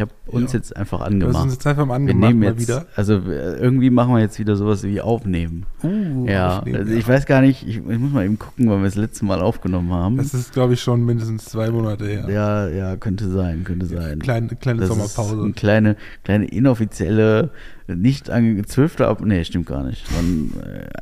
Ich habe uns Ja. jetzt einfach Wir sind angemacht. jetzt einfach mal Wir angemacht nehmen mal jetzt, wieder. also irgendwie machen wir jetzt wieder sowas wie aufnehmen. Uh, ja, aufnehmen, also ich weiß gar nicht, ich, ich muss mal eben gucken, wann wir das letzte Mal aufgenommen haben. Das ist, glaube ich, schon mindestens zwei Monate her. ja, ja, könnte sein, könnte sein. Kleine, kleine das Sommerpause. Ist eine kleine, kleine inoffizielle, nicht ange 12. Ab, nee, stimmt gar nicht. Von,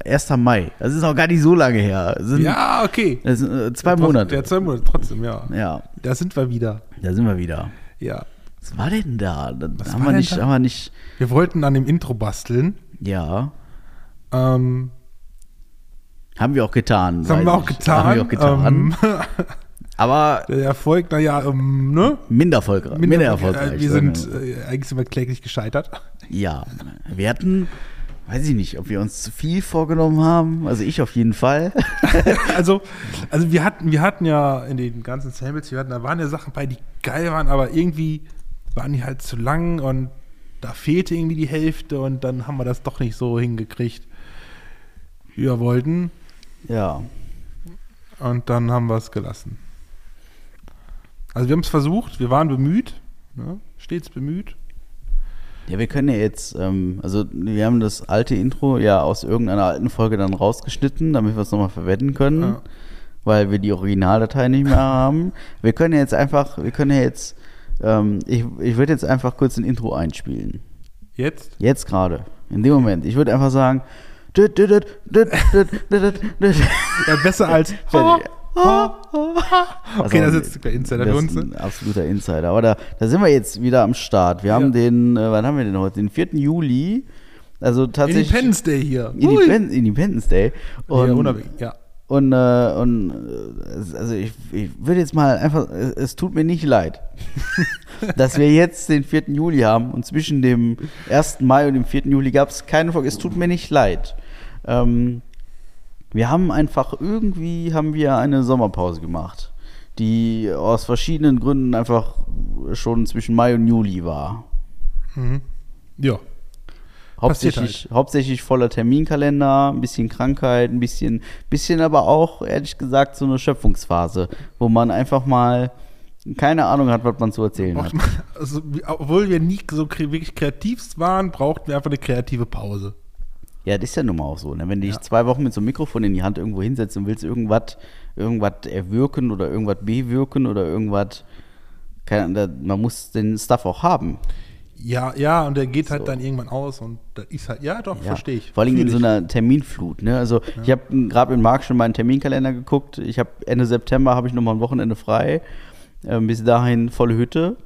äh, 1. Mai. Das ist auch gar nicht so lange her. Sind, ja, okay. das sind äh, zwei Trotzdem- Monate. Ja, zwei Monate, trotzdem, ja. Ja, Da sind wir wieder. da sind wir wieder. Ja. Was war denn da? Da Was haben war wir denn nicht, da? haben wir nicht, Wir wollten an dem Intro basteln. ja, Ähm, haben wir auch getan. das haben weiß wir auch ich. getan. Haben wir auch getan. Ähm, Aber der Erfolg, naja, ähm, ne? minder erfolgreich. Minder, erfolgreich. Äh, wir sagen sind, äh, eigentlich sind wir kläglich gescheitert. Ja, wir hatten, weiß ich nicht, ob wir uns zu viel vorgenommen haben. Also ich auf jeden Fall. also, also wir hatten, wir hatten ja in den ganzen Samples, wir hatten, da waren ja Sachen bei, die geil waren, aber irgendwie waren die halt zu lang und da fehlte irgendwie die Hälfte und dann haben wir das doch nicht so hingekriegt, wie wir wollten. Ja, Und dann haben wir es gelassen. Also wir haben es versucht, wir waren bemüht, ne? stets bemüht. Ja, wir können ja jetzt, ähm, also wir haben das alte Intro ja aus irgendeiner alten Folge dann rausgeschnitten, damit wir es nochmal verwenden können, Ja. weil wir die Originaldatei nicht mehr haben. Wir können ja jetzt einfach, wir können ja jetzt, ähm, ich, ich würde jetzt einfach kurz ein Intro einspielen. Jetzt? Jetzt gerade, in dem Moment. Ich würde einfach sagen. Ja, besser als. Fertig. okay, Also, das ist jetzt der Insider Das ist uns. ein ne? absoluter Insider. Aber da, da sind wir jetzt wieder am Start. Wir haben Ja. den, äh, wann haben wir denn heute? Den 4. Juli. Also tatsächlich. Independence Day hier. Ui. Independence, Day. Und, ja, ja. Und, äh, und äh, also ich, ich würde jetzt mal einfach, es, es tut mir nicht leid, dass wir jetzt den 4. Juli haben und zwischen dem 1. Mai und dem 4. Juli gab es keine Folge. Es tut mir nicht leid. Ähm, wir haben einfach irgendwie haben wir eine Sommerpause gemacht, die aus verschiedenen Gründen einfach schon zwischen Mai und Juli war. Ja. Hauptsächlich, hauptsächlich voller Terminkalender, ein bisschen Krankheit, ein bisschen, bisschen aber auch, ehrlich gesagt, so eine Schöpfungsphase, wo man einfach mal keine Ahnung hat, was man zu erzählen hat. Braucht man, also, obwohl wir nie so wirklich kreativ waren, brauchten wir einfach eine kreative Pause. Ja, das ist ja nun mal auch so. Ne? Wenn du dich zwei Wochen mit so einem Mikrofon in die Hand irgendwo hinsetzt und willst irgendwas irgendwas erwirken oder irgendwas bewirken oder irgendwas, keine, Ahnung, da, man muss den Stuff auch haben. Ja, ja, und der geht halt So. dann irgendwann aus und das ist halt, ja, doch, Ja, verstehe ich. Vor allem in so einer Terminflut. Ne? Also ich habe gerade mit Marc schon meinen Terminkalender geguckt. Ich habe Ende September habe ich noch mal ein Wochenende frei. Ähm, bis dahin volle Hütte.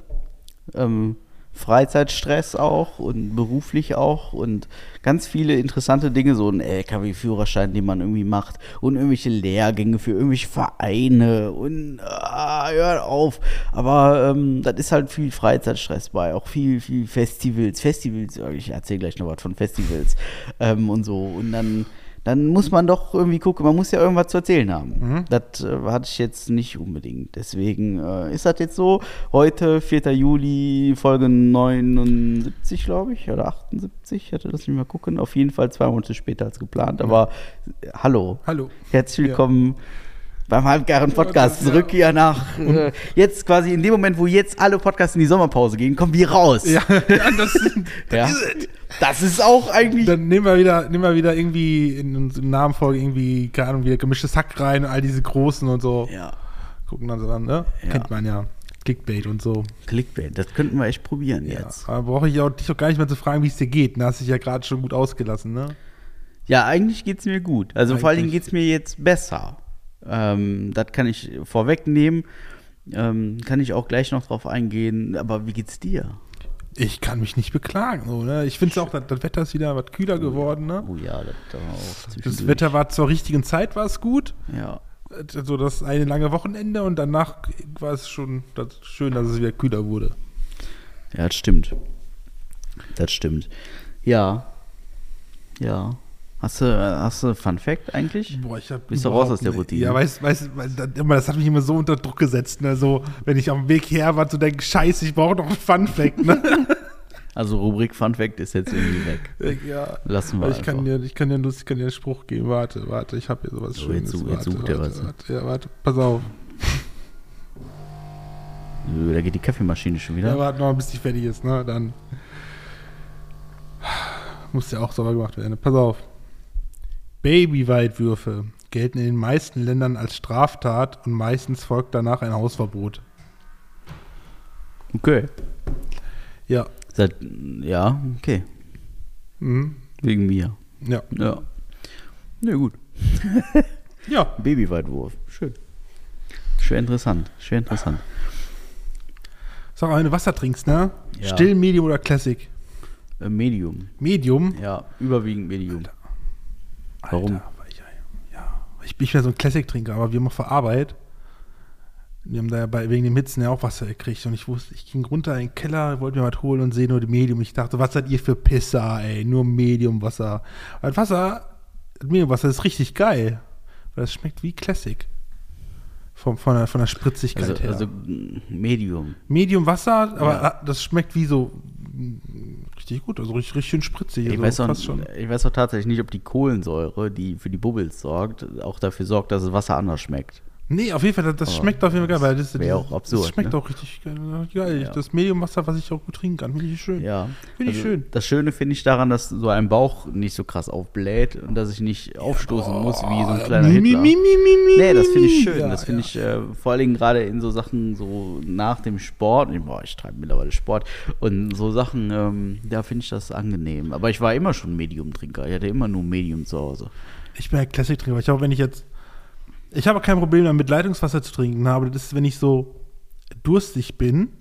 Ähm, Freizeitstress auch und beruflich auch und ganz viele interessante Dinge, so ein LKW-Führerschein, den man irgendwie macht und irgendwelche Lehrgänge für irgendwelche Vereine und ah, hört auf. Aber ähm, das ist halt viel Freizeitstress bei, auch viel, viel Festivals. Festivals, ich erzähle gleich noch was von Festivals ähm, und so. Und dann, dann muss man doch irgendwie gucken, man muss ja irgendwas zu erzählen haben. Das äh, hatte ich jetzt nicht unbedingt. Deswegen äh, ist das jetzt so. Heute, 4. Juli, Folge 79, glaube ich, oder 78, ich hatte das nicht mehr gucken. Auf jeden Fall zwei Monate später als geplant. Aber äh, hallo. Hallo. Herzlich Ja. Beim Halbgaren Podcast. Ja. Zurück hier nach, äh, jetzt quasi in dem Moment, wo jetzt alle Podcasts in die Sommerpause gehen, kommen wir raus. Ja, das, das ist. Das ist auch eigentlich. Dann nehmen wir wieder, nehmen wir wieder irgendwie in unsere Namenfolge irgendwie, keine Ahnung, wieder gemischtes Hack rein und all diese großen und so. ja, Gucken dann so an, ne? Ja. Kennt man ja. Clickbait und so. Clickbait, das könnten wir echt probieren Ja. jetzt. Aber brauche ich auch, dich auch gar nicht mehr zu fragen, wie es dir geht. Da hast du dich ja gerade schon gut ausgelassen, ne? Ja, eigentlich geht es mir gut. Also vor allen Dingen Eigentlich. geht es mir jetzt besser. Ähm, das kann ich vorwegnehmen. Ähm, kann ich auch gleich noch drauf eingehen. Aber wie geht's dir? Ich kann mich nicht beklagen, so, ne? Ich finde auch, das, das Wetter ist wieder was kühler geworden, ne? Oh ja, das Das zwischendurch. Wetter war zur richtigen Zeit, war es gut. Ja. So das eine lange Wochenende und danach war es schon das schön, dass es wieder kühler wurde. ja, das stimmt. Das stimmt. Ja. Ja. Hast du, hast du Fun Fact eigentlich? Boah, ich hab Bist du raus aus der Routine? Ja, weißt weißt, das, hat mich immer so unter Druck gesetzt, ne? So, wenn ich am Weg her war, zu denken, scheiße, ich brauche noch einen Fun Fact, ne? Also Rubrik Fun Fact ist jetzt irgendwie weg. ja. Lassen wir ich kann dir, ich kann dir lustig, ich kann dir einen Spruch geben. Warte, warte, ich habe hier sowas So, Schönes. jetzt such- jetzt sucht er was. Warte, ja, warte, pass auf. Da geht die Kaffeemaschine schon wieder. Ja, warte noch, bis die fertig ist, ne? Dann muss ja auch sauber gemacht werden. Pass auf. Babyweitwürfe gelten in den meisten Ländern als Straftat und meistens folgt danach ein Hausverbot. Okay. Ja. Seit, ja, okay. Mhm. Wegen mir. Ja. Ja. Na gut. Ja. Babyweitwurf. Schön. Schwer interessant. Schwer interessant. Sag mal, wenn du Wasser trinkst, ne? Ja. Still, Medium oder Classic? Äh, Medium. Medium. Ja, überwiegend Medium. Warum? Alter, weil ich, ja, ich bin ja so ein Classic-Trinker, aber wir haben auf der Arbeit, wir haben da ja bei, wegen dem Hitzen ja auch Wasser gekriegt und ich wusste, ich ging runter in den Keller, wollte mir was holen und sehe nur die Medium. Ich dachte, was seid ihr für Pisser, ey? Nur Medium-Wasser. Das Wasser, das Medium-Wasser ist richtig geil, weil es schmeckt wie Classic. Von, von, der, von der Spritzigkeit Also, her. also mm, Medium. Medium-Wasser, aber Ja. das schmeckt wie so richtig gut, also richtig, richtig schön spritzig. Ich also weiß, auch, ich weiß auch tatsächlich nicht, ob die Kohlensäure, die für die Bubbles sorgt, auch dafür sorgt, dass das Wasser anders schmeckt. Nee, auf jeden Fall, das, Aber schmeckt auf jeden Fall geil, weil das, wär das, auch absurd, das schmeckt ne? auch richtig geil. Ja. Das Mediumwasser, was ich auch gut trinken kann, finde ich schön. Ja. Finde ich schön. Das Schöne finde ich daran, dass so ein Bauch nicht so krass aufbläht und dass ich nicht aufstoßen muss wie so ein kleiner Mi, mi, Hitler. mi, mi, mi, Nee, das finde ich schön. Ja, das finde ja. ich äh, vor allen Dingen gerade in so Sachen so nach dem Sport. Ich, boah, ich treibe mittlerweile Sport und so Sachen, ähm, da finde ich das angenehm. Aber ich war immer schon Medium-Trinker. Ich hatte immer nur Medium zu Hause. Ich bin ein Classic-Trinker. Ich auch wenn ich jetzt. Ich habe kein Problem damit, Leitungswasser zu trinken, aber das ist, wenn ich so durstig bin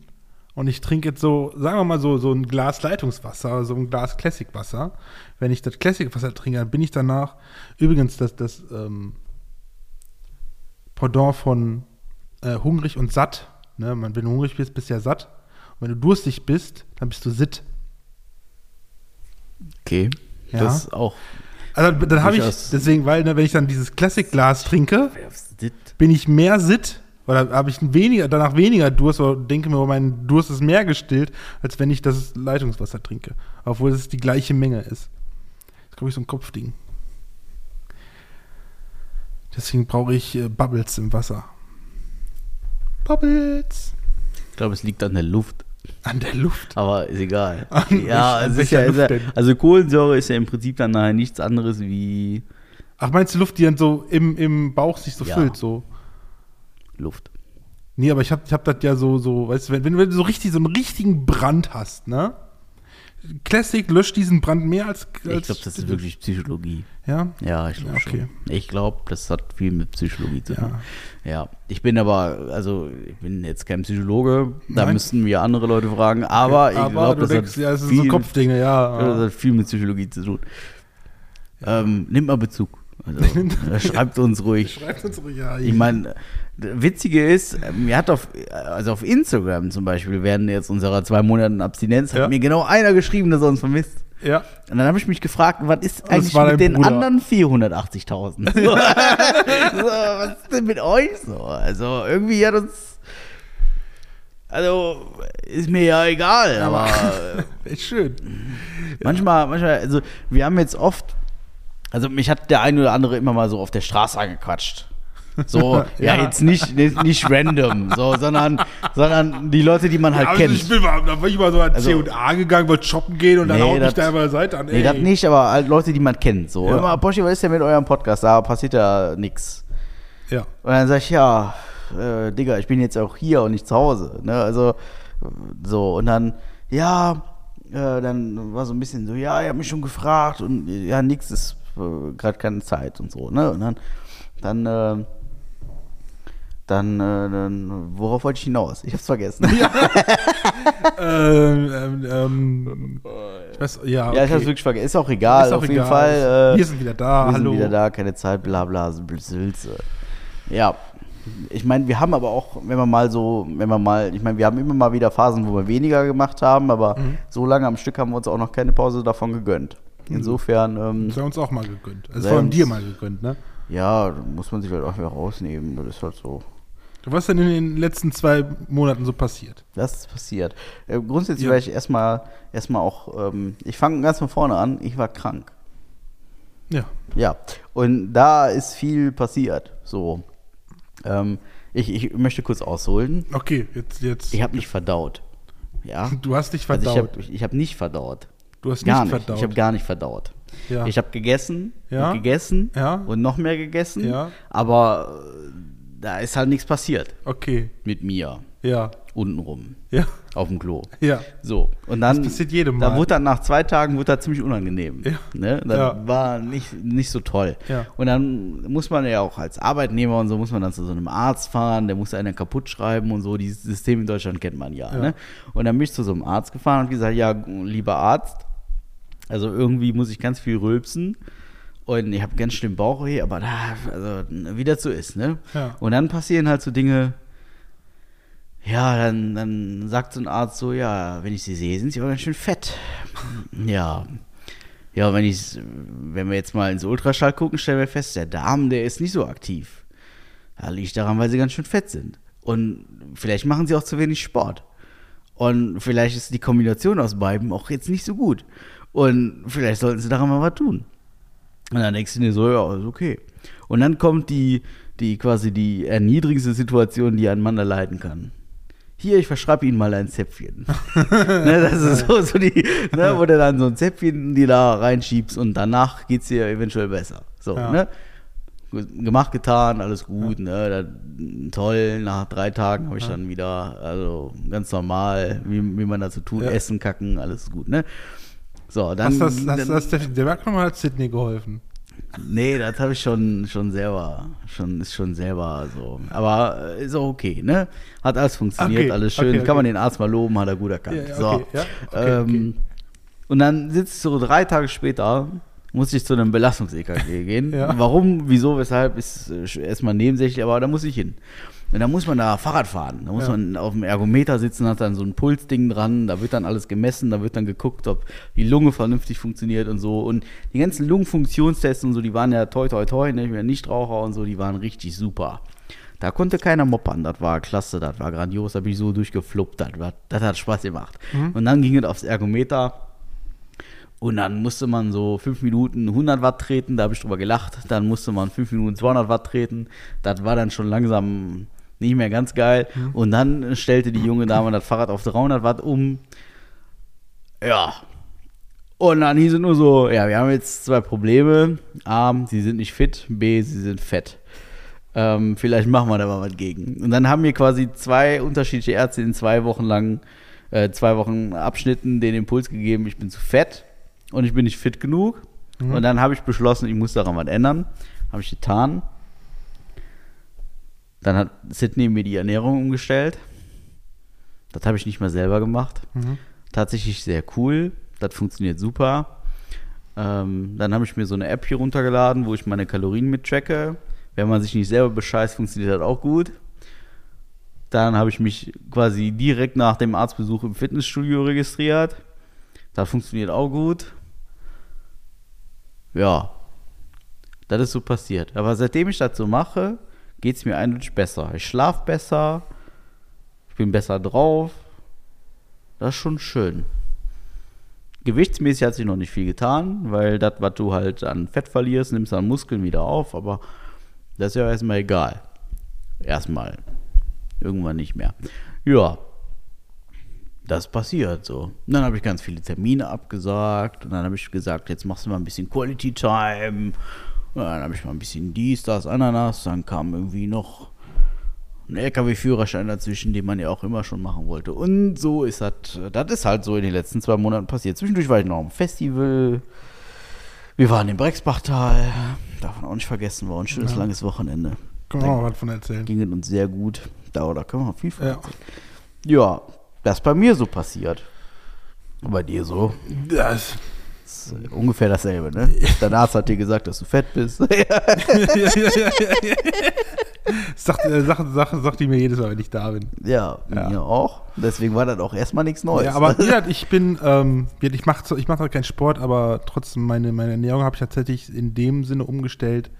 und ich trinke jetzt so, sagen wir mal so, so ein Glas Leitungswasser, so ein Glas Classic-Wasser. Wenn ich das Classic-Wasser trinke, dann bin ich danach. Übrigens, das, das ähm, Pendant von äh, hungrig und satt. Ne? Man, wenn du hungrig bist, bist du ja satt. Und wenn du durstig bist, dann bist du sitt. Okay. Ja. Das ist auch. Also dann habe ich, deswegen, weil, ne, wenn ich dann dieses Classic-Glas trinke, bin ich mehr sitt oder habe ich weniger, danach weniger Durst oder denke mir, oh, mein Durst ist mehr gestillt, als wenn ich das Leitungswasser trinke. Obwohl es die gleiche Menge ist. Das ist, glaube ich, so ein Kopfding. Deswegen brauche ich äh, Bubbles im Wasser. Bubbles. Ich glaube, es liegt an der Luft. An der Luft. Aber ist egal. An ja, es ist ja, ist ja, also Kohlensäure ist ja im Prinzip dann nachher nichts anderes wie Ach, meinst du Luft, die dann so im, im Bauch sich so Ja. füllt? So? Luft. Nee, aber ich hab, ich hab das ja so, so, weißt du, wenn, wenn du so richtig, so einen richtigen Brand hast, ne? Classic löscht diesen Brand mehr als. Ich als glaube, das ist wirklich Psychologie. Ja? Ja, ich glaube Ja, okay. schon. Ich glaube, das hat viel mit Psychologie zu Ja. tun. Ja. Ich bin aber, also ich bin jetzt kein Psychologe, da Nein. müssten wir andere Leute fragen, aber ich Aber glaube, das, denkst, hat ja, es sind viel, so Kopfdinge, ja. das hat viel mit Psychologie zu tun. Ähm, nimmt mal Bezug. Also, schreibt uns ruhig. Schreibt uns ruhig, ja. Ich meine, witzige ist, mir hat auf, also auf Instagram zum Beispiel, während jetzt unserer zwei Monaten Abstinenz, hat Ja. mir genau einer geschrieben, dass er uns vermisst. Ja. Und dann habe ich mich gefragt, was ist eigentlich mit den Bruder. anderen 480.000? So. so, was ist denn mit euch so? Also irgendwie hat uns, also ist mir ja egal, aber Echt schön. manchmal, manchmal, also wir haben jetzt oft, also mich hat der eine oder andere immer mal so auf der Straße angequatscht. So, ja, Ja. jetzt nicht, nicht, nicht random, so, sondern, sondern die Leute, die man halt also kennt. ich bin mal, da war ich mal so an Also- C&A gegangen, wollte shoppen gehen und dann Nee, haut mich da die Seite an. Nee, ey. das nicht, aber halt Leute, die man kennt. So, Ja. immer, Poschi, was ist denn mit eurem Podcast? Da passiert ja nichts. Ja. Und dann sag ich, ja, äh, Digga, ich bin jetzt auch hier und nicht zu Hause. Ne? Also, so, und dann, ja, äh, dann war so ein bisschen so, ja, ich habe mich schon gefragt und ja, nix ist äh, gerade keine Zeit und so, ne? Und dann, dann, äh, dann, äh, dann, worauf wollte ich hinaus? Ich hab's vergessen. Ja, ähm, ähm, ähm, ich weiß, ja, okay. ich hab's wirklich vergessen. Ist auch egal, Ist auch auf jeden egal. Fall. Äh, Wir sind wieder da, wir hallo. sind wieder da, keine Zeit, bla bla, Sülze. Ja, ich meine, wir haben aber auch, wenn wir mal so, wenn wir mal, ich meine, wir haben immer mal wieder Phasen, wo wir weniger gemacht haben, aber Mhm. so lange am Stück haben wir uns auch noch keine Pause davon gegönnt. Insofern, ähm, wir uns auch mal gegönnt. Also Sei vor allem dir mal gegönnt, ne? Ja, muss man sich halt auch wieder rausnehmen. Das ist halt so. Was ist denn in den letzten zwei Monaten so passiert? Das ist passiert. Äh, grundsätzlich Ja. war ich erstmal, erstmal auch, ähm, ich fange ganz von vorne an, ich war krank. Ja. Ja, und da ist viel passiert. So, ähm, Ich, ich möchte kurz ausholen. Okay, jetzt, jetzt. Ich habe nicht verdaut. Ja. du hast nicht Also verdaut. ich habe ich, ich hab nicht verdaut. du hast nicht nicht. verdaut. Ich habe gar nicht verdaut. Ja. Ich habe gegessen Ja. und gegessen Ja. und noch mehr gegessen. Aber äh, da ist halt nichts passiert okay. mit mir Ja. untenrum Ja. auf dem Klo. Ja. So, und dann. Das passiert jedem Da Mal. wurde dann nach zwei Tagen wurde das ziemlich unangenehm. Ja. Ne? Das Ja. war nicht, nicht so toll. Ja. Und dann muss man ja auch als Arbeitnehmer und so, muss man dann zu so einem Arzt fahren, der muss einen kaputt schreiben und so. Dieses System in Deutschland kennt man ja. Ja. Ne? Und dann bin ich zu so einem Arzt gefahren und gesagt: Ja, lieber Arzt, also irgendwie muss ich ganz viel rülpsen. Und ich habe ganz schlimm Bauchweh, aber da, also, wie das so ist, ne? Ja. Und dann passieren halt so Dinge, ja, dann, dann sagt so ein Arzt so, ja, wenn ich sie sehe, sind sie aber ganz schön fett. ja. Ja, wenn ich, wenn wir jetzt mal ins Ultraschall gucken, stellen wir fest, der Darm, der ist nicht so aktiv. Da liegt daran, weil sie ganz schön fett sind. Und vielleicht machen sie auch zu wenig Sport. Und vielleicht ist die Kombination aus beiden auch jetzt nicht so gut. Und vielleicht sollten sie daran mal was tun. Und dann denkst du dir so, ja, ist okay. Und dann kommt die, die quasi die erniedrigste Situation, die ein Mann erleiden kann. Hier, ich verschreibe Ihnen mal ein Zäpfchen. ne, das ist so, so die, ne, wo du dann so ein Zäpfchen die da reinschiebst und danach geht es dir eventuell besser. So, Ja. ne? Gemacht, getan, alles gut, ne? Da, toll, nach drei Tagen habe ich dann wieder, also ganz normal, wie, wie man dazu tut, Ja. essen, kacken, alles gut, ne? So, dann. Hast das, hast dann, das der, der Bergmann hat Sydney geholfen. Nee, das habe ich schon, schon selber, schon, ist schon selber so. Aber äh, ist auch okay, ne? Hat alles funktioniert, Okay, alles schön. okay, Kann man okay. den Arzt mal loben, hat er gut erkannt. Ja, so. okay, ja, okay, ähm, Und dann sitzt so drei Tage später, muss ich zu einem Belastungs-EKG gehen. Ja. Warum, wieso, weshalb, ist äh, erstmal nebensächlich, aber da muss ich hin. Und dann muss man da Fahrrad fahren. Da muss Ja. man auf dem Ergometer sitzen, hat dann so ein Pulsding dran, da wird dann alles gemessen, da wird dann geguckt, ob die Lunge vernünftig funktioniert und so. Und die ganzen Lungenfunktionstests und so, die waren ja toi toi toi, ne, ich bin ja Nichtraucher und so, die waren richtig super. Da konnte keiner moppern, das war klasse, das war grandios, da bin ich so durchgefluppt, das, war, das hat Spaß gemacht. Und dann ging es aufs Ergometer und dann musste man so fünf Minuten 100 Watt treten, da habe ich drüber gelacht. Dann musste man fünf Minuten 200 Watt treten. Das war dann schon langsam nicht mehr ganz geil. Und dann stellte die junge Dame das Fahrrad auf 300 Watt um. Ja. Und dann hieß es nur so, ja, wir haben jetzt zwei Probleme. A, sie sind nicht fit. B, sie sind fett. Ähm, vielleicht machen wir da mal was gegen. Und dann haben mir quasi zwei unterschiedliche Ärzte in zwei Wochen lang, äh, zwei Wochen Abschnitten den Impuls gegeben, ich bin zu fett und ich bin nicht fit genug. Und dann habe ich beschlossen, ich muss daran was ändern. Habe ich getan. Dann hat Sydney mir die Ernährung umgestellt. Das habe ich nicht mal selber gemacht. Tatsächlich sehr cool. Das funktioniert super. Ähm, dann habe ich mir so eine App hier runtergeladen, wo ich meine Kalorien mittracke. Wenn man sich nicht selber bescheißt, funktioniert das auch gut. Dann habe ich mich quasi direkt nach dem Arztbesuch im Fitnessstudio registriert. Das funktioniert auch gut. Ja, das ist so passiert. Aber seitdem ich das so mache, geht es mir eindeutig besser. Ich schlafe besser, ich bin besser drauf. Das ist schon schön. Gewichtsmäßig hat sich noch nicht viel getan, weil das, was du halt an Fett verlierst, nimmst du an Muskeln wieder auf, aber das ist ja erstmal egal. Erstmal. Irgendwann nicht mehr. Ja. Das passiert so. Und dann habe ich ganz viele Termine abgesagt und dann habe ich gesagt, jetzt machst du mal ein bisschen Quality Time. Und dann habe ich mal ein bisschen dies, das, Ananas. Dann kam irgendwie noch ein LKW-Führerschein dazwischen, den man ja auch immer schon machen wollte. Und so ist das, das ist halt so in den letzten zwei Monaten passiert. Zwischendurch war ich noch am Festival. Wir waren im Brexbachtal. Darf man auch nicht vergessen, war ein schönes Ja. langes Wochenende. Können wir mal was von erzählen. Ging es uns sehr gut. Da, da können wir viel von Ja. erzählen. Ja, das ist bei mir so passiert. Und bei dir so. Das ist äh, ungefähr dasselbe, ne? Dein Arzt hat dir gesagt, dass du fett bist. sagt, äh, sagt, sagt, sagt die mir jedes Mal, wenn ich da bin. ja, Ja. mir auch. Deswegen war das auch erstmal nichts Neues. Ja, aber wie gesagt, ich bin, ähm, ich mache ich mach zwar keinen Sport, aber trotzdem meine, meine Ernährung habe ich tatsächlich in dem Sinne umgestellt.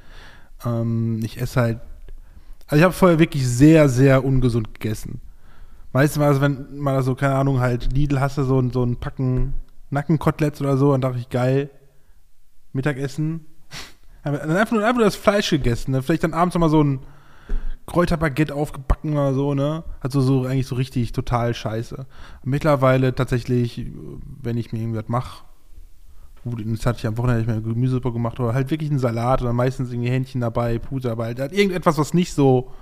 Ähm, ich esse halt, also ich habe vorher wirklich sehr, sehr ungesund gegessen. Meistens war es, wenn mal so, keine Ahnung, halt Lidl hast du so, ein- so ein Packen Nackenkoteletts oder so, dann dachte ich, geil, Mittagessen. Aber Dann einfach nur, einfach nur das Fleisch gegessen, ne? vielleicht dann abends noch mal so ein, Kräuterbaguette aufgebacken oder so, ne? Also so eigentlich so richtig total scheiße. Mittlerweile tatsächlich, wenn ich mir irgendwas mache, gut, jetzt hatte ich am Wochenende nicht mehr Gemüsesuppe gemacht, oder halt wirklich einen Salat oder meistens irgendwie Hähnchen dabei, Pute dabei, halt irgendetwas, was nicht so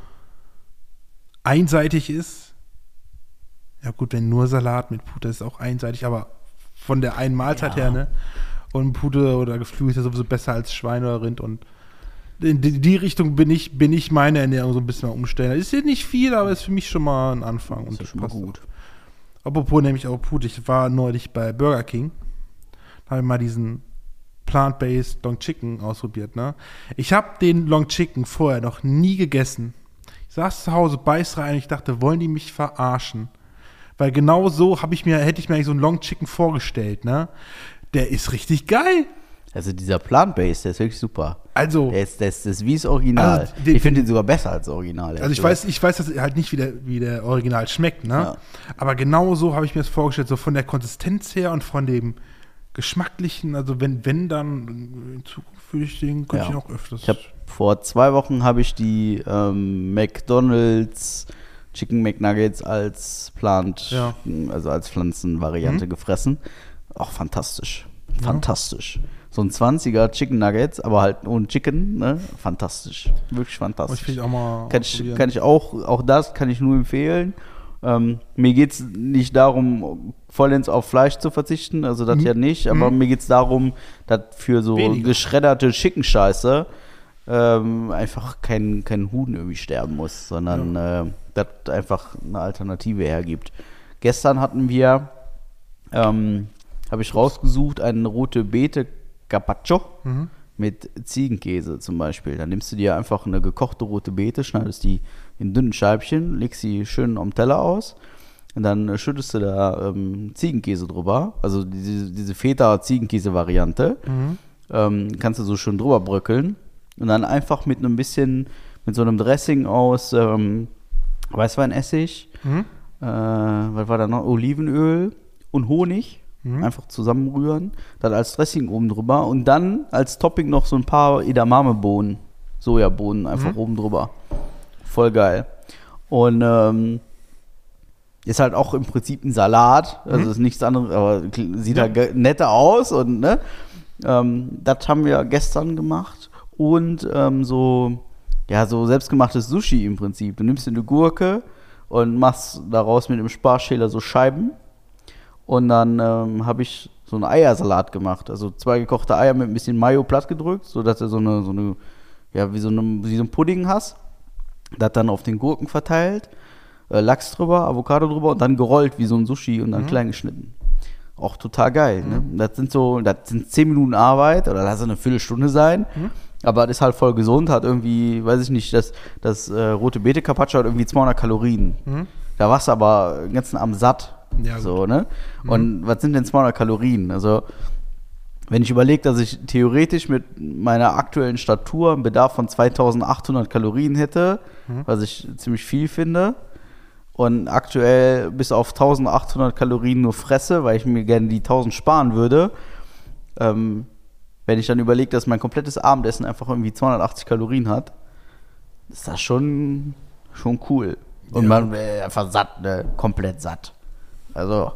einseitig ist. Ja gut, wenn nur Salat mit Pute ist auch einseitig, aber von der einen Mahlzeit Ja. her, ne? Und Pute oder Geflügel ist ja sowieso besser als Schwein oder Rind und in die, Richtung bin ich, bin ich meine Ernährung so ein bisschen mal umstellen. Ist jetzt nicht viel, aber ist für mich schon mal ein Anfang. ist ja schon mal passt gut. auch. Apropos nämlich auch Pute, ich war neulich bei Burger King. Da habe ich mal diesen Plant-Based Long Chicken ausprobiert. Ne? Ich habe den Long Chicken vorher noch nie gegessen. Ich saß zu Hause, beiß rein und ich dachte, wollen die mich verarschen? Weil genau so habe ich mir, hätte ich mir eigentlich so einen Long Chicken vorgestellt. Ne? Der ist richtig geil. Also dieser Plant-Based, der ist wirklich super. Also, Der ist, der ist, das ist wie das Original. Also, den- ich finde ihn sogar besser als das Original. Also ich weiß, ich weiß das halt nicht, wie der, wie der Original schmeckt, ne? Ja. Aber genau so habe ich mir das vorgestellt, so von der Konsistenz her und von dem geschmacklichen, also wenn, wenn dann in Zukunft würde ich den, könnte Ja. ich auch öfters. Ich habe vor zwei Wochen habe ich die ähm, McDonald's Chicken McNuggets als Plant, Ja. also als Pflanzenvariante Mhm. gefressen. Auch fantastisch. Fantastisch. So ein 20er Chicken Nuggets, aber halt ohne Chicken, ne? Fantastisch. Wirklich ich fantastisch. vielleicht auch mal Kann ich, kann ich auch, auch das kann ich nur empfehlen. Ähm, mir geht es nicht darum, vollends auf Fleisch zu verzichten, also das ja nicht, aber mir geht es darum, dass für so Weniger. geschredderte Schickenscheiße ähm, einfach kein, kein Huhn irgendwie sterben muss, sondern äh, das einfach eine Alternative hergibt. Gestern hatten wir, ähm, habe ich rausgesucht, eine rote Beete Carpaccio Mhm. mit Ziegenkäse zum Beispiel. Dann nimmst du dir einfach eine gekochte rote Beete, schneidest die in dünnen Scheibchen, legst sie schön am Teller aus und dann äh, schüttest du da ähm, Ziegenkäse drüber, also diese, diese Feta-Ziegenkäse-Variante. Mhm. Ähm, kannst du so schön drüber bröckeln und dann einfach mit einem bisschen, mit so einem Dressing aus ähm, Weißweinessig, Mhm. äh, was war da noch? Olivenöl und Honig. Mhm. Einfach zusammenrühren, dann als Dressing oben drüber und dann als Topping noch so ein paar Edamame-Bohnen, Sojabohnen einfach Mhm. oben drüber. Voll geil. Und ähm, ist halt auch im Prinzip ein Salat, also ist nichts anderes, aber sieht Ja. halt netter aus und ne, ähm, das haben wir gestern gemacht und ähm, so, ja, so selbstgemachtes Sushi im Prinzip. Du nimmst dir eine Gurke und machst daraus mit dem Sparschäler so Scheiben und dann ähm, habe ich so einen Eiersalat gemacht. Also zwei gekochte Eier mit ein bisschen Mayo platt gedrückt, sodass du so eine, so eine, ja, wie so, eine, wie so ein Pudding hast. Das dann auf den Gurken verteilt, äh, Lachs drüber, Avocado drüber und dann gerollt wie so ein Sushi und dann klein geschnitten. Auch total geil. Ne? Das sind so, das sind zehn Minuten Arbeit oder lass es eine Viertelstunde sein. Aber das ist halt voll gesund, hat irgendwie, weiß ich nicht, das, das äh, rote Beete Carpaccio hat irgendwie 200 Kalorien. Da warst du aber den ganzen Abend satt. Ja, gut. so, ne? Und was sind denn 200 Kalorien? Also, wenn ich überlege, dass ich theoretisch mit meiner aktuellen Statur einen Bedarf von 2800 Kalorien hätte, was ich ziemlich viel finde, und aktuell bis auf 1800 Kalorien nur fresse, weil ich mir gerne die 1000 sparen würde, ähm, wenn ich dann überlege, dass mein komplettes Abendessen einfach irgendwie 280 Kalorien hat, ist das schon, schon cool. Und Ja. man wäre einfach satt, ne? komplett satt. Also,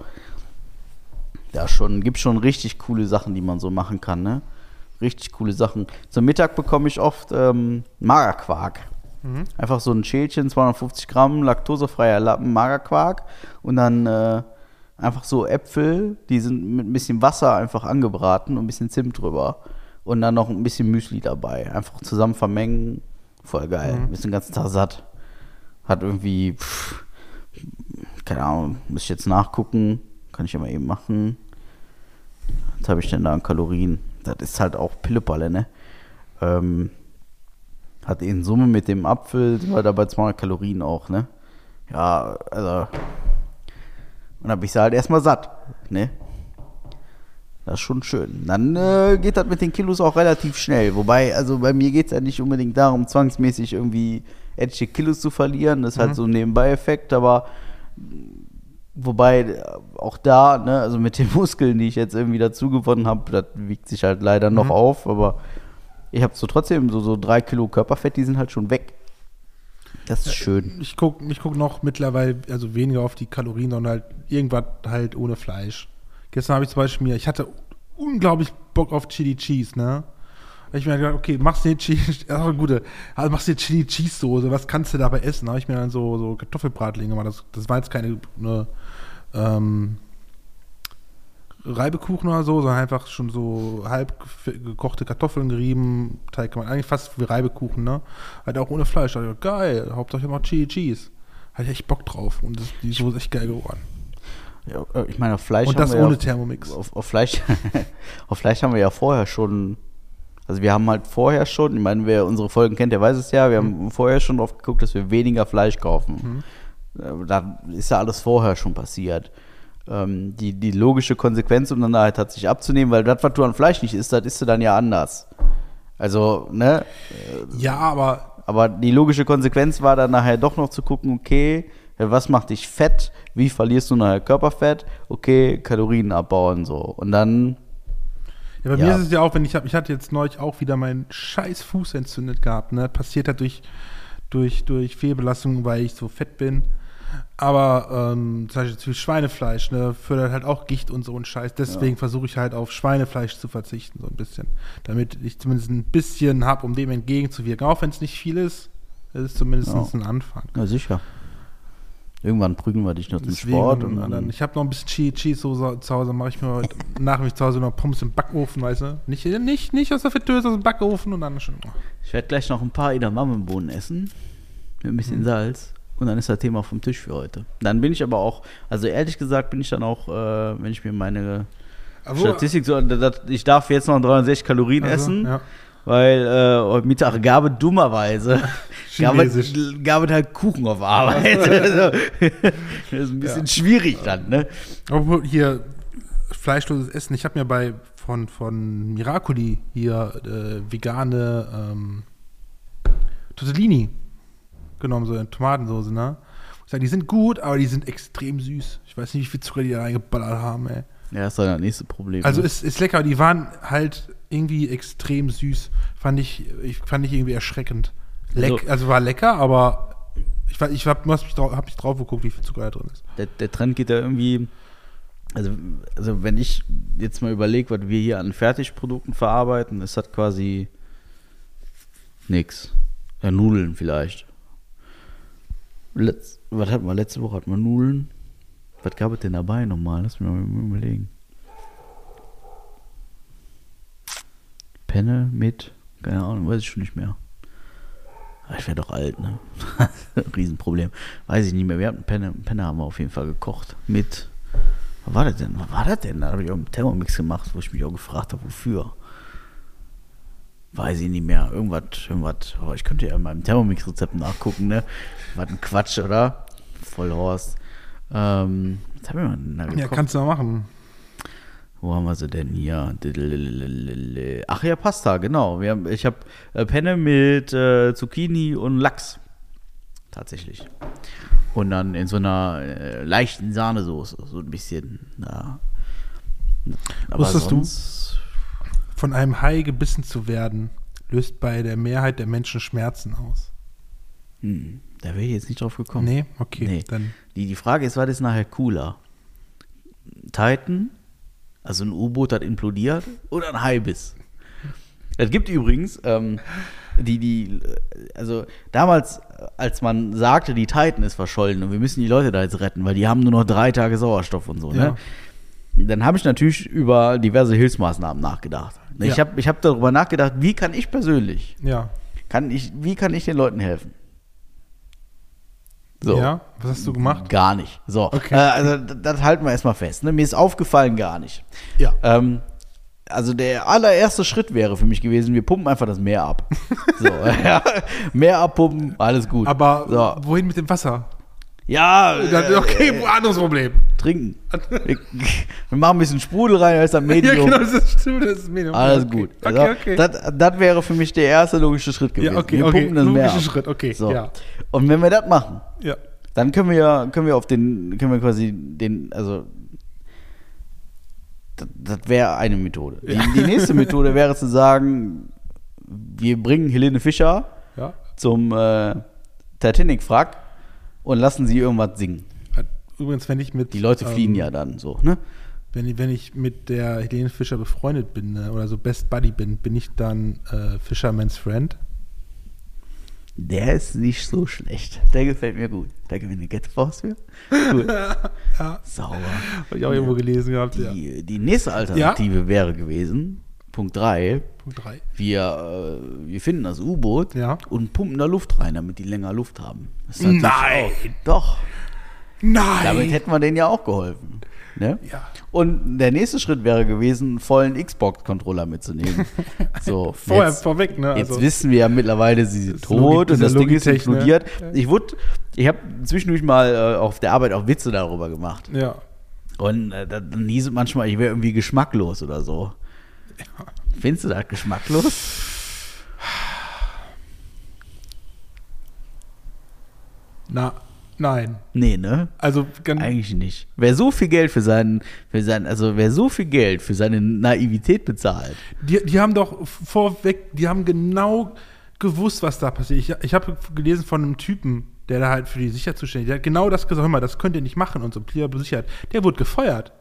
da schon, gibt schon richtig coole Sachen, die man so machen kann, ne? Richtig coole Sachen. Zum Mittag bekomme ich oft ähm, Magerquark. Einfach so ein Schälchen, 250 Gramm, laktosefreier Lappen Magerquark und dann äh, einfach so Äpfel, die sind mit ein bisschen Wasser einfach angebraten und ein bisschen Zimt drüber. Und dann noch ein bisschen Müsli dabei. Einfach zusammen vermengen. Voll geil. Bist den ganzen Tag satt. Hat irgendwie, pff, keine Ahnung, muss ich jetzt nachgucken. Kann ich ja mal eben machen. Was habe ich denn da an Kalorien? Das ist halt auch Pillepalle, ne? Ähm, hat in Summe mit dem Apfel, sind wir da bei 200 Kalorien auch, ne? Ja, also. Und dann bin ich sie halt erstmal satt, ne? Das ist schon schön. Dann äh, geht das mit den Kilos auch relativ schnell. Wobei, also bei mir geht es ja nicht unbedingt darum, zwangsmäßig irgendwie etliche Kilos zu verlieren. Das ist halt so ein Nebenbei-Effekt, aber wobei auch da, ne, also mit den Muskeln, die ich jetzt irgendwie dazu gewonnen habe, das wiegt sich halt leider noch auf, aber ich habe so trotzdem so, so drei Kilo Körperfett, die sind halt schon weg. Das ist schön. Ich gucke ich guck noch mittlerweile, also weniger auf die Kalorien, sondern halt irgendwas halt ohne Fleisch. Gestern habe ich zum Beispiel mir, ich hatte unglaublich Bock auf Chili Cheese, ne? Hab ich mir gedacht, okay, machst du dir Chili, ja, gute, also machst dir Chili Cheese Soße, was kannst du dabei essen? Da habe ich mir dann so, so Kartoffelbratlinge gemacht. Das, das war jetzt keine eine, ähm, Reibekuchen oder so, sondern einfach schon so halb gekochte Kartoffeln gerieben, Teig man eigentlich fast wie Reibekuchen, ne? Halt auch ohne Fleisch. Ich, geil, Hauptsache immer Cheese. Hatte ich echt Bock drauf und das, die Soße ist echt geil geworden. Ja, äh, ich meine, auf Fleisch Und haben das wir ohne ja, Thermomix. Auf, auf, Fleisch, auf Fleisch haben wir ja vorher schon. Also wir haben halt vorher schon, ich meine, wer unsere Folgen kennt, der weiß es ja, wir Mhm. haben vorher schon drauf geguckt, dass wir weniger Fleisch kaufen. Äh, Da ist ja alles vorher schon passiert. Ähm, die, die logische Konsequenz, um dann halt tatsächlich abzunehmen, weil das, was du an Fleisch nicht isst, das isst du dann ja anders. Also, ne? Ja, aber Aber die logische Konsequenz war dann nachher doch noch zu gucken, okay, ja, was macht dich fett? Wie verlierst du nachher Körperfett? Okay, Kalorien abbauen so. Und dann, Ja, bei Ja. mir ist es ja auch, wenn ich habe, ich hatte jetzt neulich auch wieder meinen scheiß Fuß entzündet gehabt. Ne? Passiert halt durch, durch, durch Fehlbelastung, weil ich so fett bin. Aber ähm, zum Beispiel zu Schweinefleisch, ne, fördert halt auch Gicht und so ein Scheiß. Deswegen versuche ich halt auf Schweinefleisch zu verzichten, so ein bisschen. Damit ich zumindest ein bisschen habe, um dem entgegenzuwirken. Auch wenn es nicht viel ist, es ist zumindest Ja. ein Anfang. na sicher. Irgendwann prügeln wir dich noch zum Sport und dann, dann, ich habe noch ein bisschen Chili Cheese Soße zu Hause, mache ich mir heute nach mich zu Hause noch Pommes im Backofen, weißt du? Nicht, nicht, nicht aus der Fritteuse, aus dem Backofen und dann schon. ich werde gleich noch ein paar Edamamenbohnen essen. Mit ein bisschen Salz. Und dann ist das Thema vom Tisch für heute. Dann bin ich aber auch, also ehrlich gesagt bin ich dann auch, äh, wenn ich mir meine Aber- Statistik so, das, ich darf jetzt noch 360 Kalorien Also, essen. Ja. Weil äh, heute Mittag gab es dummerweise gab es, gab es halt Kuchen auf Arbeit. also, das ist ein bisschen schwierig dann, ne? Obwohl hier fleischloses Essen. Ich habe mir bei von, von Miracoli hier äh, vegane ähm, Tortellini genommen, so in Tomatensauce, ne? Ich sag, die sind gut, aber die sind extrem süß. Ich weiß nicht, wie viel Zucker die da reingeballert haben, ey. Ja, das ist dann das nächste Problem. Also ne? ist, ist lecker, aber die waren halt irgendwie extrem süß. Fand ich, ich fand ich irgendwie erschreckend. Leck, Also- also, war lecker, aber ich, war- ich habe mich, drauf- hab mich drauf geguckt, wie viel Zucker da drin ist. der, der Trend geht ja irgendwie. Also, also wenn ich jetzt mal überlege, was wir hier an Fertigprodukten verarbeiten, ist das quasi nix. Ja, Nudeln vielleicht. Letz, was hatten wir? Letzte Woche hatten wir Nudeln. Was gab es denn dabei nochmal? Lass mich mal überlegen. Penne mit, keine Ahnung, weiß ich schon nicht mehr. Aber Ich wäre doch alt, ne? Riesenproblem. Weiß ich nicht mehr. Wir hatten Penne, Penne haben wir auf jeden Fall gekocht. Mit, was war das denn? Was war das denn? Da habe ich auch einen Thermomix gemacht, wo ich mich auch gefragt habe, wofür. Weiß ich nicht mehr. Irgendwas, irgendwas. Oh, ich könnte ja in meinem Thermomix-Rezept nachgucken, ne? Was ein Quatsch, oder? Voll Horst. Ähm, was haben wir denn da gekocht? Ja, kannst du mal machen. Wo haben wir sie denn hier? Ach ja, Pasta, genau. Wir haben, ich habe äh, Penne mit äh, Zucchini und Lachs. Tatsächlich. Und dann in so einer äh, leichten Sahnesoße. So ein bisschen. Ja. Aber Wusstest du? Von einem Hai gebissen zu werden, löst bei der Mehrheit der Menschen Schmerzen aus. Hm, da wäre ich jetzt nicht drauf gekommen. Nee, okay, Nee. dann. Die, die Frage ist, was ist nachher cooler? Titan, also ein U-Boot, das implodiert, oder ein Haibiss? Es gibt übrigens, ähm, die, die, also damals, als man sagte, die Titan ist verschollen und wir müssen die Leute da jetzt retten, weil die haben nur noch drei Tage Sauerstoff und so, Ja. ne? Dann habe ich natürlich über diverse Hilfsmaßnahmen nachgedacht. Ich Ja. habe ich hab darüber nachgedacht, wie kann ich persönlich, Ja. kann ich, wie kann ich den Leuten helfen? So. Ja, was hast du gemacht? Gar nicht. So, Okay. äh, also das, das halten wir erstmal fest. Ne? Mir ist aufgefallen, gar nicht. Ja. Ähm, also der allererste Schritt wäre für mich gewesen, wir pumpen einfach das Meer ab. So, ja. Meer abpumpen, alles gut. Aber so. wohin mit dem Wasser? Ja, Dann- äh, okay, anderes Problem. trinken. Wir, wir machen ein bisschen Sprudel rein, da ist Ja, Medium. genau, das stimmt, das ist Medium. Alles okay. gut. Okay, Also, okay. Das, das wäre für mich der erste logische Schritt gewesen. ja, okay, wir okay. pumpen das Logischer. Schritt, okay. So. Ja. Und wenn wir das machen, ja. dann können wir ja, können wir auf den, können wir quasi den, also das, das wäre eine Methode. Die, die nächste Methode wäre zu sagen, wir bringen Helene Fischer Ja. zum äh, Titanic fragt und lassen sie irgendwas singen. Übrigens, wenn ich mit. Die Leute fliehen ähm, ja dann so, ne? Wenn, ich- wenn ich mit der Helene Fischer befreundet bin ne, oder so Best Buddy bin, bin ich dann äh, Fisherman's Friend. Der ist nicht so schlecht. Der gefällt mir gut. Da gewinne Get-Force für. Cool. Ja. Sauber. Habe ich auch irgendwo gelesen gehabt. Ja. Die, die nächste Alternative wäre gewesen, Punkt 3, Punkt 3. wir, äh, wir finden das U-Boot Ja. und pumpen da Luft rein, damit die länger Luft haben. Nein. Auch, doch. Nein! Damit hätten wir denen ja auch geholfen. Ne? Ja. Und der nächste Schritt wäre gewesen, einen vollen Xbox-Controller mitzunehmen. So, Vorher jetzt, vorweg, ne? jetzt Also- wissen wir ja mittlerweile, sie sind tot und das Ding ist Logitech, ne? Ich wurde, ich habe zwischendurch mal äh, auf der Arbeit auch Witze darüber gemacht. Ja. Und äh, da- dann hieß es manchmal, ich wäre irgendwie geschmacklos oder so. Findest du das geschmacklos? Na, nein. Nee, ne? Also, Eigentlich nicht. Wer so viel Geld für seinen, für seinen, also wer so viel Geld für seine Naivität bezahlt, die, die haben doch vorweg, die haben genau gewusst, was da passiert. Ich, ich habe gelesen von einem Typen, der da halt für die Sicherheit zuständig ist. Der hat genau das gesagt, hör mal, das könnt ihr nicht machen und so, Sicherheit. Der wurde gefeuert,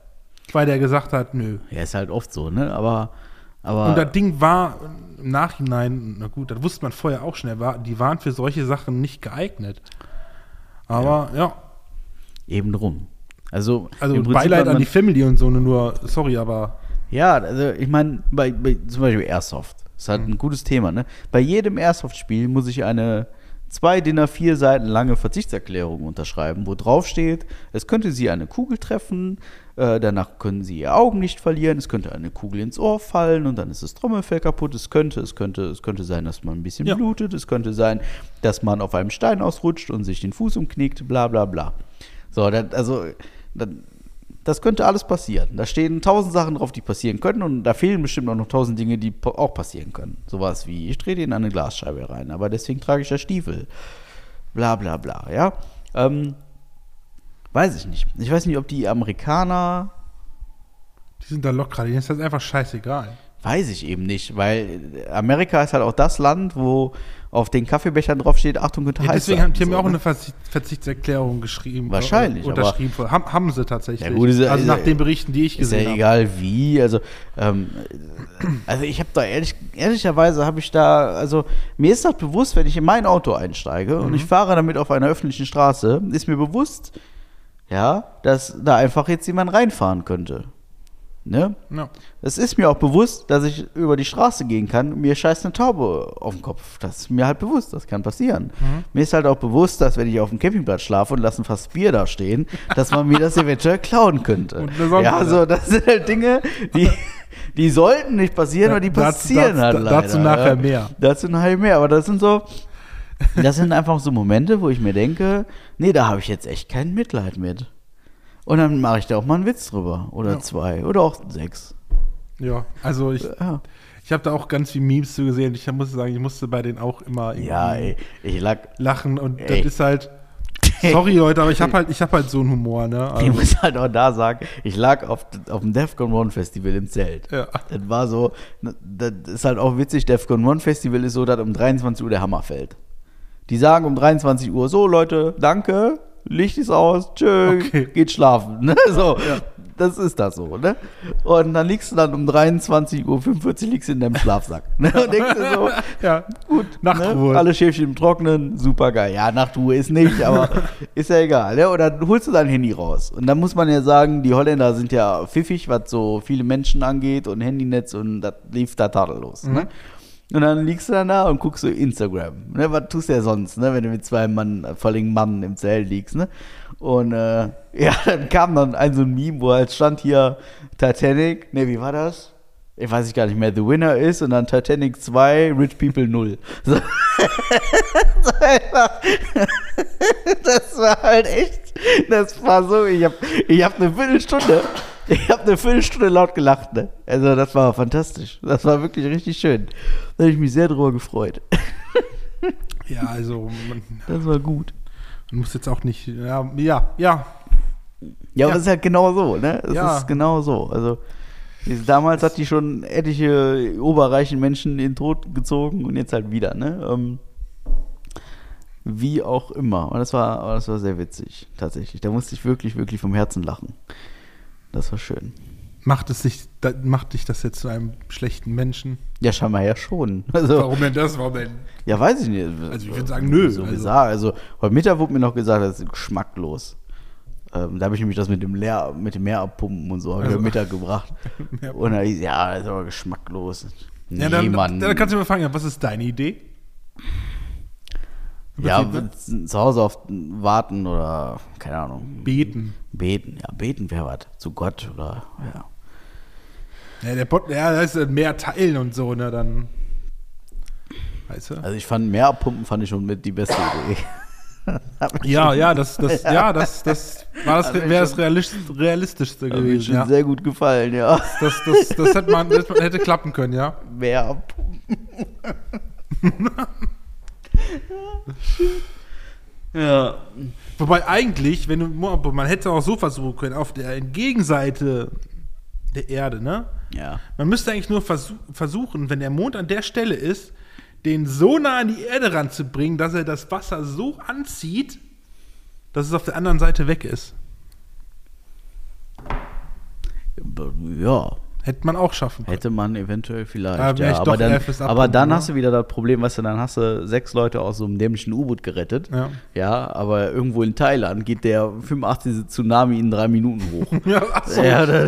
weil der gesagt hat, nö. ja, ist halt oft so, ne? Aber, aber Und das Ding war im Nachhinein, na gut, das wusste man vorher auch schnell, war, die waren für solche Sachen nicht geeignet. Aber ja, eben drum. Also, also Beileid an die Family und so, nur, sorry, aber Ja, also ich meine, bei, bei zum Beispiel Airsoft, ist halt ein gutes Thema, ne? Bei jedem Airsoft-Spiel muss ich eine zwei DIN A4 Seiten lange Verzichtserklärung unterschreiben, wo drauf steht, es könnte Sie eine Kugel treffen, äh, danach können Sie Ihr Augenlicht verlieren, es könnte eine Kugel ins Ohr fallen und dann ist das Trommelfell kaputt, es könnte, es könnte, es könnte sein, dass man ein bisschen Ja. blutet, es könnte sein, dass man auf einem Stein ausrutscht und sich den Fuß umknickt, bla bla bla. So, das, also, das, das könnte alles passieren. Da stehen tausend Sachen drauf, die passieren können und da fehlen bestimmt auch noch tausend Dinge, die auch passieren können. Sowas wie, ich drehe den an eine Glasscheibe rein, aber deswegen trage ich ja Stiefel. Bla bla bla, ja. Ähm, weiß ich nicht. Ich weiß nicht, ob die Amerikaner, die sind da locker, denen ist das einfach scheißegal. weiß ich eben nicht, weil Amerika ist halt auch das Land, wo auf den Kaffeebechern drauf steht, Achtung, könnte Ja, heiß deswegen haben die So, mir auch ne? eine Verzicht, Verzichtserklärung geschrieben. Wahrscheinlich, äh, aber- Unterschrieben. haben, haben sie tatsächlich. Ja, gut, ist also nach den Berichten, die ich Ist ja gesehen habe. egal wie, also ähm, also ich habe da ehrlich, ehrlicherweise habe ich da, also mir ist das bewusst, wenn ich in mein Auto einsteige und ich fahre damit auf einer öffentlichen Straße, ist mir bewusst, ja, dass da einfach jetzt jemand reinfahren könnte. Ne? Ja. Es ist mir auch bewusst, dass ich über die Straße gehen kann und mir scheißt eine Taube auf den Kopf. Das ist mir halt bewusst, das kann passieren. Mhm. Mir ist halt auch bewusst, dass wenn ich auf dem Campingplatz schlafe und lasse ein Fass Bier da stehen, dass man mir das eventuell klauen könnte. Ja, so, das sind halt Dinge, die, die sollten nicht passieren, aber die passieren dazu- halt leider. dazu nachher mehr. Dazu nachher mehr, aber das sind so, das sind einfach so Momente, wo ich mir denke, nee, da habe ich jetzt echt kein Mitleid mit. Und dann mache ich da auch mal einen Witz drüber. Oder Ja. zwei. Oder auch sechs. ja, also ich, Ja. ich habe da auch ganz viel Memes zu gesehen. Ich muss sagen, ich musste bei denen auch immer irgendwie Ja, ey, ich lag. lachen und Ey. das ist halt. Sorry Leute, aber ich habe halt, ich habe halt so einen Humor, ne? Ich Also, muss halt auch da sagen, ich lag auf, auf dem Defcon One Festival im Zelt. Ja. Das war so, das ist halt auch witzig, Defcon One Festival ist so, dass um 23 Uhr der Hammer fällt. Die sagen um 23 Uhr, so Leute, danke, Licht ist aus, tschö, Okay. geht schlafen. Ne? So, das ist das so, ne? Und dann liegst du dann um 23.45 Uhr liegst du in deinem Schlafsack. Ne? Und denkst du so, ja, Gut, Nachtruhe. Ne? Alle Schäfchen im Trocknen, super geil. Ja, Nachtruhe ist nicht, aber ist ja egal. Ne? Und dann holst du dein Handy raus. Und dann muss man ja sagen, die Holländer sind ja pfiffig, was so viele Menschen angeht und Handynetz und das lief da tadellos. Ne? Und dann liegst du dann da und guckst so Instagram. Ne? Was tust du ja sonst, ne? wenn du mit zwei Mann, vor allem Mann im Zelt liegst. Ne? Und äh, ja, dann kam dann ein so ein Meme, wo halt stand hier Titanic. Ne, wie war das? Ich weiß ich gar nicht mehr. The Winner ist und dann Titanic 2, Rich People 0. So. Das war halt echt, das war so, ich hab, ich hab eine Viertelstunde, ich hab eine Viertelstunde laut gelacht, ne? Also das war fantastisch. Das war wirklich richtig schön. Da habe ich mich sehr drüber gefreut. ja, also man, Das war gut. man muss jetzt auch nicht, ja, ja, ja, Ja, aber Ja. es ist halt genau so, ne? Es Ja. ist genau so. Also damals hat die schon etliche oberreichen Menschen in den Tod gezogen und jetzt halt wieder, ne? Ähm, Wie auch immer. Und das war, das war sehr witzig, tatsächlich. Da musste ich wirklich, wirklich vom Herzen lachen. Das war schön. Macht, es sich, da, macht dich das jetzt zu einem schlechten Menschen? Ja, scheinbar ja schon. Also, Warum denn das? Warum denn? ja, weiß ich nicht. Also ich würde sagen, nö. So Also-. Also heute Mittag wurde mir noch gesagt, das ist geschmacklos. Ähm, da habe ich nämlich das mit dem Leer, mit dem Meer abpumpen und so Also- heute Mittag gebracht. Und da hieß, ja, das ist aber geschmacklos. Nee, Ja, dann, Mann. dann kannst du mir fragen, was ist deine Idee? Ja, zu Hause auf warten oder, keine Ahnung, Beten. beten. Ja, beten wäre was. Zu Gott oder, ja. Ja, der Bot, ja, da ist mehr teilen und so, ne, dann. Weißt du? Also ich fand Meer abpumpen fand ich schon mit die beste Idee. Ja, ja, das, das, ja, das, das war das, wäre das realist, realistischste Hat mir gewesen. schon Ja. sehr gut gefallen, ja. Das, das, das hätte man, das hätte klappen können, ja. Meer abpumpen. Ja. Wobei eigentlich, wenn du, man hätte auch so versuchen können, auf der Gegenseite der Erde, ne? Ja. Man müsste eigentlich nur versuch, versuchen, wenn der Mond an der Stelle ist, den so nah an die Erde ranzubringen, dass er das Wasser so anzieht, dass es auf der anderen Seite weg ist. Ja. Hätte man auch schaffen können. Hätte man eventuell vielleicht. Ja, aber, dann, aber dann ne? hast du wieder das Problem, weißt du, dann hast du sechs Leute aus so einem dämlichen U-Boot gerettet. Ja. Ja, aber irgendwo in Thailand geht der 85. Tsunami in drei Minuten hoch. Ja, ach so. Ja,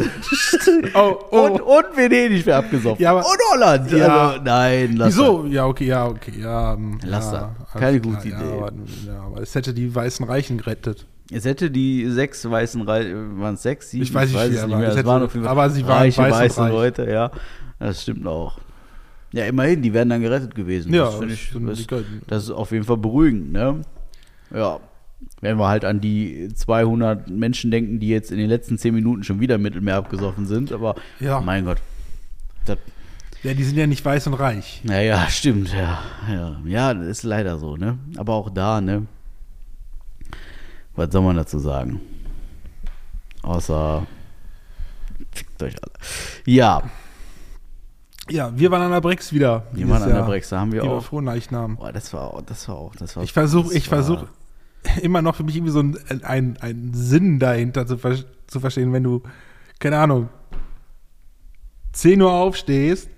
Oh, oh. Und, und Venedig wäre abgesoffen. Ja, aber- und Holland. Ja. Also, nein, lass Wieso? Ja, okay, ja, okay, ja. ähm, Lass ja, das. Keine klar, gute ja, Idee. Aber, ja, aber es hätte die weißen Reichen gerettet. Es hätte die sechs weißen Reichen, waren es sechs, sieben? Ich weiß nicht, wie es nicht mehr. Es waren auf jeden Fall aber sie waren reiche, weiß weiße. Leute, ja. Das stimmt auch. Ja, immerhin, die wären dann gerettet gewesen. Ja, das, ich, das, das ist auf jeden Fall beruhigend, ne? Ja. Wenn wir halt an die 200 Menschen denken, die jetzt in den letzten zehn Minuten schon wieder im Mittelmeer abgesoffen sind, aber Ja. mein Gott. Das, Ja, die sind ja nicht weiß und reich. naja, stimmt, ja. Ja, ja das ist leider so, ne? Aber auch da, ne? Was soll man dazu sagen? Außer. Fickt euch alle. Ja, Ja, wir waren an der Brex wieder. wir waren an der. Brex, da haben wir auch. Frohleichnam. Boah, das war auch, das war auch, das war. Ich versuche, ich versuche immer noch für mich irgendwie so ein, ein, ein Sinn dahinter zu, ver zu verstehen, wenn du, keine Ahnung, 10 Uhr aufstehst,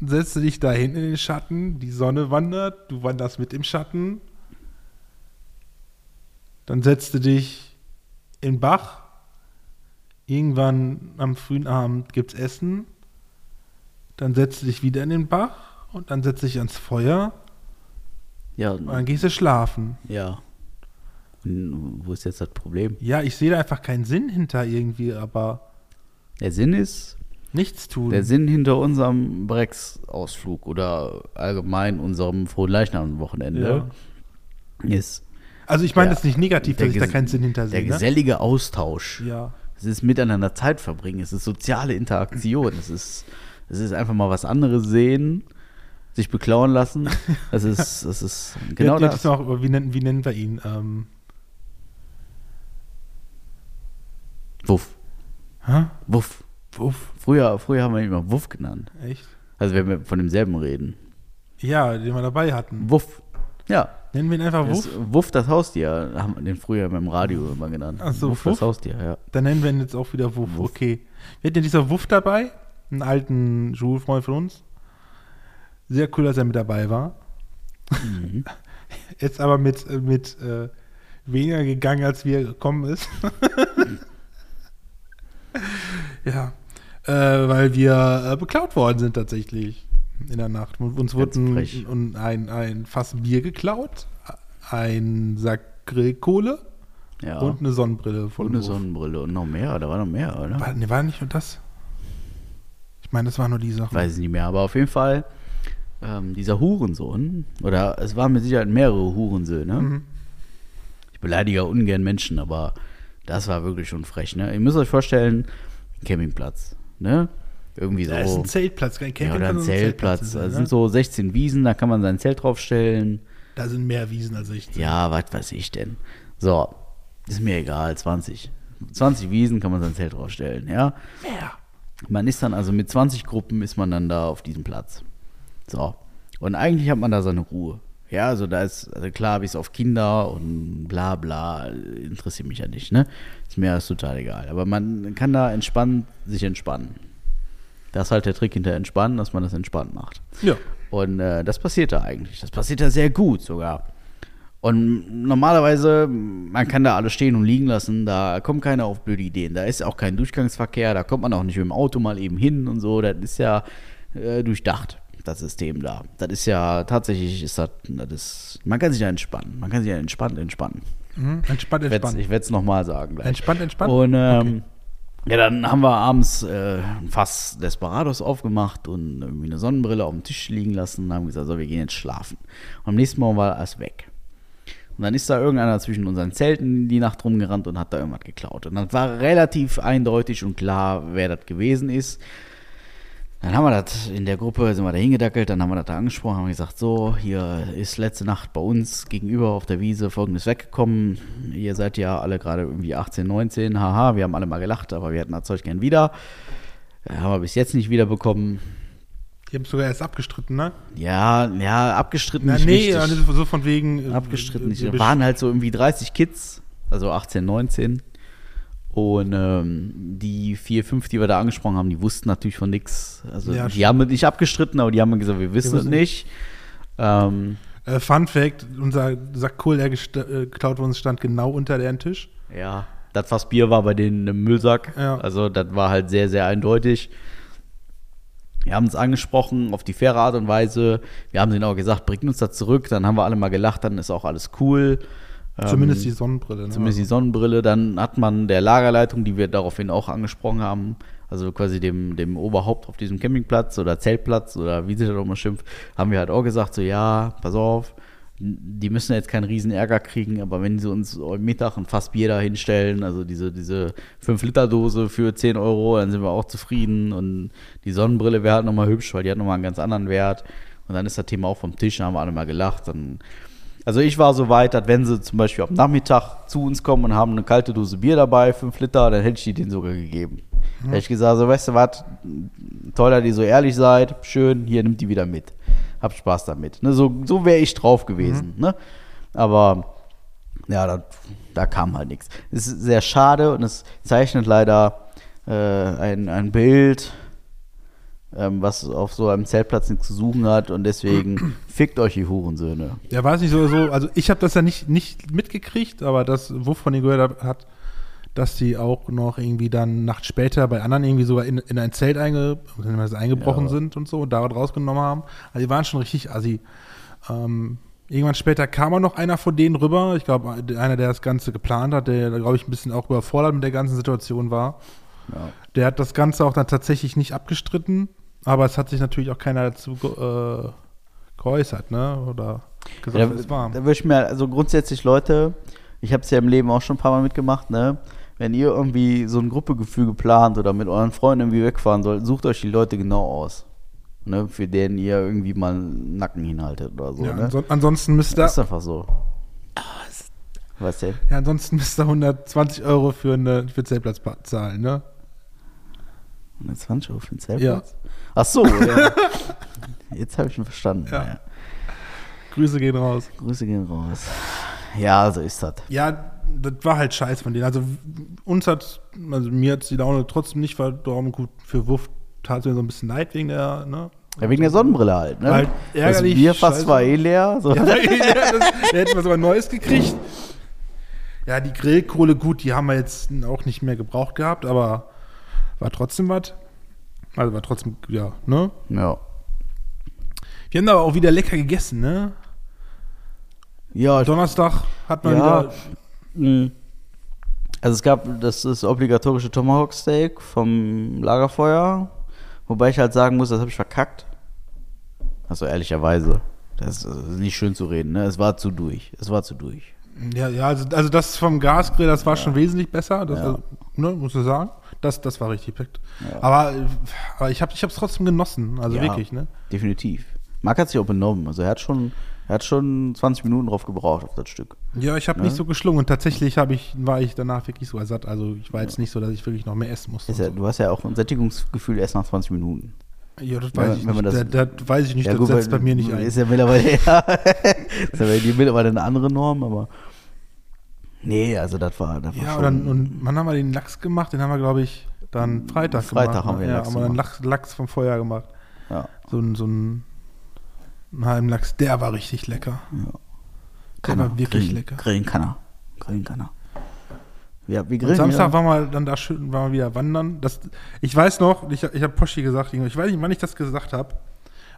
setzt du dich da hin in den Schatten, die Sonne wandert, du wanderst mit im Schatten, dann setzt du dich in den Bach, irgendwann am frühen Abend gibt's Essen, dann setzt du dich wieder in den Bach und dann setzt du dich ans Feuer Ja, und dann gehst du schlafen. ja. Und wo ist jetzt das Problem? Ja, ich sehe da einfach keinen Sinn hinter irgendwie, aber Der Sinn ist, nichts tun. der Sinn hinter unserem Brex-Ausflug oder allgemein unserem Frohen-Leichnam-Wochenende ist also ich meine das nicht negativ, der dass ich da keinen Sinn hinter der. Ne? gesellige Austausch. Ja. Es ist miteinander Zeit verbringen, es ist soziale Interaktion, es ist, es ist einfach mal was anderes sehen, sich beklauen lassen. Es ist, es ist genau Jetzt- das. jetzt Noch, wie, nennen, wie nennen wir ihn? Ähm, Wuff. hä? Wuff. Wuff, Früher, früher haben wir ihn immer Wuff genannt. echt? Also wenn wir von demselben reden. Ja, den wir dabei hatten. Wuff. Ja. Nennen wir ihn einfach Das, Wuff? Wuff, das Haustier, haben wir den früher beim Radio immer genannt. Ach so, Wuff, Wuff? das Haustier, ja. Dann nennen wir ihn jetzt auch wieder Wuff. Wuff. Okay. Wir hatten ja dieser Wuff dabei, einen alten Schulfreund von uns. Sehr cool, dass er mit dabei war. Mhm. Jetzt aber mit, mit äh, weniger gegangen, als wie er gekommen ist. ja. Äh, weil wir äh, beklaut worden sind tatsächlich in der Nacht. Uns Ganz wurde frech. ein, ein, ein Fass Bier geklaut, ein Sack Grillkohle ja. und eine Sonnenbrille von Und eine Wuff. Sonnenbrille und noch mehr, da war noch mehr, oder? War, nee, war nicht nur das? Ich meine, das war nur die Sache. Weiß ich nicht mehr, aber auf jeden Fall ähm, dieser Hurensohn, oder es waren mit Sicherheit mehrere Hurensöhne. Mhm. Ich beleidige ja ungern Menschen, aber das war wirklich schon frech, ne? Ihr müsst euch vorstellen, Campingplatz, ne? Irgendwie so. Da ist ein Zeltplatz, kein ja, oder ein Zeltplatz. ist Da sind so 16 Wiesen, da kann man sein Zelt draufstellen. Da sind mehr Wiesen als ich. Ja, was weiß ich denn. So, ist mir egal, 20. 20 Wiesen kann man sein Zelt draufstellen, ja. Mehr. Man ist dann also mit 20 Gruppen ist man dann da auf diesem Platz. So. Und eigentlich hat man da seine Ruhe. Ja, also da ist, also klar, bis auf Kinder und bla bla, interessiert mich ja nicht, ne? Ist mir das total egal. Aber man kann da entspannt sich entspannen. Das ist halt der Trick hinter Entspannen, dass man das entspannt macht. Ja. Und äh, das passiert da eigentlich. Das passiert da sehr gut sogar. Und normalerweise, man kann da alles stehen und liegen lassen, da kommt keiner auf blöde Ideen. Da ist auch kein Durchgangsverkehr, da kommt man auch nicht mit dem Auto mal eben hin und so. Das ist ja äh, durchdacht, das System da. Das ist ja tatsächlich, ist das, das ist, man kann sich da entspannen. Man kann sich ja entspannt entspannen. Mhm. Entspannt, entspannt. Ich werde es nochmal sagen gleich. Entspannt, entspannt. Und ähm, ja, dann haben wir abends äh, ein Fass Desperados aufgemacht und irgendwie eine Sonnenbrille auf dem Tisch liegen lassen und haben gesagt, so, wir gehen jetzt schlafen. Und am nächsten Morgen war alles weg. Und dann ist da irgendeiner zwischen unseren Zelten die Nacht rumgerannt und hat da irgendwas geklaut. Und dann war relativ eindeutig und klar, wer das gewesen ist. Dann haben wir das in der Gruppe, sind wir da hingedackelt, dann haben wir das da angesprochen, haben gesagt, so, hier ist letzte Nacht bei uns gegenüber auf der Wiese folgendes weggekommen. Ihr seid ja alle gerade irgendwie 18, 19, haha, wir haben alle mal gelacht, aber wir hätten das Zeug gern wieder. Äh, haben wir bis jetzt nicht wiederbekommen. Die haben es sogar erst abgestritten, ne? Ja, ja, abgestritten Na, nicht nee, richtig. so von wegen. äh, abgestritten nicht. äh, Da waren halt so irgendwie 30 Kids, also 18, 19. Und ähm, die vier, fünf, die wir da angesprochen haben, die wussten natürlich von nichts. Also Ja, die stimmt. haben es nicht abgestritten, aber die haben gesagt, wir wissen es nicht. Ähm, Äh, Fun Fact: Unser Sack Kohl, der äh, geklaut wurde, stand genau unter deren Tisch. ja, das was Bier war bei denen im Müllsack. Ja. Also das war halt sehr, sehr eindeutig. Wir haben uns angesprochen auf die faire Art und Weise. Wir haben denen auch gesagt, bringt uns das zurück. Dann haben wir alle mal gelacht, dann ist auch alles cool. Zumindest Ähm, die Sonnenbrille. Ne? Zumindest die Sonnenbrille. Dann hat man der Lagerleitung, die wir daraufhin auch angesprochen haben, also quasi dem, dem Oberhaupt auf diesem Campingplatz oder Zeltplatz oder wie sich das auch mal schimpft, haben wir halt auch gesagt, so ja, pass auf, die müssen jetzt keinen riesen Ärger kriegen, aber wenn sie uns Mittag ein Fass Bier da hinstellen, also diese, diese 5-Liter-Dose für 10 Euro, dann sind wir auch zufrieden und die Sonnenbrille wäre halt nochmal hübsch, weil die hat nochmal einen ganz anderen Wert und dann ist das Thema auch vom Tisch, dann haben wir alle mal gelacht, dann also ich war so weit, dass wenn sie zum Beispiel am Nachmittag zu uns kommen und haben eine kalte Dose Bier dabei, 5 Liter, dann hätte ich die denen sogar gegeben. Hätte ich gesagt, so weißt du was, toll, dass ihr so ehrlich seid, schön, hier nimmt die wieder mit. Hab Spaß damit. Ne, so so wäre ich drauf gewesen. Ne? Aber ja, da, da kam halt nichts. Es ist sehr schade und es zeichnet leider äh, ein, ein Bild, ähm, was auf so einem Zeltplatz nichts zu suchen hat und deswegen fickt euch die Hurensöhne. Ja, weiß nicht so, so also ich habe das ja nicht, nicht mitgekriegt, aber das, wovon ihr gehört hat, dass die auch noch irgendwie dann Nacht später bei anderen irgendwie sogar in, in ein Zelt einge, eingebrochen Ja. sind und so und da was rausgenommen haben. Also die waren schon richtig assi. Ähm, irgendwann später kam auch noch einer von denen rüber. Ich glaube, einer, der das Ganze geplant hat, der, glaube ich, ein bisschen auch überfordert mit der ganzen Situation war. Ja. Der hat das Ganze auch dann tatsächlich nicht abgestritten, aber es hat sich natürlich auch keiner dazu ge äh, geäußert, ne? Oder gesagt, Ja, ja, es war. da würde ich mir, also grundsätzlich Leute, ich habe es ja im Leben auch schon ein paar Mal mitgemacht, ne? Wenn ihr irgendwie so ein Gruppegefühl plant oder mit euren Freunden irgendwie wegfahren sollt, sucht euch die Leute genau aus. Ne? Für denen ihr irgendwie mal einen Nacken hinhaltet oder so. ja, ne? anson ansonsten müsst ihr, Das ist einfach so. Weißt du? ja, ansonsten müsst ihr 120 Euro für eine für Zeltplatz pa- zahlen, ne? 120 Euro für den Zeltplatz? Ach so, ja. Jetzt habe ich ihn verstanden. Ja. Ja. Grüße gehen raus. Grüße gehen raus. Ja, so ist das. Ja, das war halt scheiß von denen. Also uns hat, also mir hat die Laune trotzdem nicht verdorben. Gut, für Wuff tat es mir so ein bisschen leid wegen der, ne? Ja, wegen der Sonnenbrille halt, ne? Halt das ärgerlich, Bierfass scheiße. war eh leer. So. Ja, ja, das, da hätten wir sogar Neues gekriegt. Ja, die Grillkohle, gut, die haben wir jetzt auch nicht mehr gebraucht gehabt, aber war trotzdem was. Also war trotzdem, ja, ne? ja. Wir haben aber auch wieder lecker gegessen, ne? Ja, Donnerstag hat man Ja. wieder. Mhm. Also es gab das, das obligatorische Tomahawk Steak vom Lagerfeuer, wobei ich halt sagen muss, das habe ich verkackt. Also ehrlicherweise. Das ist nicht schön zu reden, ne? Es war zu durch. Es war zu durch. Ja, ja, also, also das vom Gasgrill, das war schon wesentlich besser, das, Ja. also, ne, muss ich sagen. Das, das war richtig perfekt. Ja. Aber, aber ich habe es trotzdem genossen, also Ja. wirklich, ne? Definitiv. Marc hat sich auch benommen. Also er hat schon, er hat schon 20 Minuten drauf gebraucht auf das Stück. Ja, ich habe Ne? nicht so geschlungen und tatsächlich ich, war ich danach wirklich sogar satt. Also ich war jetzt nicht so, dass ich wirklich noch mehr essen musste. Ja, und du hast ja auch ein Sättigungsgefühl erst nach 20 Minuten. so. Ja, das weiß ich nicht. das- Das, das weiß ich nicht, Ja, das gut, setzt weil- bei mir nicht ein. Ist ja mittlerweile, ja, ist ja mittlerweile eine andere Norm, aber. Nee, also das war. Das war Ja, schon, und, dann, und wann haben wir den Lachs gemacht? Den haben wir, glaube ich, dann Freitag, Freitag gemacht. haben wir den ja, Lachs haben wir dann gemacht. Lachs, Lachs vom Feuer gemacht. ja, So ein, so ein, einen halben Lachs. Der war richtig lecker. kann war er. wirklich grillen, lecker. Grillen kann er. Grillen kann er. Ja, wir Und grillen. Samstag ja. waren wir dann da schön, waren wir wieder wandern. Das, ich weiß noch, ich, ich habe Poschi gesagt, ich weiß nicht, wann ich das gesagt habe,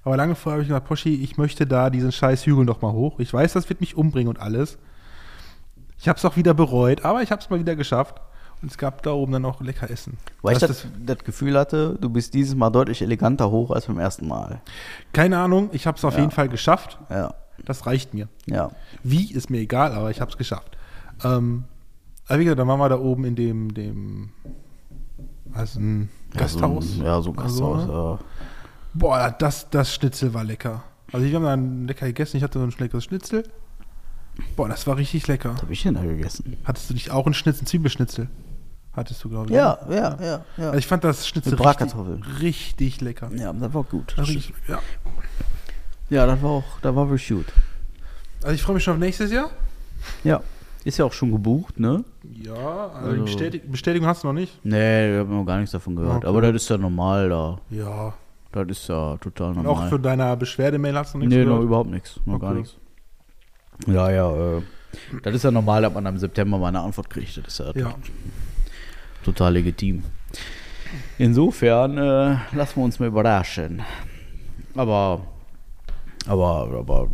aber lange vorher habe ich gesagt, Poschi, ich möchte da diesen scheiß Hügel noch mal hoch. Ich weiß, das wird mich umbringen und alles. Ich habe es auch wieder bereut, aber ich habe es mal wieder geschafft. Und es gab da oben dann auch lecker Essen. Weil ich Das das, das Gefühl hatte, du bist dieses Mal deutlich eleganter hoch als beim ersten Mal. keine Ahnung, ich habe es auf Ja. jeden Fall geschafft. Ja, Das reicht mir. ja. Wie ist mir egal, aber ich habe es geschafft. Ähm, aber wie gesagt, dann waren wir da oben in dem, dem also ein Gasthaus. Ja, so ein, ja, so ein Also, Gasthaus. ne? ja. Boah, das, das Schnitzel war lecker. Also wir haben dann lecker gegessen, ich hatte so ein leckeres Schnitzel. Boah, das war richtig lecker. Was habe ich denn da gegessen? Hattest du nicht auch einen Schnitzel, Zwiebelschnitzel? Hattest du, glaube ich. Ja, ne? ja, ja, ja. Also ich fand das Schnitzel richtig, richtig lecker. Ja, das war gut. Das richtig, ja. Ja, das war auch, das war wirklich gut. Also ich freue mich schon auf nächstes Jahr. Ja, ist ja auch schon gebucht, ne? Ja, also, die Also- Bestätig Bestätigung hast du noch nicht. Nee, ich habe noch gar nichts davon gehört. Okay. Aber das ist ja normal da. Ja. Das ist ja total Und normal. auch für deine Beschwerdemail hast du noch nichts nee, noch gehört? überhaupt nichts. Noch gar Okay. nichts. Ja, ja, äh, das ist ja normal, dass man im September mal eine Antwort kriegt. Das ist ja, Ja. total legitim. Insofern äh, lassen wir uns mal überraschen. Aber, aber, aber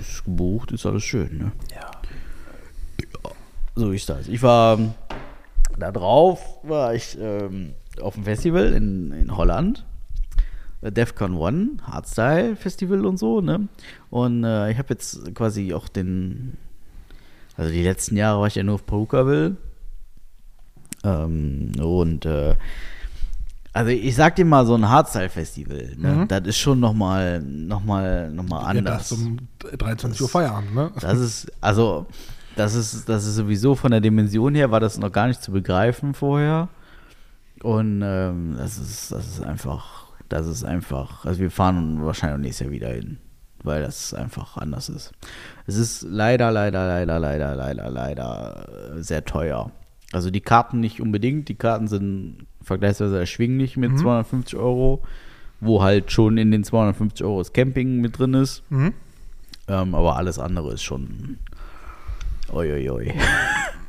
es ist gebucht, ist alles schön, ne? Ja. So ist das. Ich war ähm, da drauf, war ich ähm, auf dem Festival in, in Holland. Defcon One, Hardstyle Festival und so, ne? Und äh, ich habe jetzt quasi auch den, also die letzten Jahre war ich ja nur auf Perukaville. Ähm, und äh, also ich sag dir mal, so ein Hardstyle-Festival, ne? Mhm. das ist schon nochmal noch mal, noch mal Ja, anders. das um 23 Uhr Feierabend, ne? Das ist, also, das ist, das ist sowieso von der Dimension her, war das noch gar nicht zu begreifen vorher. Und ähm, das ist, das ist einfach, das ist einfach, also wir fahren wahrscheinlich nächstes Jahr wieder hin, weil das einfach anders ist. Es ist leider, leider, leider, leider, leider, leider äh, sehr teuer. Also die Karten nicht unbedingt, die Karten sind vergleichsweise erschwinglich mit 250 Euro, wo halt schon in den 250 Euro das Camping mit drin ist. Mhm. Ähm, aber alles andere ist schon. Uiuiui.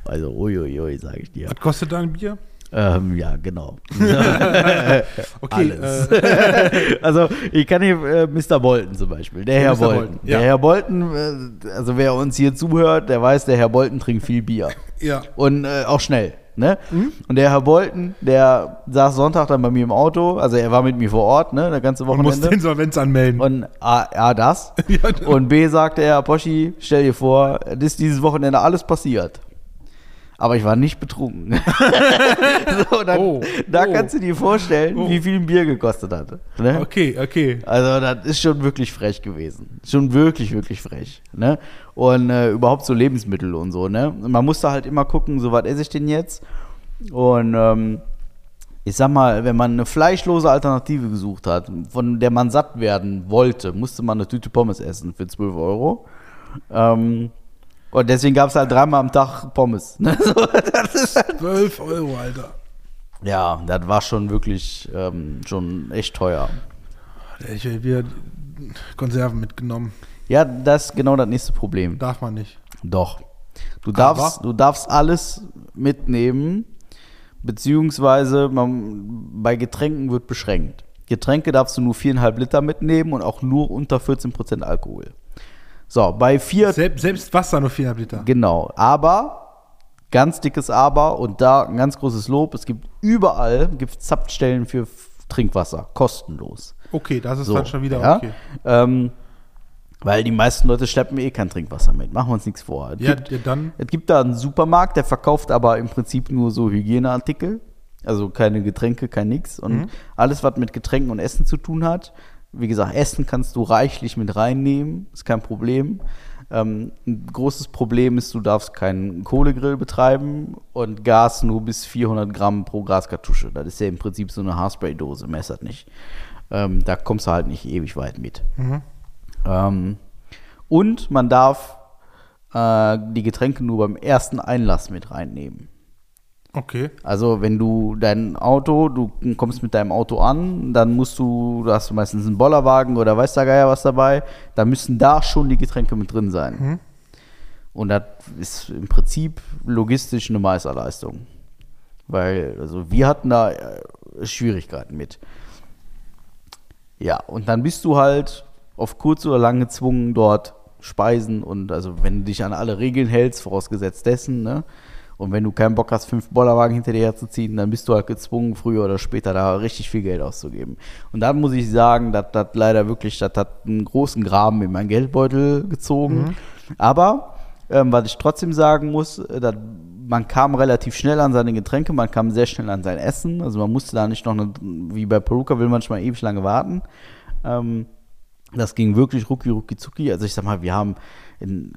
Also, uiuiui, sage ich dir. Was kostet da ein Bier? Ähm, ja, genau. Okay, äh, also, ich kann hier äh, Mr. Bolton zum Beispiel. Der Herr Mr. Bolton. Bolton, ja. Der Herr Bolton, äh, also wer uns hier zuhört, der weiß, der Herr Bolton trinkt viel Bier. ja. Und äh, auch schnell. Ne? Mhm. Und der Herr Bolton, der saß Sonntag dann bei mir im Auto, also er war mit mir vor Ort, ne, der ganze Man muss Wochenende. Insolvenz anmelden. Und A, A das. Ja. Und B sagte er, Poschi, stell dir vor, es ist dieses Wochenende alles passiert. Aber ich war nicht betrunken. so, dann, Oh, da oh. kannst du dir vorstellen, Oh. wie viel ein Bier gekostet hat. Ne? Okay, okay. Also das ist schon wirklich frech gewesen. Schon wirklich, wirklich frech. Ne? Und äh, überhaupt so Lebensmittel und so. Ne? Man musste halt immer gucken, so was esse ich denn jetzt? Und ähm, ich sag mal, wenn man eine fleischlose Alternative gesucht hat, von der man satt werden wollte, musste man eine Tüte Pommes essen für 12 Euro. Ähm, und deswegen gab es halt dreimal am Tag Pommes. Ne? So, das ist halt 12 Euro, Alter. ja, das war schon wirklich ähm, schon echt teuer. Ich hätte wieder Konserven mitgenommen. Ja, das ist genau das nächste Problem. Darf man nicht. Doch. Du darfst, du darfst alles mitnehmen, beziehungsweise man, bei Getränken wird beschränkt. Getränke darfst du nur 4,5 Liter mitnehmen und auch nur unter 14% Alkohol. So, bei vier, Selbst, selbst Wasser nur 4,5 Liter. genau, aber, ganz dickes Aber und da ein ganz großes Lob, es gibt überall, gibt Zapfstellen für Trinkwasser, kostenlos. Okay, das ist So, dann schon wieder ja? okay. Ähm, weil die meisten Leute schleppen eh kein Trinkwasser mit. Machen wir uns nichts vor. Es Ja, gibt, ja, dann. es gibt da einen Supermarkt, der verkauft aber im Prinzip nur so Hygieneartikel. Also keine Getränke, kein nix. Und Mhm. alles, was mit Getränken und Essen zu tun hat. Wie gesagt, Essen kannst du reichlich mit reinnehmen. Ist kein Problem. Ähm, ein großes Problem ist, du darfst keinen Kohlegrill betreiben und Gas nur bis 400 Gramm pro Gaskartusche. Das ist ja im Prinzip so eine Haarspraydose, messert nicht. Ähm, da kommst du halt nicht ewig weit mit. Ähm, und man darf äh, die Getränke nur beim ersten Einlass mit reinnehmen. Okay. Also wenn du dein Auto, du kommst mit deinem Auto an, dann musst du, du hast meistens einen Bollerwagen oder weiß der Geier was dabei, da müssen da schon die Getränke mit drin sein. Und das ist im Prinzip logistisch eine Meisterleistung. Weil, also wir hatten da äh, Schwierigkeiten mit. Ja, und dann bist du halt auf kurz oder lang gezwungen, dort Speisen und also wenn du dich an alle Regeln hältst, vorausgesetzt dessen, ne? Und wenn du keinen Bock hast, fünf Bollerwagen hinter dir herzuziehen, dann bist du halt gezwungen, früher oder später da richtig viel Geld auszugeben. Und da muss ich sagen, das hat leider wirklich, das hat einen großen Graben in meinen Geldbeutel gezogen. Aber ähm, was ich trotzdem sagen muss, äh, dat, man kam relativ schnell an seine Getränke, man kam sehr schnell an sein Essen. Also man musste da nicht noch, eine, wie bei Peruka will manchmal ewig lange warten. Ähm, das ging wirklich rucki rucki zucki. Also ich sag mal, wir haben, in,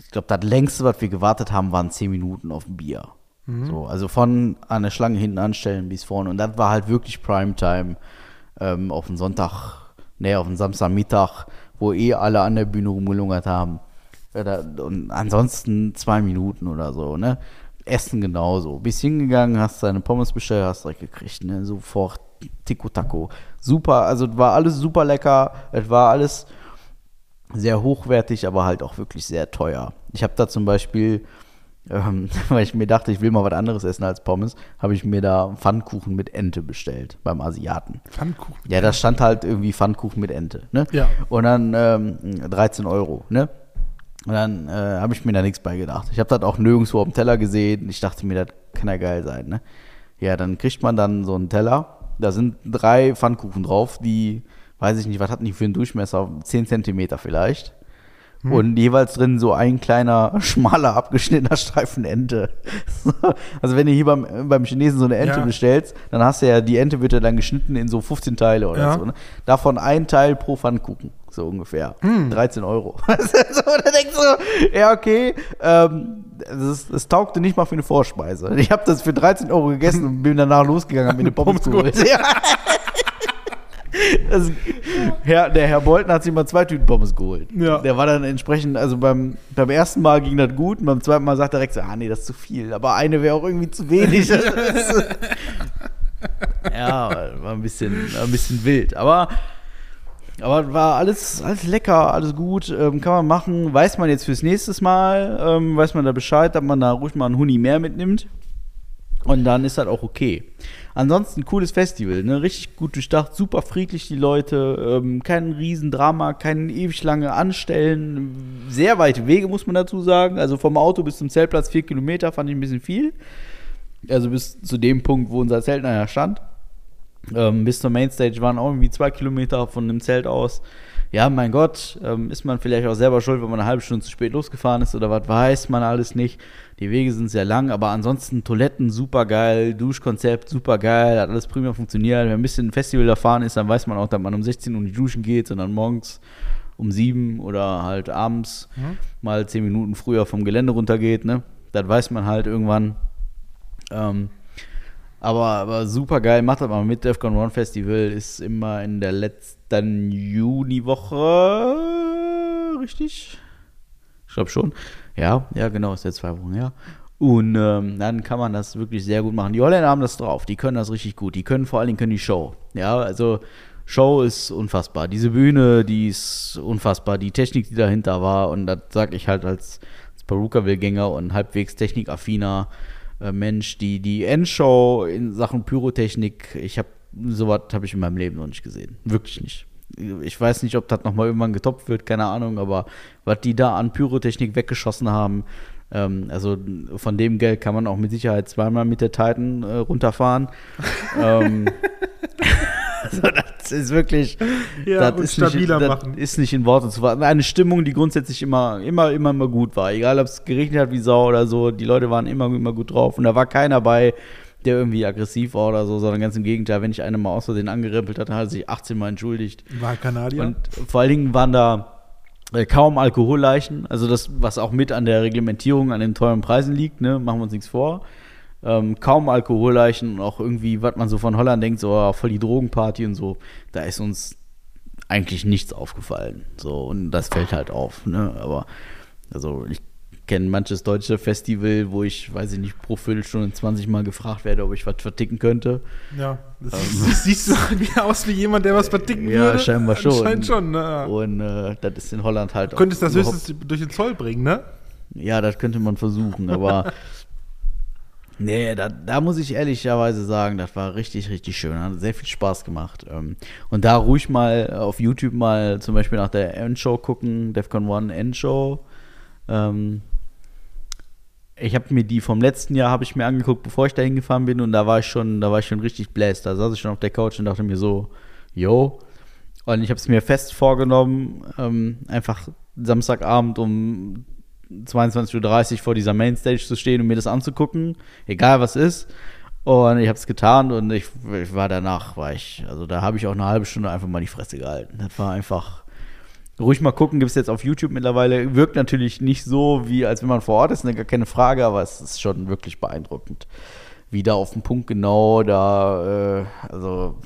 ich glaube, das längste, was wir gewartet haben, waren zehn Minuten auf ein Bier. So, also von an der Schlange hinten anstellen bis vorne. Und das war halt wirklich Primetime ähm, auf den Sonntag, nee, auf den Samstagmittag, wo eh alle an der Bühne rumgelungert haben. Und ansonsten zwei Minuten oder so, ne? Essen genauso. Bist hingegangen, hast deine Pommes bestellt, hast direkt gekriegt, ne? Sofort Tico-Taco. Super, also war alles super lecker. Es war alles sehr hochwertig, aber halt auch wirklich sehr teuer. Ich habe da zum Beispiel, ähm, weil ich mir dachte, ich will mal was anderes essen als Pommes, habe ich mir da Pfannkuchen mit Ente bestellt beim Asiaten. Pfannkuchen. Ja, da stand halt irgendwie Pfannkuchen mit Ente, ne? Ja. Und dann ähm, 13 Euro, ne? Und dann äh, habe ich mir da nichts bei gedacht. Ich habe das auch nirgendwo auf dem Teller gesehen. Ich dachte mir, das kann ja geil sein, ne? Ja, dann kriegt man dann so einen Teller. Da sind drei Pfannkuchen drauf, die, weiß ich nicht, was hatten die für einen Durchmesser? 10 Zentimeter vielleicht. Und jeweils drin so ein kleiner, schmaler, abgeschnittener Streifen Ente. also wenn du hier beim, beim Chinesen so eine Ente Ja. bestellst, dann hast du ja, die Ente wird ja dann geschnitten in so 15 Teile oder Ja. so. Ne? Davon ein Teil pro Pfannkuchen, so ungefähr. Hm. 13 Euro. so, da denkst du, ja okay, ähm, das, das taugte nicht mal für eine Vorspeise. Ich habe das für 13 Euro gegessen und bin danach losgegangen, mir eine Pommes geholt. Ja. Das, Herr, der Herr Bolton hat sich mal zwei Tüten Pommes geholt. Ja. Der war dann entsprechend, also beim, beim ersten Mal ging das gut und beim zweiten Mal sagt er direkt so, ah nee, das ist zu viel. Aber eine wäre auch irgendwie zu wenig. Ja, war ein bisschen, war ein bisschen wild. Aber, aber war alles, alles lecker, alles gut, ähm, kann man machen. Weiß man jetzt fürs nächste Mal, ähm, weiß man da Bescheid, dass man da ruhig mal einen Huni mehr mitnimmt. Und dann ist das auch okay. Ansonsten cooles Festival, ne? Richtig gut durchdacht, super friedlich die Leute, ähm, kein Riesendrama, kein ewig lange Anstellen, sehr weite Wege muss man dazu sagen. Also vom Auto bis zum Zeltplatz vier Kilometer fand ich ein bisschen viel. Also bis zu dem Punkt, wo unser Zelt nachher stand. Ähm, bis zur Mainstage waren auch irgendwie zwei Kilometer von dem Zelt aus. Ja, mein Gott, ähm, ist man vielleicht auch selber schuld, wenn man eine halbe Stunde zu spät losgefahren ist oder was weiß man alles nicht. Die Wege sind sehr lang, aber ansonsten Toiletten super geil, Duschkonzept super geil, hat alles prima funktioniert. Wenn ein bisschen Festival da fahren ist, dann weiß man auch, dass man um 16 Uhr in die Duschen geht, sondern morgens um 7 oder halt abends mal 10 Minuten früher vom Gelände runtergeht. Ne? Das weiß man halt irgendwann. Ähm, aber, aber super geil, macht das mal mit. Defcon One Festival ist immer in der letzten Juniwoche, richtig? Ich glaube schon. Ja, ja, genau, ist jetzt zwei Wochen her. Und ähm, dann kann man das wirklich sehr gut machen. Die Holländer haben das drauf, die können das richtig gut. Die können vor allen Dingen können die Show. Ja, also Show ist unfassbar. Diese Bühne, die ist unfassbar. Die Technik, die dahinter war, und das sage ich halt als, als Perukaville-Gänger und halbwegs technikaffiner äh, Mensch, die, die Endshow in Sachen Pyrotechnik, ich habe sowas habe ich in meinem Leben noch nicht gesehen. Wirklich nicht. Ich weiß nicht, ob das nochmal irgendwann getoppt wird, keine Ahnung, aber was die da an Pyrotechnik weggeschossen haben, ähm, also von dem Geld kann man auch mit Sicherheit zweimal mit der Titan äh, runterfahren. ähm, also das ist wirklich, Ja, das, und ist nicht, stabiler das machen. ist nicht in Worte zu fassen. Eine Stimmung, die grundsätzlich immer, immer, immer, immer gut war. Egal, ob es geregnet hat wie Sau oder so, die Leute waren immer, immer gut drauf und da war keiner bei, der irgendwie aggressiv war oder so, sondern ganz im Gegenteil, wenn ich einen mal aus Versehen angerempelt hatte, hat er sich 18 Mal entschuldigt. War Kanadier? Und vor allen Dingen waren da äh, kaum Alkoholleichen, also das, was auch mit an der Reglementierung, an den teuren Preisen liegt, ne, machen wir uns nichts vor. Ähm, kaum Alkoholleichen und auch irgendwie, was man so von Holland denkt, so oh, voll die Drogenparty und so. Da ist uns eigentlich nichts aufgefallen. So, und das fällt halt auf, ne? Aber also ich kenne manches deutsche Festival, wo ich, weiß ich nicht, pro Viertelstunde 20 Mal gefragt werde, ob ich was verticken könnte. Ja, das ähm. siehst du wie aus wie jemand, der was verticken ja, würde. Ja, scheinbar schon. Scheint schon, ne? Und äh, das ist in Holland halt du Könntest das höchstens durch den Zoll bringen, ne? Ja, das könnte man versuchen, aber nee, da, da muss ich ehrlicherweise sagen, das war richtig, richtig schön. Hat sehr viel Spaß gemacht. Ähm, und da ruhig mal auf YouTube mal zum Beispiel nach der Endshow gucken, Defcon One Endshow. Ähm, ich habe mir die vom letzten Jahr habe ich mir angeguckt, bevor ich da hingefahren bin und da war ich schon, da war ich schon richtig bläst. Da saß ich schon auf der Couch und dachte mir so, yo. Und ich habe es mir fest vorgenommen, ähm, einfach Samstagabend um 22.30 Uhr vor dieser Mainstage zu stehen und mir das anzugucken, egal was ist. Und ich habe es getan und ich, ich, war danach, war ich, also da habe ich auch eine halbe Stunde einfach mal die Fresse gehalten. Das war einfach, ruhig mal gucken, gibt es jetzt auf YouTube mittlerweile. Wirkt natürlich nicht so, wie als wenn man vor Ort ist, ne, gar keine Frage, aber es ist schon wirklich beeindruckend. Wie da auf den Punkt genau, da, äh, also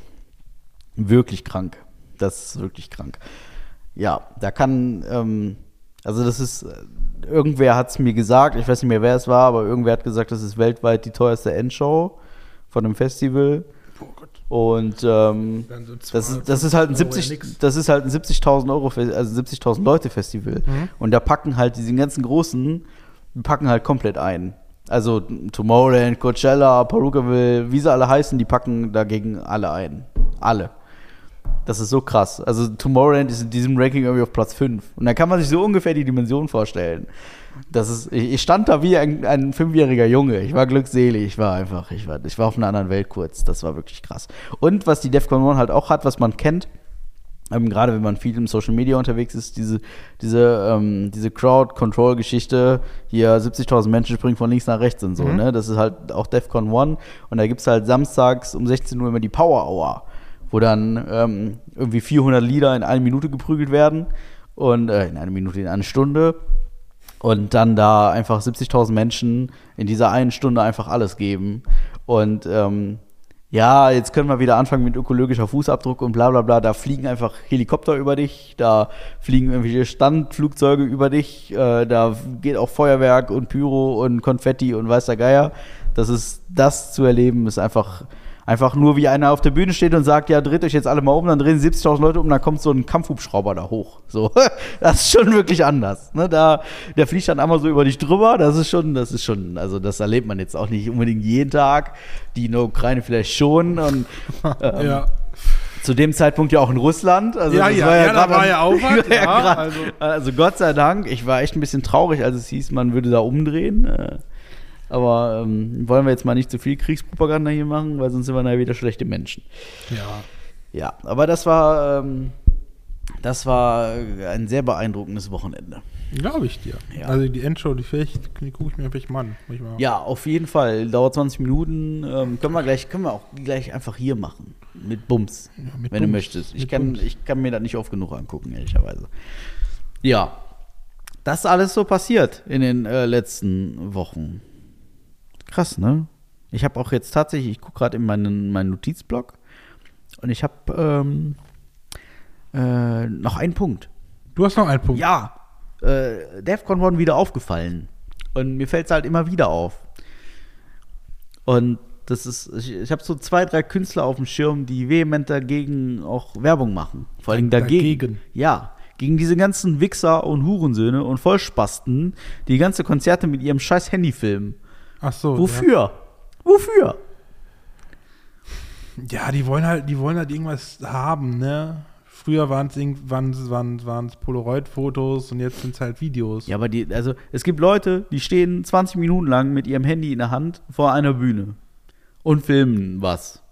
wirklich krank. Das ist wirklich krank. Ja, da kann, ähm, also das ist, irgendwer hat es mir gesagt, ich weiß nicht mehr, wer es war, aber irgendwer hat gesagt, das ist weltweit die teuerste Endshow von einem Festival. Oh Gott. Und ähm, das, ist, das ist halt ein 70, das ist halt ein 70.000 Euro, also 70.000 Leute Festival. Mhm. Und da packen halt diese ganzen großen, packen halt komplett ein. Also Tomorrowland, Coachella, Perukaville, wie sie alle heißen, die packen dagegen alle ein. Alle. Das ist so krass. Also Tomorrowland ist in diesem Ranking irgendwie auf Platz 5. Und da kann man sich so ungefähr die Dimension vorstellen. Das ist, ich, stand da wie ein, ein fünfjähriger Junge. Ich war glückselig. Ich war einfach, ich war, ich war auf einer anderen Welt kurz. Das war wirklich krass. Und was die DEFCON 1 halt auch hat, was man kennt, ähm, gerade wenn man viel im Social Media unterwegs ist, diese, diese, ähm, diese Crowd-Control-Geschichte, hier 70.000 Menschen springen von links nach rechts und so, mhm. ne? Das ist halt auch DEFCON 1 und da gibt es halt samstags um 16 Uhr immer die Power Hour, wo dann ähm, irgendwie 400 Lieder in einer Minute geprügelt werden und äh, in einer Minute, in einer Stunde und dann da einfach 70.000 Menschen in dieser einen Stunde einfach alles geben. Und ähm, ja, jetzt können wir wieder anfangen mit ökologischer Fußabdruck und bla bla bla. Da fliegen einfach Helikopter über dich, da fliegen irgendwelche Standflugzeuge über dich, äh, da geht auch Feuerwerk und Pyro und Konfetti und weiß der Geier. Das ist, das zu erleben, ist einfach Einfach nur wie einer auf der Bühne steht und sagt, ja, dreht euch jetzt alle mal um, dann drehen 70.000 Leute um, dann kommt so ein Kampfhubschrauber da hoch. So, das ist schon wirklich anders. Ne? Da, der fliegt dann einmal so über dich drüber. Das ist schon, das ist schon, also das erlebt man jetzt auch nicht unbedingt jeden Tag. Die in der Ukraine vielleicht schon. Und, ähm, ja zu dem Zeitpunkt ja auch in Russland. Also ja, ja, war ja, ja da war ja auch was. ja, also. also. Gott sei Dank, ich war echt ein bisschen traurig, als es hieß, man würde da umdrehen. Äh, aber ähm, wollen wir jetzt mal nicht zu viel Kriegspropaganda hier machen, weil sonst sind wir nachher wieder schlechte Menschen. Ja. Ja, aber das war, ähm, das war ein sehr beeindruckendes Wochenende. Glaube ich dir. Ja. Also die Endshow, die, die gucke ich mir vielleicht mal an. Ja, auf jeden Fall. Dauert 20 Minuten. Ähm, können wir gleich, können wir auch gleich einfach hier machen. Mit Bums. Ja, mit wenn Bums. du möchtest. Ich kann, ich kann mir das nicht oft genug angucken, ehrlicherweise. Ja. Das ist alles so passiert in den äh, letzten Wochen. Krass, ne? Ich habe auch jetzt tatsächlich, ich gucke gerade in meinen, meinen Notizblock und ich habe ähm, äh, noch einen Punkt. Du hast noch einen Punkt? Ja. Äh, Defcon wurden wieder aufgefallen. Und mir fällt es halt immer wieder auf. Und das ist, ich, ich habe so zwei, drei Künstler auf dem Schirm, die vehement dagegen auch Werbung machen. Vor allem dagegen. dagegen. Ja. Gegen diese ganzen Wichser und Hurensöhne und Vollspasten, die ganze Konzerte mit ihrem scheiß Handy filmen. Ach so. Wofür? Ja. Wofür? Ja, die wollen halt, die wollen halt irgendwas haben, ne? Früher waren es waren, waren, waren Polaroid-Fotos und jetzt sind es halt Videos. Ja, aber die, also es gibt Leute, die stehen 20 Minuten lang mit ihrem Handy in der Hand vor einer Bühne und filmen was.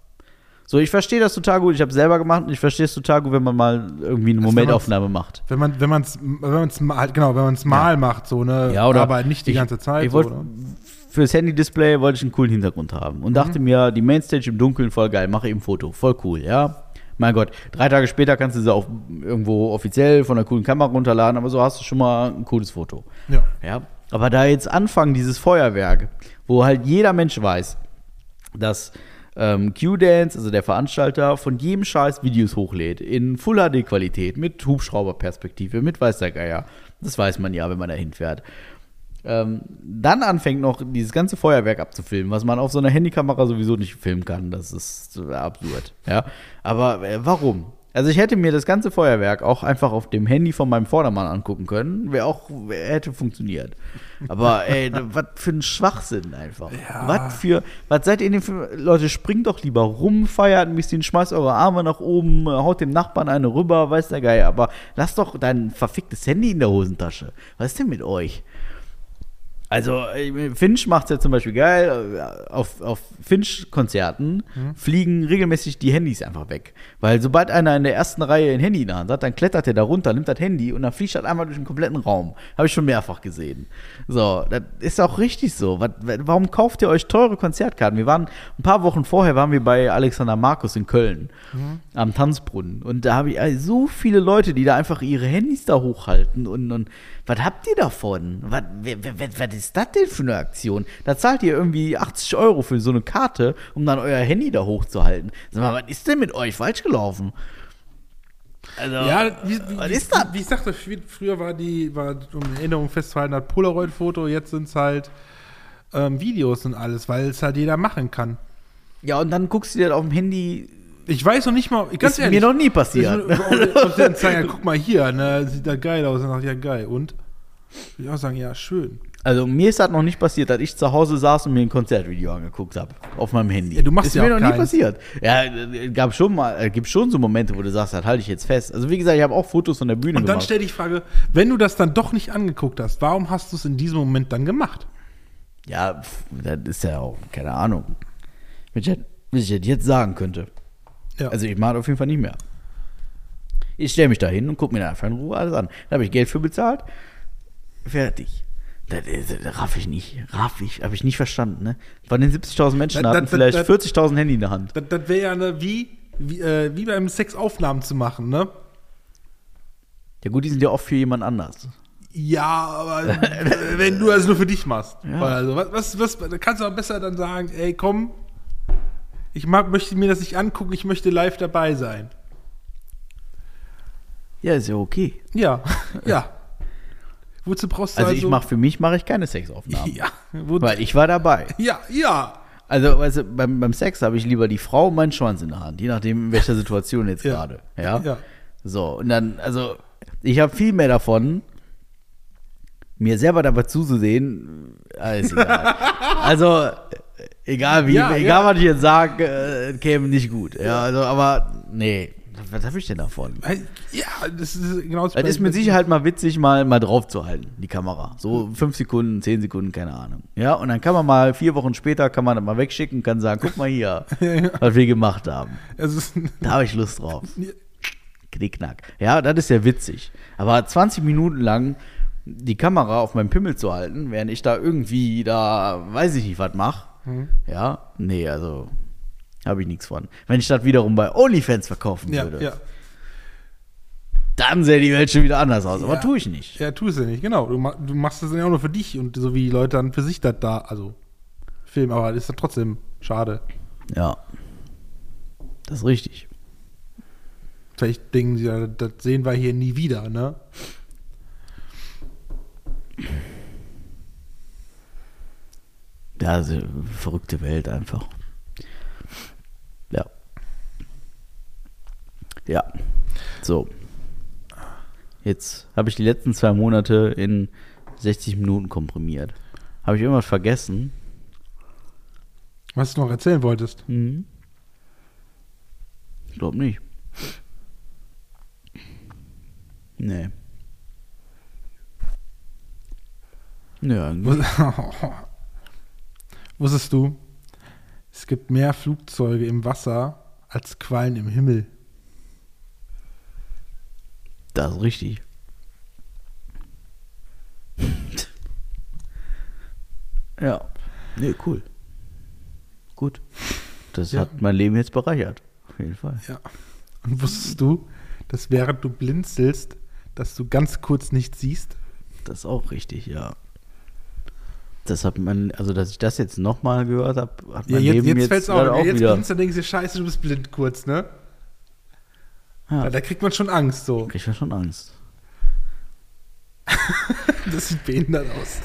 So, ich verstehe das total gut. Ich habe es selber gemacht und ich verstehe es total gut, wenn man mal irgendwie eine also Momentaufnahme macht. Wenn man, wenn man es, wenn man es mal, genau, wenn man es mal ja. macht, so ne, ja, oder aber nicht die ich, ganze Zeit. Ich wollt, so, fürs Handy-Display wollte ich einen coolen Hintergrund haben und mhm. dachte mir, die Mainstage im Dunkeln voll geil, mache eben ein Foto, voll cool, ja. Mein Gott, drei Tage später kannst du sie auch irgendwo offiziell von einer coolen Kamera runterladen, aber so hast du schon mal ein cooles Foto. Ja. ja? Aber da jetzt anfangen, dieses Feuerwerk wo halt jeder Mensch weiß, dass ähm, Q-Dance, also der Veranstalter, von jedem Scheiß Videos hochlädt in Full HD-Qualität, mit Hubschrauberperspektive, mit weiß der Geier. Das weiß man ja, wenn man da hinfährt. Ähm, dann anfängt noch dieses ganze Feuerwerk abzufilmen, was man auf so einer Handykamera sowieso nicht filmen kann. Das ist äh, absurd. Ja, aber äh, warum? Also ich hätte mir das ganze Feuerwerk auch einfach auf dem Handy von meinem Vordermann angucken können, wäre auch hätte funktioniert. Aber ey, was für ein Schwachsinn einfach. Ja. Was für was seid ihr denn für Leute, springt doch lieber rum, feiert ein bisschen, schmeißt eure Arme nach oben, haut dem Nachbarn eine rüber, weiß der Geil, aber lasst doch dein verficktes Handy in der Hosentasche. Was ist denn mit euch? Also, äh, Finch macht es ja zum Beispiel geil. äh, Auf, auf Finch-Konzerten fliegen regelmäßig die Handys einfach weg. Weil sobald einer in der ersten Reihe ein Handy in der Hand hat, dann klettert er da runter, nimmt das Handy und dann fliegt das einmal durch den kompletten Raum. Habe ich schon mehrfach gesehen. So, das ist auch richtig so. Was, warum kauft ihr euch teure Konzertkarten? Wir waren ein paar Wochen vorher waren wir bei Alexander Markus in Köln am Tanzbrunnen. Und da habe ich äh, so viele Leute, die da einfach ihre Handys da hochhalten und, und was habt ihr davon? Was, wer, wer, was ist das denn für eine Aktion? Da zahlt ihr irgendwie 80 Euro für so eine Karte, um dann euer Handy da hochzuhalten. Sag mal, was ist denn mit euch falsch gelaufen? Also, Ja, wie, wie, was ist das? wie ich sagte, fr- früher war die, war, um in Erinnerung festzuhalten, hat Polaroid-Foto, jetzt sind es halt ähm, Videos und alles, weil es halt jeder machen kann. Ja, und dann guckst du dir das auf dem Handy. Ich weiß noch nicht mal, ganz ist ehrlich. mir noch nie passiert. Sie dann sagen, ja, guck mal hier, ne, sieht da geil aus. Dann sag ich, ja, geil. Und? Würde ich auch sagen, ja, schön. Also mir ist das noch nicht passiert, dass ich zu Hause saß und mir ein Konzertvideo angeguckt habe auf meinem Handy. Ja, du machst ist ja mir auch noch nie keins. passiert. Ja, äh, gab schon mal, äh, gibt schon so Momente, wo du sagst, das halte ich jetzt fest. Also wie gesagt, ich habe auch Fotos von der Bühne Und dann gemacht. stell dich die Frage, wenn du das dann doch nicht angeguckt hast, warum hast du es in diesem Moment dann gemacht? Ja, das ist ja auch, keine Ahnung. Wenn ich, das jetzt sagen könnte. Ja. Also ich mache das auf jeden Fall nicht mehr. Ich stelle mich da hin und gucke mir dann einfach in Ruhe alles an. Da habe ich Geld für bezahlt. Fertig. Das, das, das raff ich nicht. Raff ich. Habe ich nicht verstanden. Ne? Von den 70.000 Menschen hatten vielleicht das- 40.000 Handy in der Hand. Das, wäre ja ne, wie, wie, äh, wie beim Sex Aufnahmen zu machen, ne? Ja gut, die sind ja oft für jemand anders. Ja, aber wenn du das nur für dich machst. Ja. Also, was, was, was, kannst du auch besser dann sagen, ey, komm, ich mag, möchte mir das nicht angucken, ich möchte live dabei sein. Ja, ist ja okay. Ja, ja. Wozu brauchst du Also, also, ich mache für mich mache ich keine Sexaufnahmen. Ja, Weil ich war dabei. ja, ja. Also, weißt du, beim, beim Sex habe ich lieber die Frau und meinen Schwanz in der Hand, je nachdem, in welcher Situation jetzt Ja. gerade. Ja? Ja. So, und dann, also, ich habe viel mehr davon, mir selber dabei zuzusehen, ist egal. also, egal wie, Ja, egal was ich jetzt sage, äh, käme nicht gut. Ja, also, aber, nee, was habe ich denn davon? Ja, das ist genau das Es ist mit Sicherheit mal witzig, mal, mal drauf zu halten, die Kamera. So fünf Sekunden, zehn Sekunden, keine Ahnung. Ja, und dann kann man mal vier Wochen später, kann man das mal wegschicken und kann sagen, guck mal hier, was wir gemacht haben. Da habe ich Lust drauf. Knickknack. Ja, das ist ja witzig. Aber 20 Minuten lang die Kamera auf meinem Pimmel zu halten, während ich da irgendwie da, weiß ich nicht, was mache. Ja, nee, also habe ich nichts von. Wenn ich das wiederum bei OnlyFans verkaufen ja, würde, ja. dann sähe die Welt schon wieder anders aus. Aber Ja. tue ich nicht. Ja, tust du nicht, genau. Du, ma du machst das dann ja auch nur für dich und so wie die Leute dann für sich das da, also filmen, aber das ist dann trotzdem schade. Ja. Das ist richtig. Vielleicht denken sie ja, das sehen wir hier nie wieder, ne? Ja, also, verrückte Welt einfach. Ja. Ja. So. Jetzt habe ich die letzten zwei Monate in 60 Minuten komprimiert. Habe ich irgendwas vergessen? Was du noch erzählen wolltest. Mhm. Ich glaube nicht. Nee. Ja. Wusstest du, es gibt mehr Flugzeuge im Wasser als Quallen im Himmel. Das ist richtig. ja. Nee, cool. Gut. Das Ja. hat mein Leben jetzt bereichert. Auf jeden Fall. Ja. Und wusstest du, dass während du blinzelst, dass du ganz kurz nichts siehst? Das ist auch richtig, ja. Das hat man, also dass ich das jetzt nochmal gehört habe, hat Ja, mein jetzt, Leben jetzt fällt's gerade auf. Jetzt wieder. du, denkst du, scheiße, du bist blind kurz, ne? Ja. Da kriegt man schon Angst, so. Krieg ich mir schon Angst. Das sieht behindert aus.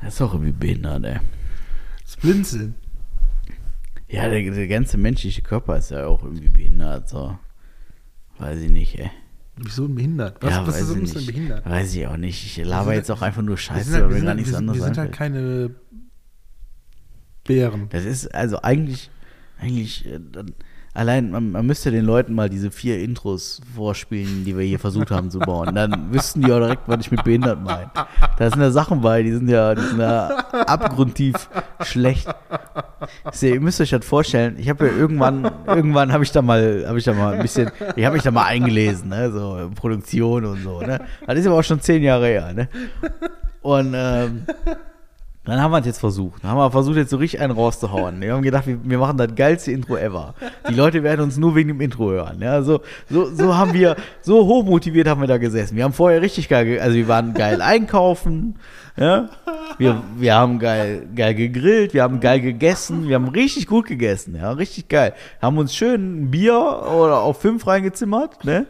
Das ist auch irgendwie behindert, ey. Das Blinzeln. Ja, der, der ganze menschliche Körper ist ja auch irgendwie behindert, so. Weiß ich nicht, ey. Wieso ein behindert? Was, ja, was ist uns denn behindert? Weiß ich auch nicht. Ich laber jetzt auch einfach nur Scheiße, halt, weil wir mir gar nichts wir anderes wir sind halt keine Bären. Das ist also eigentlich, eigentlich, äh, dann, allein, man, man müsste den Leuten mal diese vier Intros vorspielen, die wir hier versucht haben zu bauen. Dann wüssten die auch direkt, was ich mit behindert meine. Da sind ja Sachen bei, die sind ja, die sind ja abgrundtief schlecht. Ihr müsst euch das vorstellen, ich habe ja irgendwann, irgendwann habe ich da mal, habe ich da mal ein bisschen, ich habe mich da mal eingelesen, ne, so Produktion und so, ne. Das ist aber auch schon zehn Jahre her, ne. Und ähm, dann haben wir es jetzt versucht. Dann haben wir versucht, jetzt so richtig einen rauszuhauen. Wir haben gedacht, wir, wir machen das geilste Intro ever. Die Leute werden uns nur wegen dem Intro hören. Ja, so, so, so haben wir, so hochmotiviert haben wir da gesessen. Wir haben vorher richtig geil, ge- also wir waren geil einkaufen. Ja, wir, wir haben geil, geil gegrillt, wir haben geil gegessen, wir haben richtig gut gegessen. Ja, richtig geil. Haben uns schön ein Bier oder auf fünf reingezimmert, ne?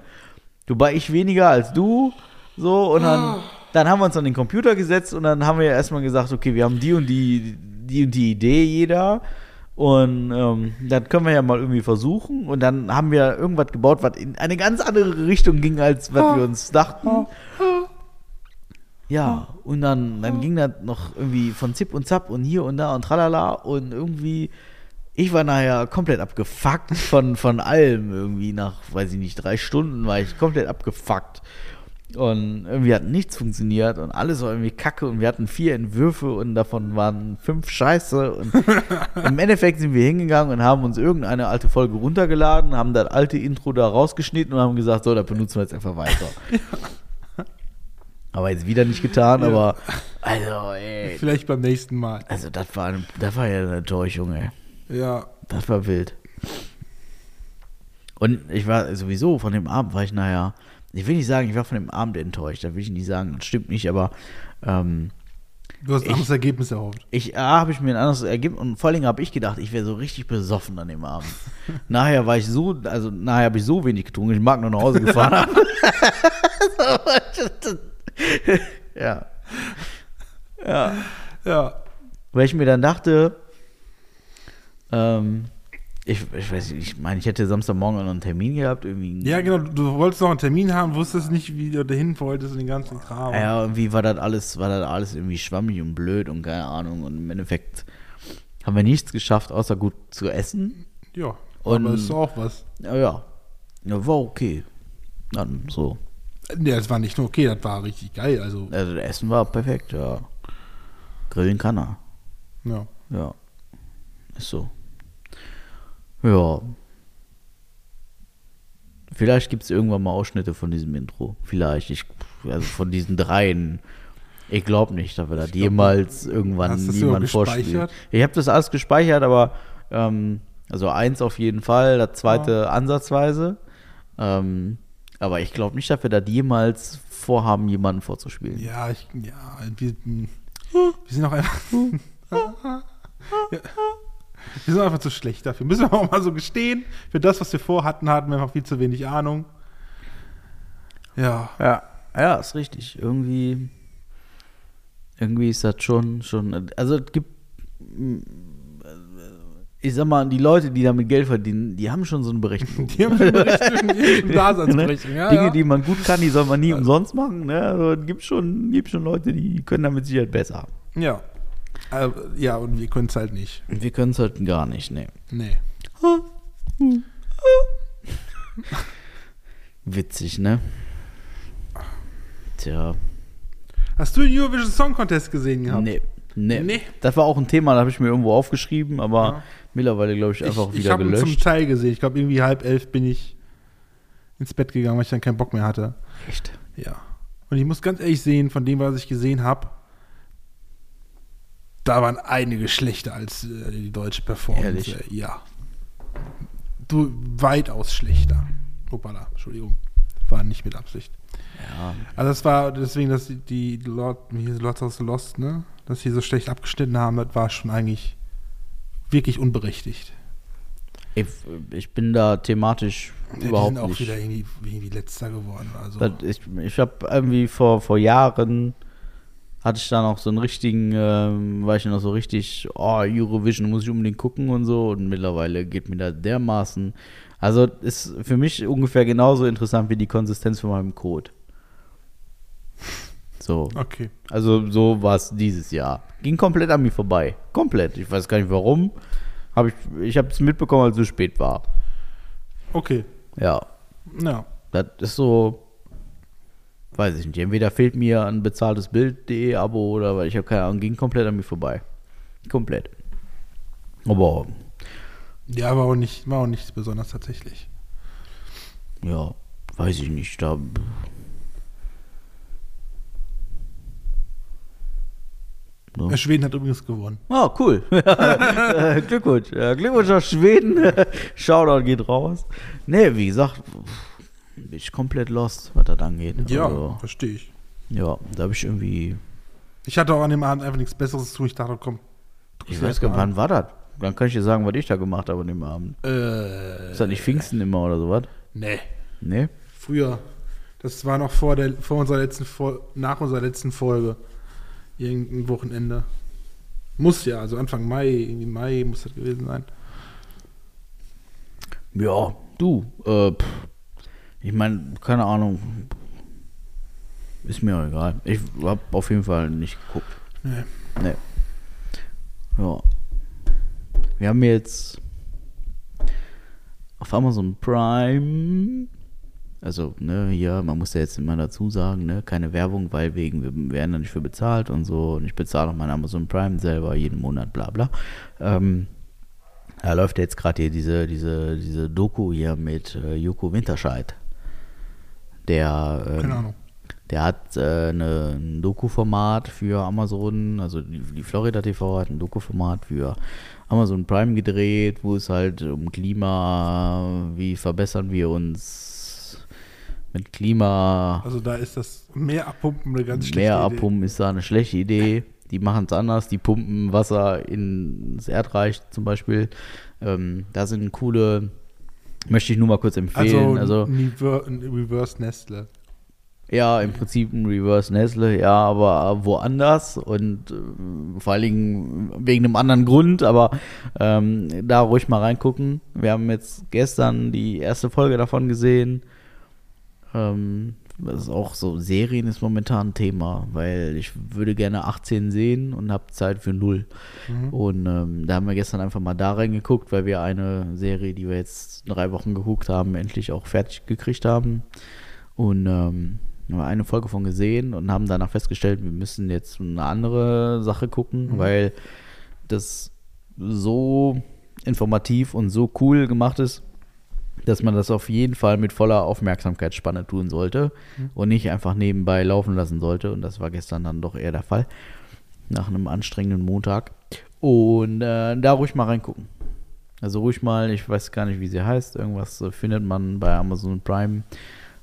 Wobei ich weniger als du. So, und dann, dann haben wir uns an den Computer gesetzt und dann haben wir erstmal gesagt, okay, wir haben die und die, die und die Idee jeder. Und ähm, das können wir ja mal irgendwie versuchen. Und dann haben wir irgendwas gebaut, was in eine ganz andere Richtung ging, als was wir uns dachten. Ja, und dann, dann ging das noch irgendwie von Zip und Zap und hier und da und tralala und irgendwie, ich war nachher komplett abgefuckt von, von allem irgendwie nach, weiß ich nicht, drei Stunden war ich komplett abgefuckt. Und irgendwie hat nichts funktioniert und alles war irgendwie kacke und wir hatten vier Entwürfe und davon waren fünf scheiße. Und im Endeffekt sind wir hingegangen und haben uns irgendeine alte Folge runtergeladen, haben das alte Intro da rausgeschnitten und haben gesagt, so, da benutzen wir jetzt einfach weiter. Aber jetzt wieder nicht getan, Ja. aber also, ey. Vielleicht beim nächsten Mal. Also das war, eine, das war ja eine Enttäuschung, ey. Ja. Das war wild. Und ich war sowieso von dem Abend war ich nachher, ich will nicht sagen, ich war von dem Abend enttäuscht, da will ich nicht sagen, das stimmt nicht, aber ähm, Du hast ein Ich- anderes Ergebnis erhofft. ich A, habe ich mir ein anderes Ergebnis und vor allen Dingen habe ich gedacht, ich wäre so richtig besoffen an dem Abend. nachher war ich so, also nachher habe ich so wenig getrunken, ich mag nur nach Hause gefahren ja. Ja. Ja. Weil ich mir dann dachte, ähm, ich, ich weiß nicht, ich meine, ich hätte Samstagmorgen noch einen Termin gehabt, irgendwie. Ja, genau. Du wolltest noch einen Termin haben, wusstest nicht, wie du dahin wolltest und den ganzen Kram. Ja, irgendwie war das alles, war das alles irgendwie schwammig und blöd und keine Ahnung. Und im Endeffekt haben wir nichts geschafft, außer gut zu essen. Ja. Und- aber ist auch was. Ja, ja. Ja, war okay. Dann so. Nee, das war nicht nur okay, das war richtig geil. Also, Also, das Essen war perfekt, ja. Grillen kann er. ja. Ja. Ist so. Ja. Vielleicht gibt es irgendwann mal Ausschnitte von diesem Intro. Vielleicht. Ich, also von diesen dreien. Ich glaube nicht, dass wir das glaub, jemals irgendwann sogar vorspielen. Ich habe das alles gespeichert, aber ähm, also eins auf jeden Fall, das zweite ansatzweise. Ähm, aber ich glaube nicht, dass wir das jemals vorhaben, jemanden vorzuspielen. Ja, ich, ja, wir, wir sind auch einfach. ja. Wir sind einfach zu schlecht dafür. Müssen wir auch mal so gestehen. Für das, was wir vorhatten, hatten wir einfach viel zu wenig Ahnung. Ja. Ja, ja, ist richtig. Irgendwie, irgendwie ist das schon, schon. Also es gibt, ich sag mal, die Leute, die damit Geld verdienen, die haben schon so eine Berechnung. Die haben schon eine eine Daseinsberechtigung. Ja, Dinge, ja. die man gut kann, die soll man nie umsonst machen. Ne? Also, es gibt schon, gibt schon Leute, die können damit sicher besser. Ja. Äh, ja, und wir können es halt nicht. Wir können es halt gar nicht, ne. Nee. Witzig, ne? Tja, Hast du den Eurovision Song Contest gesehen gehabt? nee. Nee. Nee. Das war auch ein Thema, da habe ich mir irgendwo aufgeschrieben, aber Ja. mittlerweile, glaube ich, einfach ich ich wieder habe ihn zum gelöscht. Teil gesehen. Ich glaube, irgendwie halb elf bin ich ins Bett gegangen, weil ich dann keinen Bock mehr hatte. Echt? Ja. Und ich muss ganz ehrlich sehen, von dem, was ich gesehen habe, da waren einige schlechter als äh, die deutsche Performance. Ehrlich? Ja. Du, weitaus schlechter. Hoppala, Entschuldigung. War nicht mit Absicht. Ja. Also das war deswegen, dass die, die Lord, hier Lords of the Lost, ne, dass sie so schlecht abgeschnitten haben, das war schon eigentlich wirklich unberechtigt. Ich, ich bin da thematisch Ja, überhaupt die sind auch nicht. wieder irgendwie, irgendwie letzter geworden. Also Ich, ich habe irgendwie vor, vor Jahren hatte ich da noch so einen richtigen, ähm, war ich noch so richtig, oh, Eurovision muss ich unbedingt gucken und so. Und mittlerweile geht mir da dermaßen. Also ist für mich ungefähr genauso interessant wie die Konsistenz von meinem Code. So. okay. Also so war es dieses Jahr. Ging komplett an mir vorbei. Komplett. Ich weiß gar nicht warum. Hab ich ich habe es mitbekommen, als es spät war. Okay. Ja. Ja. Das ist so, weiß ich nicht. Entweder fehlt mir ein bezahltes Bild.de Abo oder weil ich habe keine Ahnung, ging komplett an mir vorbei. Komplett. Aber Ja, war auch nicht, war auch nichts besonders tatsächlich. ja, weiß ich nicht. Da so. Schweden hat übrigens gewonnen. Oh, cool. Äh, Glückwunsch. Ja, Glückwunsch nach Schweden. Shoutout geht raus. Nee, wie gesagt, bin ich komplett lost, was das angeht. Ja, Also, verstehe ich. ja, da habe ich irgendwie Ich hatte auch an dem Abend einfach nichts Besseres zu. Ich dachte, komm. Ich weiß gar nicht, wann war das? Dann kann ich dir sagen, was ich da gemacht habe an dem Abend. Äh, Ist das nicht Pfingsten immer oder sowas? nee. Nee? Früher. Das war noch vor der, vor unserer letzten Fol nach unserer letzten Folge. Irgendein Wochenende. Muss ja, also Anfang Mai, irgendwie Mai muss das gewesen sein. Ja, du. Äh, pff. Ich meine, keine Ahnung. Ist mir auch egal. Ich habe auf jeden Fall nicht geguckt. Nee. Nee. Ja. Wir haben jetzt auf Amazon Prime, also, ne, hier, man muss ja jetzt immer dazu sagen, ne, keine Werbung, weil wegen, wir werden da nicht für bezahlt und so. Und ich bezahle auch mein Amazon Prime selber jeden Monat, bla bla. Ähm, da läuft jetzt gerade hier diese, diese, diese Doku hier mit äh, Joko Winterscheid. Der, ähm, Keine Ahnung. der hat äh, eine, ein Doku-Format für Amazon, also die, die Florida TV hat ein Doku-Format für Amazon Prime gedreht, wo es halt um Klima, wie verbessern wir uns mit Klima, Also da ist das Meer abpumpen eine ganz schlechte mehr Idee. abpumpen ist da eine schlechte Idee. Die machen es anders, die pumpen Wasser ins Erdreich zum Beispiel. Ähm, da sind coole, möchte ich nur mal kurz empfehlen. Also, also ein Rever- ein Reverse Nestle. Ja, im Prinzip ein Reverse Nestle, ja, aber woanders und äh, vor allen Dingen wegen einem anderen Grund, aber ähm, da ruhig mal reingucken. Wir haben jetzt gestern die erste Folge davon gesehen. Ähm, das ist auch so, Serien ist momentan ein Thema, weil ich würde gerne 18 sehen und habe Zeit für null. Mhm. Und ähm, da haben wir gestern einfach mal da reingeguckt, weil wir eine Serie, die wir jetzt drei Wochen geguckt haben, endlich auch fertig gekriegt haben. Und ähm, haben eine Folge von gesehen und haben danach festgestellt, wir müssen jetzt eine andere Sache gucken, Mhm. weil das so informativ und so cool gemacht ist, dass man das auf jeden Fall mit voller Aufmerksamkeitsspanne tun sollte Mhm. und nicht einfach nebenbei laufen lassen sollte. Und das war gestern dann doch eher der Fall, nach einem anstrengenden Montag. Und äh, da ruhig mal reingucken. Also ruhig mal, ich weiß gar nicht, wie sie heißt, irgendwas äh, findet man bei Amazon Prime.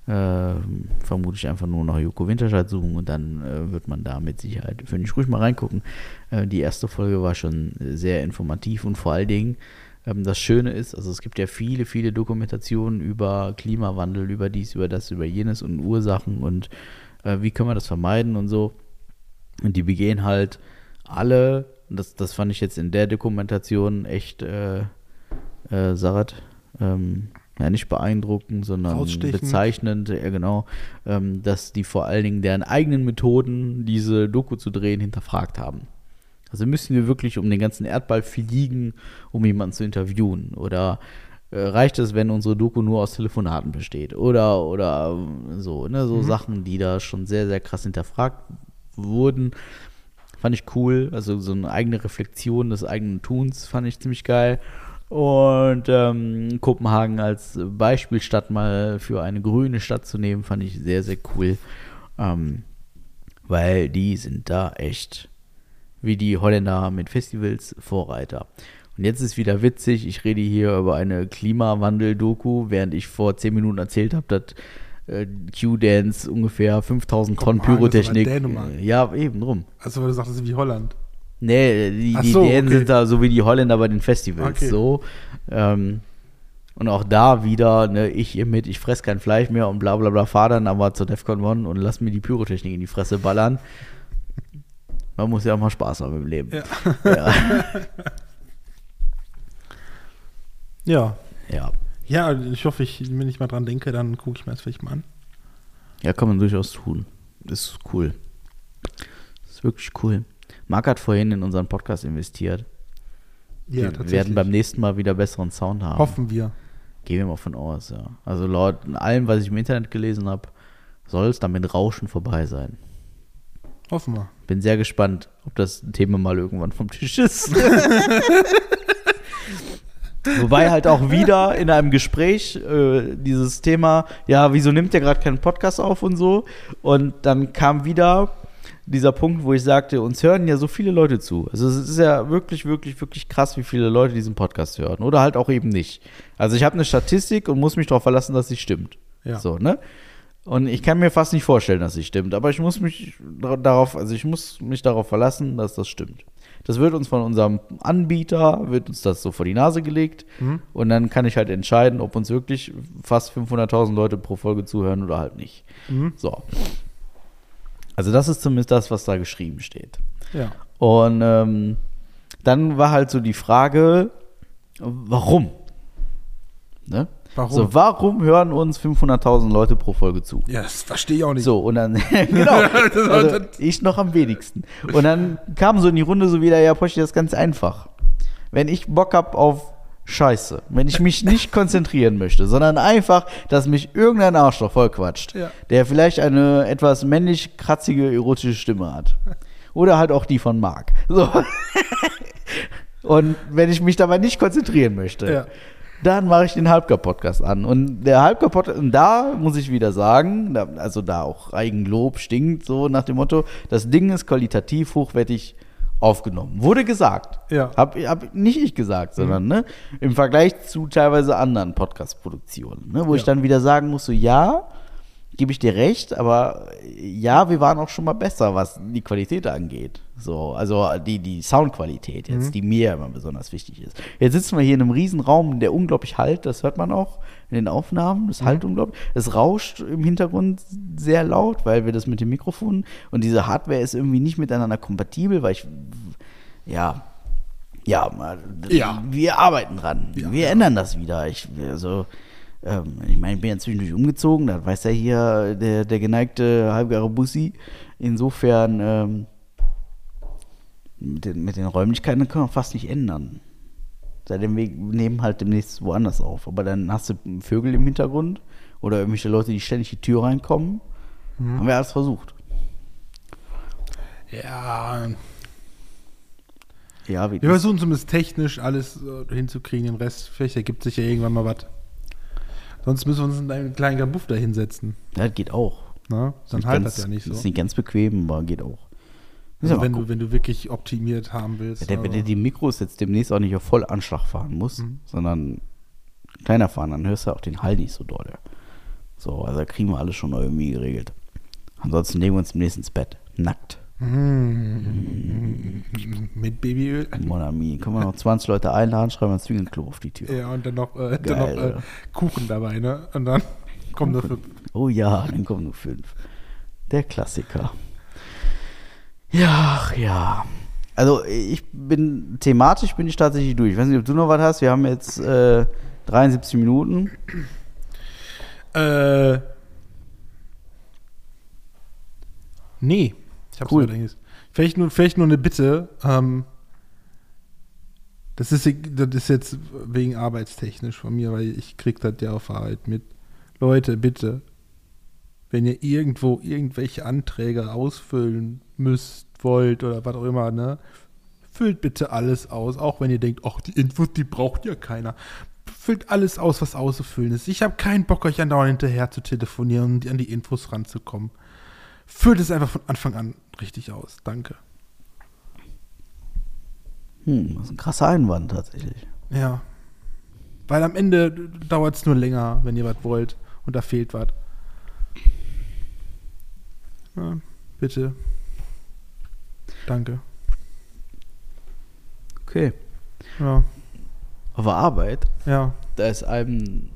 Äh, vermute ich einfach nur nach Joko Winterscheid suchen und dann äh, wird man da mit Sicherheit, finde ich, ruhig mal reingucken. Äh, die erste Folge war schon sehr informativ und vor allen Dingen, das Schöne ist, also es gibt ja viele, viele Dokumentationen über Klimawandel, über dies, über das, über jenes und Ursachen und äh, wie können wir das vermeiden und so. Und die begehen halt alle, das, das fand ich jetzt in der Dokumentation echt, äh, äh, Sarat, ähm, ja, nicht beeindruckend, sondern bezeichnend, ja genau, ähm, dass die vor allen Dingen deren eigenen Methoden, diese Doku zu drehen, hinterfragt haben. Also müssen wir wirklich um den ganzen Erdball fliegen, um jemanden zu interviewen? Oder äh, reicht es, wenn unsere Doku nur aus Telefonaten besteht? Oder, oder so, ne? So Sachen, die da schon sehr, sehr krass hinterfragt wurden. Fand ich cool. Also so eine eigene Reflexion des eigenen Tuns fand ich ziemlich geil. Und ähm, Kopenhagen als Beispielstadt mal für eine grüne Stadt zu nehmen, fand ich sehr, sehr cool. Ähm, weil die sind da echt wie die Holländer mit Festivals Vorreiter. Und jetzt ist wieder witzig, ich rede hier über eine Klimawandel-Doku, während ich vor zehn Minuten erzählt habe, dass äh, Q-Dance ungefähr 5000 Tonnen Pyrotechnik. das Dänemark. Ja, eben drum. Also, weil du sagst, das ist wie Holland. Nee, die, die so, Dänen okay. sind da so wie die Holländer bei den Festivals. Okay. So. Ähm, und auch da wieder, ne, ich ihr mit, ich fress kein Fleisch mehr und bla bla bla, fahr dann aber zur Defcon One und lass mir die Pyrotechnik in die Fresse ballern. Man muss ja auch mal Spaß haben im Leben. Ja. Ja. Ja. ja. Ja, ich hoffe, ich, wenn ich mal dran denke, dann gucke ich mir das vielleicht mal an. Ja, kann man durchaus tun. Ist cool. Ist wirklich cool. Marc hat vorhin in unseren Podcast investiert. Ja, wir werden beim nächsten Mal wieder besseren Sound haben. Hoffen wir. Gehen wir mal von aus, ja. Also laut allem, was ich im Internet gelesen habe, soll es dann mit Rauschen vorbei sein. Hoffen wir. Bin sehr gespannt, ob das Thema mal irgendwann vom Tisch ist. Wobei halt auch wieder in einem Gespräch äh, dieses Thema, ja, wieso nimmt der gerade keinen Podcast auf und so? Und dann kam wieder dieser Punkt, wo ich sagte, uns hören ja so viele Leute zu. Also es ist ja wirklich, wirklich, wirklich krass, wie viele Leute diesen Podcast hören. Oder halt auch eben nicht. Also ich habe eine Statistik und muss mich darauf verlassen, dass sie stimmt. Ja. So, ne? Und ich kann mir fast nicht vorstellen, dass sie stimmt, aber ich muss mich dar- darauf, also ich muss mich darauf verlassen, dass das stimmt. Das wird uns von unserem Anbieter, wird uns das so vor die Nase gelegt und dann kann ich halt entscheiden, ob uns wirklich fast 500.000 Leute pro Folge zuhören oder halt nicht. So. Also das ist zumindest das, was da geschrieben steht. Ja. Und ähm, dann war halt so die Frage, warum? Ne? Warum? So, warum hören uns 500.000 Leute pro Folge zu? Ja, das verstehe ich auch nicht. So, und dann, genau, also ich noch am wenigsten. Und dann kam so in die Runde so wieder, ja, Poschi, das ist ganz einfach. Wenn ich Bock hab auf Scheiße, wenn ich mich nicht konzentrieren möchte, sondern einfach, dass mich irgendein Arschloch vollquatscht, Ja. der vielleicht eine etwas männlich kratzige, erotische Stimme hat. Oder halt auch die von Marc. So. Und wenn ich mich dabei nicht konzentrieren möchte, Ja. Dann mache ich den Halbgar-Podcast an. Und der Halbgar-Podcast, und da muss ich wieder sagen, da, also da auch Eigenlob stinkt, so nach dem Motto, das Ding ist qualitativ hochwertig aufgenommen. Wurde gesagt. Ja. Hab, hab nicht ich gesagt, sondern ne, im Vergleich zu teilweise anderen Podcast-Produktionen, ne, wo ich Ja. dann wieder sagen muss, so ja, gebe ich dir recht, aber ja, wir waren auch schon mal besser, was die Qualität angeht. So, also die, die Soundqualität jetzt, die mir immer besonders wichtig ist. Jetzt sitzen wir hier in einem riesen Raum, der unglaublich halt, das hört man auch in den Aufnahmen, das halt unglaublich. Es rauscht im Hintergrund sehr laut, weil wir das mit dem Mikrofon und diese Hardware ist irgendwie nicht miteinander kompatibel, weil ich, ja, ja, Ja. wir arbeiten dran. Ja, wir ja. ändern das wieder. Ich, also, ähm, ich meine, ich bin ja zwischendurch umgezogen, das weiß ja hier der, der geneigte halbgare Bussi. Insofern, ähm, mit den, mit den Räumlichkeiten können wir fast nicht ändern. Seitdem wir nehmen halt demnächst woanders auf. Aber dann hast du Vögel im Hintergrund oder irgendwelche Leute, die ständig die Tür reinkommen. Haben wir alles versucht. Ja, Ja, wie wir versuchen zumindest technisch alles äh, hinzukriegen, den Rest, vielleicht ergibt sich ja irgendwann mal was. Sonst müssen wir uns in einen kleinen Kabuff da hinsetzen. ja, das geht auch. Ne? Dann halt ganz, das ja nicht so. Ist nicht ganz bequem, aber geht auch. Also wenn, du, wenn du wirklich optimiert haben willst. Ja, der, wenn der die Mikros jetzt demnächst auch nicht auf Vollanschlag fahren muss, Mhm. sondern kleiner fahren, dann hörst du auch den Hall nicht so doll. So, also kriegen wir alles schon irgendwie geregelt. Ansonsten legen wir uns demnächst ins Bett. Nackt. Mm, mit Babyöl. Mon ami. Können wir noch 20 Leute einladen, schreiben wir ein Zwingenklo auf die Tür. Ja, und dann noch, äh, dann noch äh. Kuchen dabei, ne? Und dann kommen dafür. Oh ja, dann kommen nur fünf. Der Klassiker. Ja, ach ja. Also ich bin, thematisch bin ich tatsächlich durch. Ich weiß nicht, ob du noch was hast. Wir haben jetzt äh, 73 Minuten. Äh. Nee. Ich hab's Cool. allerdings. Vielleicht nur, vielleicht nur eine Bitte. Ähm, das, ist, das ist jetzt wegen arbeitstechnisch von mir, weil ich krieg das ja auf Arbeit mit. Leute, bitte, wenn ihr irgendwo irgendwelche Anträge ausfüllen müsst, wollt oder was auch immer, ne? Füllt bitte alles aus, auch wenn ihr denkt, ach, die Infos, die braucht ja keiner. Füllt alles aus, was auszufüllen ist. Ich habe keinen Bock, euch andauernd hinterher zu telefonieren und an die Infos ranzukommen. Füllt es einfach von Anfang an richtig aus. Danke. Hm, das ist ein krasser Einwand tatsächlich. Ja. Weil am Ende dauert es nur länger, wenn ihr was wollt und da fehlt was. Ja, bitte. Danke. Okay. Ja. Auf der Arbeit, Ja. da ist einem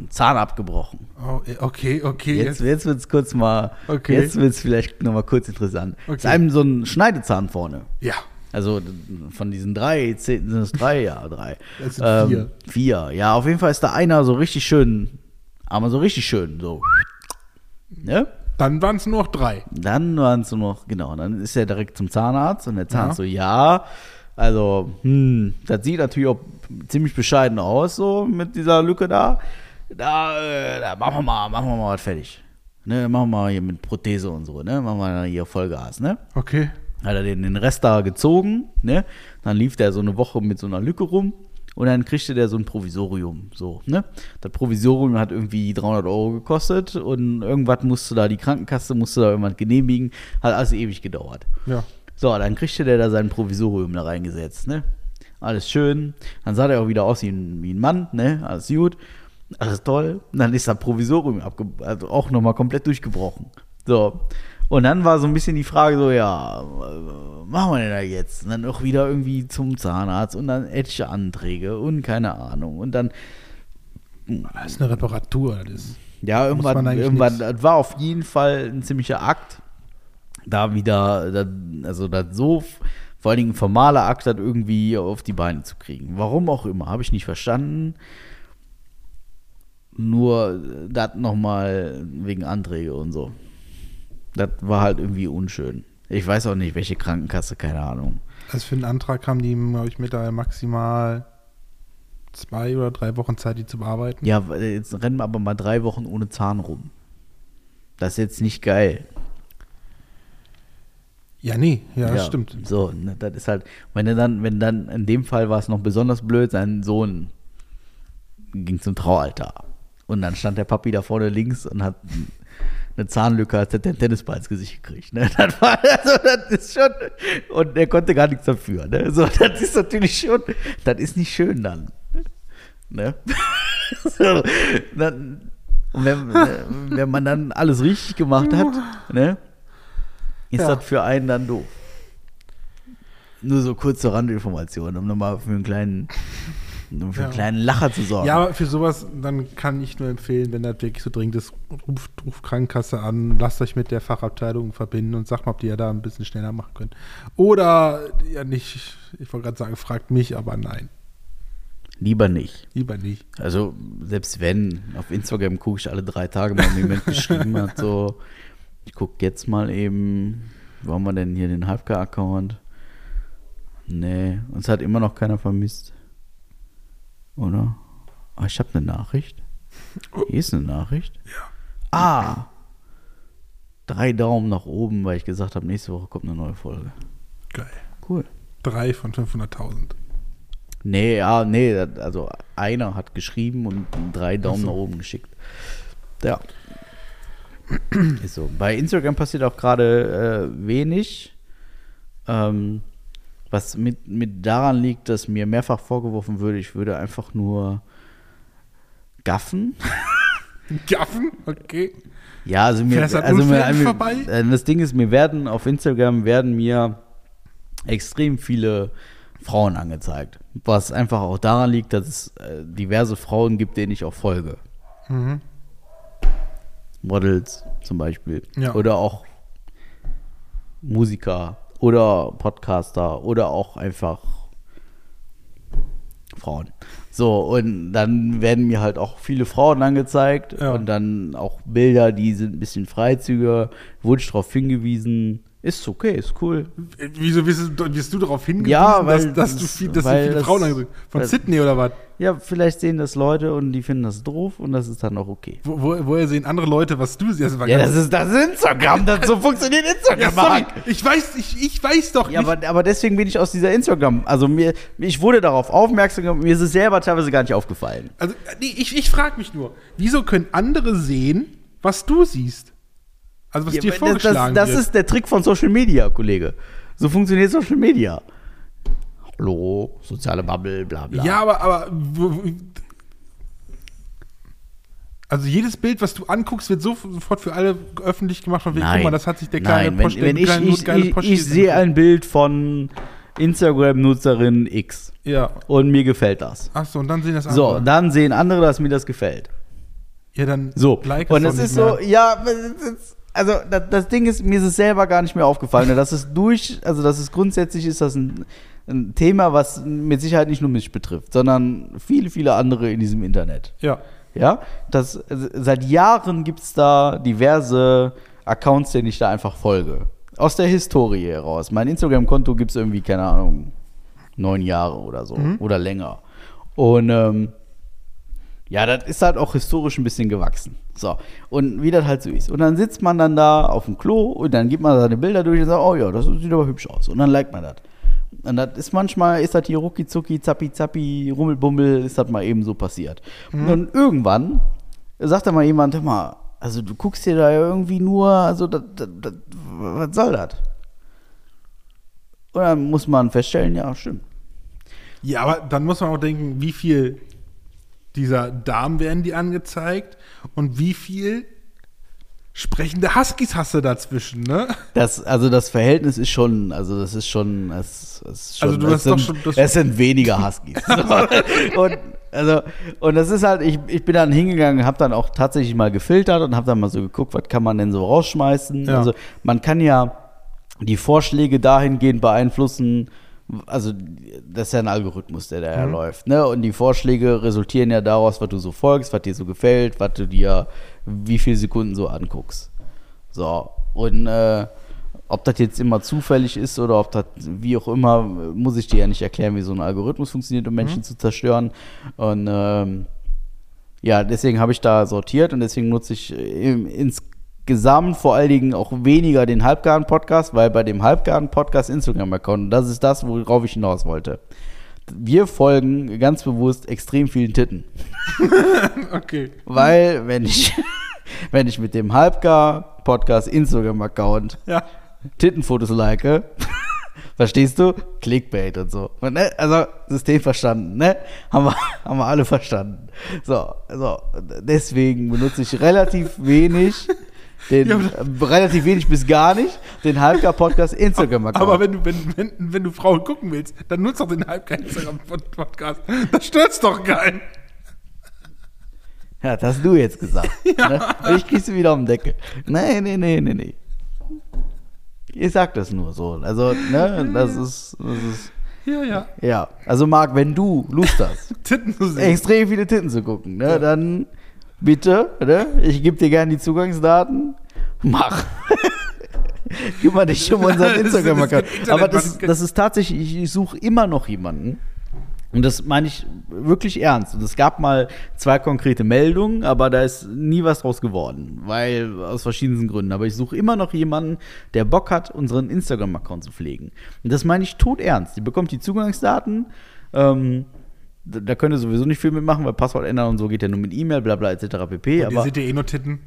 so ein Zahn abgebrochen. Oh, eh, okay, okay. Jetzt, jetzt wird es kurz mal, Okay. jetzt wird es vielleicht nochmal kurz interessant. Okay. Ist einem so ein Schneidezahn vorne. ja. Also von diesen drei, zehn, sind es drei, ja, drei. Das sind vier. Vier, ja, auf jeden Fall ist da einer so richtig schön, aber so richtig schön, so. Ne? Dann waren es nur noch drei. Dann waren es nur noch, genau, dann ist er direkt zum Zahnarzt und der Zahnarzt Ja. so, ja, also, hm, das sieht natürlich auch ziemlich bescheiden aus, so mit dieser Lücke da. Da, äh, da machen wir mal, machen wir mal was fertig. Ne, machen wir mal hier mit Prothese und so, ne? Machen wir hier Vollgas, ne? Okay. Hat er den, den Rest da gezogen, ne? Dann lief der so eine Woche mit so einer Lücke rum und dann kriegte der so ein Provisorium, so, ne? Das Provisorium hat irgendwie 300 Euro gekostet und irgendwas musste da, die Krankenkasse musste da irgendwas genehmigen, hat alles ewig gedauert. Ja. So, dann kriegte der da sein Provisorium da reingesetzt, ne? Alles schön. Dann sah der auch wieder aus wie ein, wie ein Mann, ne? Alles gut. Alles toll. Und dann ist das Provisorium abge also auch nochmal komplett durchgebrochen. So. Und dann war so ein bisschen die Frage so, ja, was machen wir denn da jetzt? Und dann auch wieder irgendwie zum Zahnarzt und dann etliche Anträge und keine Ahnung. Und dann, Das ist eine Reparatur. Das ist. ja, irgendwann, irgendwann, das war auf jeden Fall ein ziemlicher Akt. Da wieder, da, also das so, vor allen Dingen ein formaler Akt, das irgendwie auf die Beine zu kriegen. Warum auch immer, habe ich nicht verstanden. Nur das nochmal wegen Anträge und so. Das war halt irgendwie unschön. Ich weiß auch nicht, welche Krankenkasse, keine Ahnung. Also für einen Antrag haben die, glaube ich, mit da maximal zwei oder drei Wochen Zeit, die zu bearbeiten. Ja, jetzt rennen wir aber mal drei Wochen ohne Zahn rum. Das ist jetzt nicht geil. Ja, nee, ja, das stimmt. So, ne, das ist halt, wenn er dann, wenn dann, in dem Fall war es noch besonders blöd, sein Sohn ging zum Traualtar. Und dann stand der Papi da vorne links und hat eine Zahnlücke, als hätte er einen Tennisball ins Gesicht gekriegt. Ne? Das war, also, das ist schon, und er konnte gar nichts dafür. Ne? So, das ist natürlich schon, das ist nicht schön dann. Ne? so, dann, und wenn, wenn man dann alles richtig gemacht hat, ne? ist Ja. das für einen dann doof. Nur so kurze Randinformationen, um nochmal für einen kleinen, um für einen Ja. kleinen Lacher zu sorgen. Ja, aber für sowas, dann kann ich nur empfehlen, wenn das wirklich so dringend ist, ruft, ruft Krankenkasse an, lasst euch mit der Fachabteilung verbinden und sagt mal, ob die ja da ein bisschen schneller machen können. Oder, ja nicht, ich wollte gerade sagen, fragt mich, aber nein, Lieber nicht. lieber nicht. Also, selbst wenn, auf Instagram gucke ich alle drei Tage mal, wenn jemand geschrieben hat, so, ich gucke jetzt mal eben, wo haben wir denn hier den Halbgar-Account? Nee, uns hat immer noch keiner vermisst. Oder? Ah, ich habe eine Nachricht. Hier ist eine Nachricht. Ja. Ah! Drei Daumen nach oben, weil ich gesagt habe, nächste Woche kommt eine neue Folge. Geil. Cool. Drei von 500.000. Nee, ja, nee, also einer hat geschrieben und drei Daumen nach oben geschickt. Ja. Ist so. Bei Instagram passiert auch gerade äh, wenig. Ähm, was mit, mit daran liegt, dass mir mehrfach vorgeworfen würde, ich würde einfach nur gaffen. Gaffen? Okay. Ja, also mir, Fährst an also mir, mir vorbei? äh, das Ding ist, mir werden auf Instagram werden mir extrem viele Frauen angezeigt, was einfach auch daran liegt, dass es äh, diverse Frauen gibt, denen ich auch folge. Mhm. Models zum Beispiel Ja. oder auch Musiker oder Podcaster oder auch einfach Frauen. So, und dann werden mir halt auch viele Frauen angezeigt Ja. und dann auch Bilder, die sind ein bisschen freizügiger, wurde ich darauf hingewiesen. Ist okay, ist cool. Wieso wirst du, wirst du darauf hingewiesen, Ja, weil dass, dass, du viel, dass du weil viele das- Frauen angezogen Von Sydney oder was? Ja, vielleicht sehen das Leute und die finden das doof und das ist dann auch okay. Wo, wo, woher sehen andere Leute, was du siehst? war Ja, das ist, das ist Instagram, das, so funktioniert Ja, Instagram. sorry, Marc. ich weiß, ich, ich weiß doch Ja, nicht. aber, aber deswegen bin ich aus dieser Instagram, also mir, ich wurde darauf aufmerksam gemacht, mir ist es selber teilweise gar nicht aufgefallen. Also, nee, ich, ich frage mich nur, wieso können andere sehen, was du siehst? Also, was Ja, dir aber das, das, vorgeschlagen das wird. ist der Trick von Social Media, Kollege. So funktioniert Social Media. Hallo, soziale Bubble, bla bla. ja, aber, aber Also jedes Bild, was du anguckst, wird so- sofort für alle öffentlich gemacht von wegen, Nein. guck mal, das hat sich der kleine Nein, wenn, Post- wenn ich, kleine- ich, ich, ich sehe ein Bild von Instagram-Nutzerin X Ja. und mir gefällt das. Achso, und dann sehen das So, andere. dann sehen andere, dass mir das gefällt. ja, dann So, like und es ist so, ja, also das, das Ding ist, mir ist es selber gar nicht mehr aufgefallen. Das ist durch, also das ist grundsätzlich ist das ein, ein Thema, was mit Sicherheit nicht nur mich betrifft, sondern viele, viele andere in diesem Internet. Ja. Ja, das, seit Jahren gibt es da diverse Accounts, denen ich da einfach folge. Aus der Historie heraus. Mein Instagram-Konto gibt es irgendwie, keine Ahnung, neun Jahre oder so. Oder länger. Und ähm, ja, das ist halt auch historisch ein bisschen gewachsen. So, und wie das halt so ist. Und dann sitzt man dann da auf dem Klo und dann gibt man seine Bilder durch und sagt, oh ja, das sieht aber hübsch aus. Und dann liked man das. Und das ist manchmal, ist das hier rucki zucki, zappi zappi, rummelbummel, ist das mal eben so passiert. Und dann irgendwann sagt dann mal jemand, hör mal, also du guckst dir da irgendwie nur, also das, das, das, was soll das? Und dann muss man feststellen, ja, stimmt. Ja, aber dann muss man auch denken, wie viel dieser Damen werden die angezeigt und wie viel sprechende Huskies hast du dazwischen, ne? Das, also das Verhältnis ist schon, also das ist schon, das, das ist schon Also du es hast doch sind, schon- das- es sind weniger Huskies. Und, also, und das ist halt, ich, ich bin dann hingegangen, habe dann auch tatsächlich mal gefiltert und habe dann mal so geguckt, was kann man denn so rausschmeißen. Ja. Also man kann ja die Vorschläge dahingehend beeinflussen, also das ist ja ein Algorithmus, der da ja Mhm. läuft, ne? Und die Vorschläge resultieren ja daraus, was du so folgst, was dir so gefällt, was du dir wie viele Sekunden so anguckst. So, und äh, ob das jetzt immer zufällig ist oder ob das wie auch immer, muss ich dir ja nicht erklären, wie so ein Algorithmus funktioniert, um Menschen zu zerstören. Und ähm, ja, deswegen habe ich da sortiert und deswegen nutze ich äh, im, insgesamt vor allen Dingen auch weniger den Halbgaren-Podcast, weil bei dem Halbgaren-Podcast Instagram-Account, das ist das, worauf ich hinaus wollte. Wir folgen ganz bewusst extrem vielen Titten. Okay. Weil, wenn ich, wenn ich mit dem Halbgar-Podcast Instagram-Account Ja. Tittenfotos like, verstehst du? Clickbait und so. Ne? Also, System verstanden, ne? Haben wir, haben wir alle verstanden. So, so. Deswegen benutze ich relativ wenig, den, Ja, äh, relativ wenig bis gar nicht, den Halbgar-Podcast Instagram-Account. Aber wenn du, wenn, wenn, wenn du Frauen gucken willst, dann nutzt doch den halbgeilen Instagram-Podcast. Das stört's doch keinen. Ja, das hast du jetzt gesagt. Ne? Und Ich kriegst du wieder um den Deckel. Nee, nee, nee, nee, nee. Ich sag das nur so. Also, ne, das ist, das ist, Ja, ja. ja. Also, Marc, wenn du Lust hast, Titten zu sehen. extrem viele Titten zu gucken, ne, dann bitte, ne, ich gebe dir gerne die Zugangsdaten. Mach. Kümmere dich um unseren Instagram-Account. Aber das, ist- das ist tatsächlich, ich, suche immer noch jemanden. Und das meine ich wirklich ernst. Und es gab mal zwei konkrete Meldungen, aber da ist nie was draus geworden, weil aus verschiedensten Gründen. Aber ich suche immer noch jemanden, der Bock hat, unseren Instagram-Account zu pflegen. Und das meine ich tot ernst. Die bekommt die Zugangsdaten. Ähm, da, könnt ihr sowieso nicht viel mitmachen, weil Passwort ändern und so geht ja nur mit E-Mail, bla bla etc. pp. Ihr aber seht ja eh nur Titten.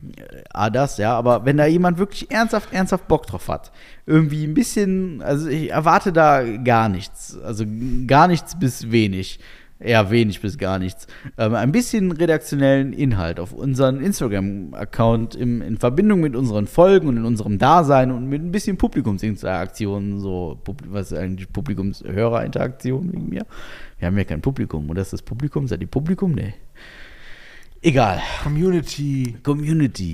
Ah, das, ja, aber wenn da jemand wirklich ernsthaft, ernsthaft Bock drauf hat, irgendwie ein bisschen, also ich erwarte da gar nichts, also gar nichts bis wenig, eher wenig bis gar nichts, ähm, ein bisschen redaktionellen Inhalt auf unseren Instagram-Account in Verbindung mit unseren Folgen und in unserem Dasein und mit ein bisschen Publikumsinteraktion, so, was ist eigentlich Publikumshörerinteraktion wegen mir? Wir haben ja kein Publikum, oder ist das Publikum? Seid ihr Publikum? Nee. Egal. Community. Community.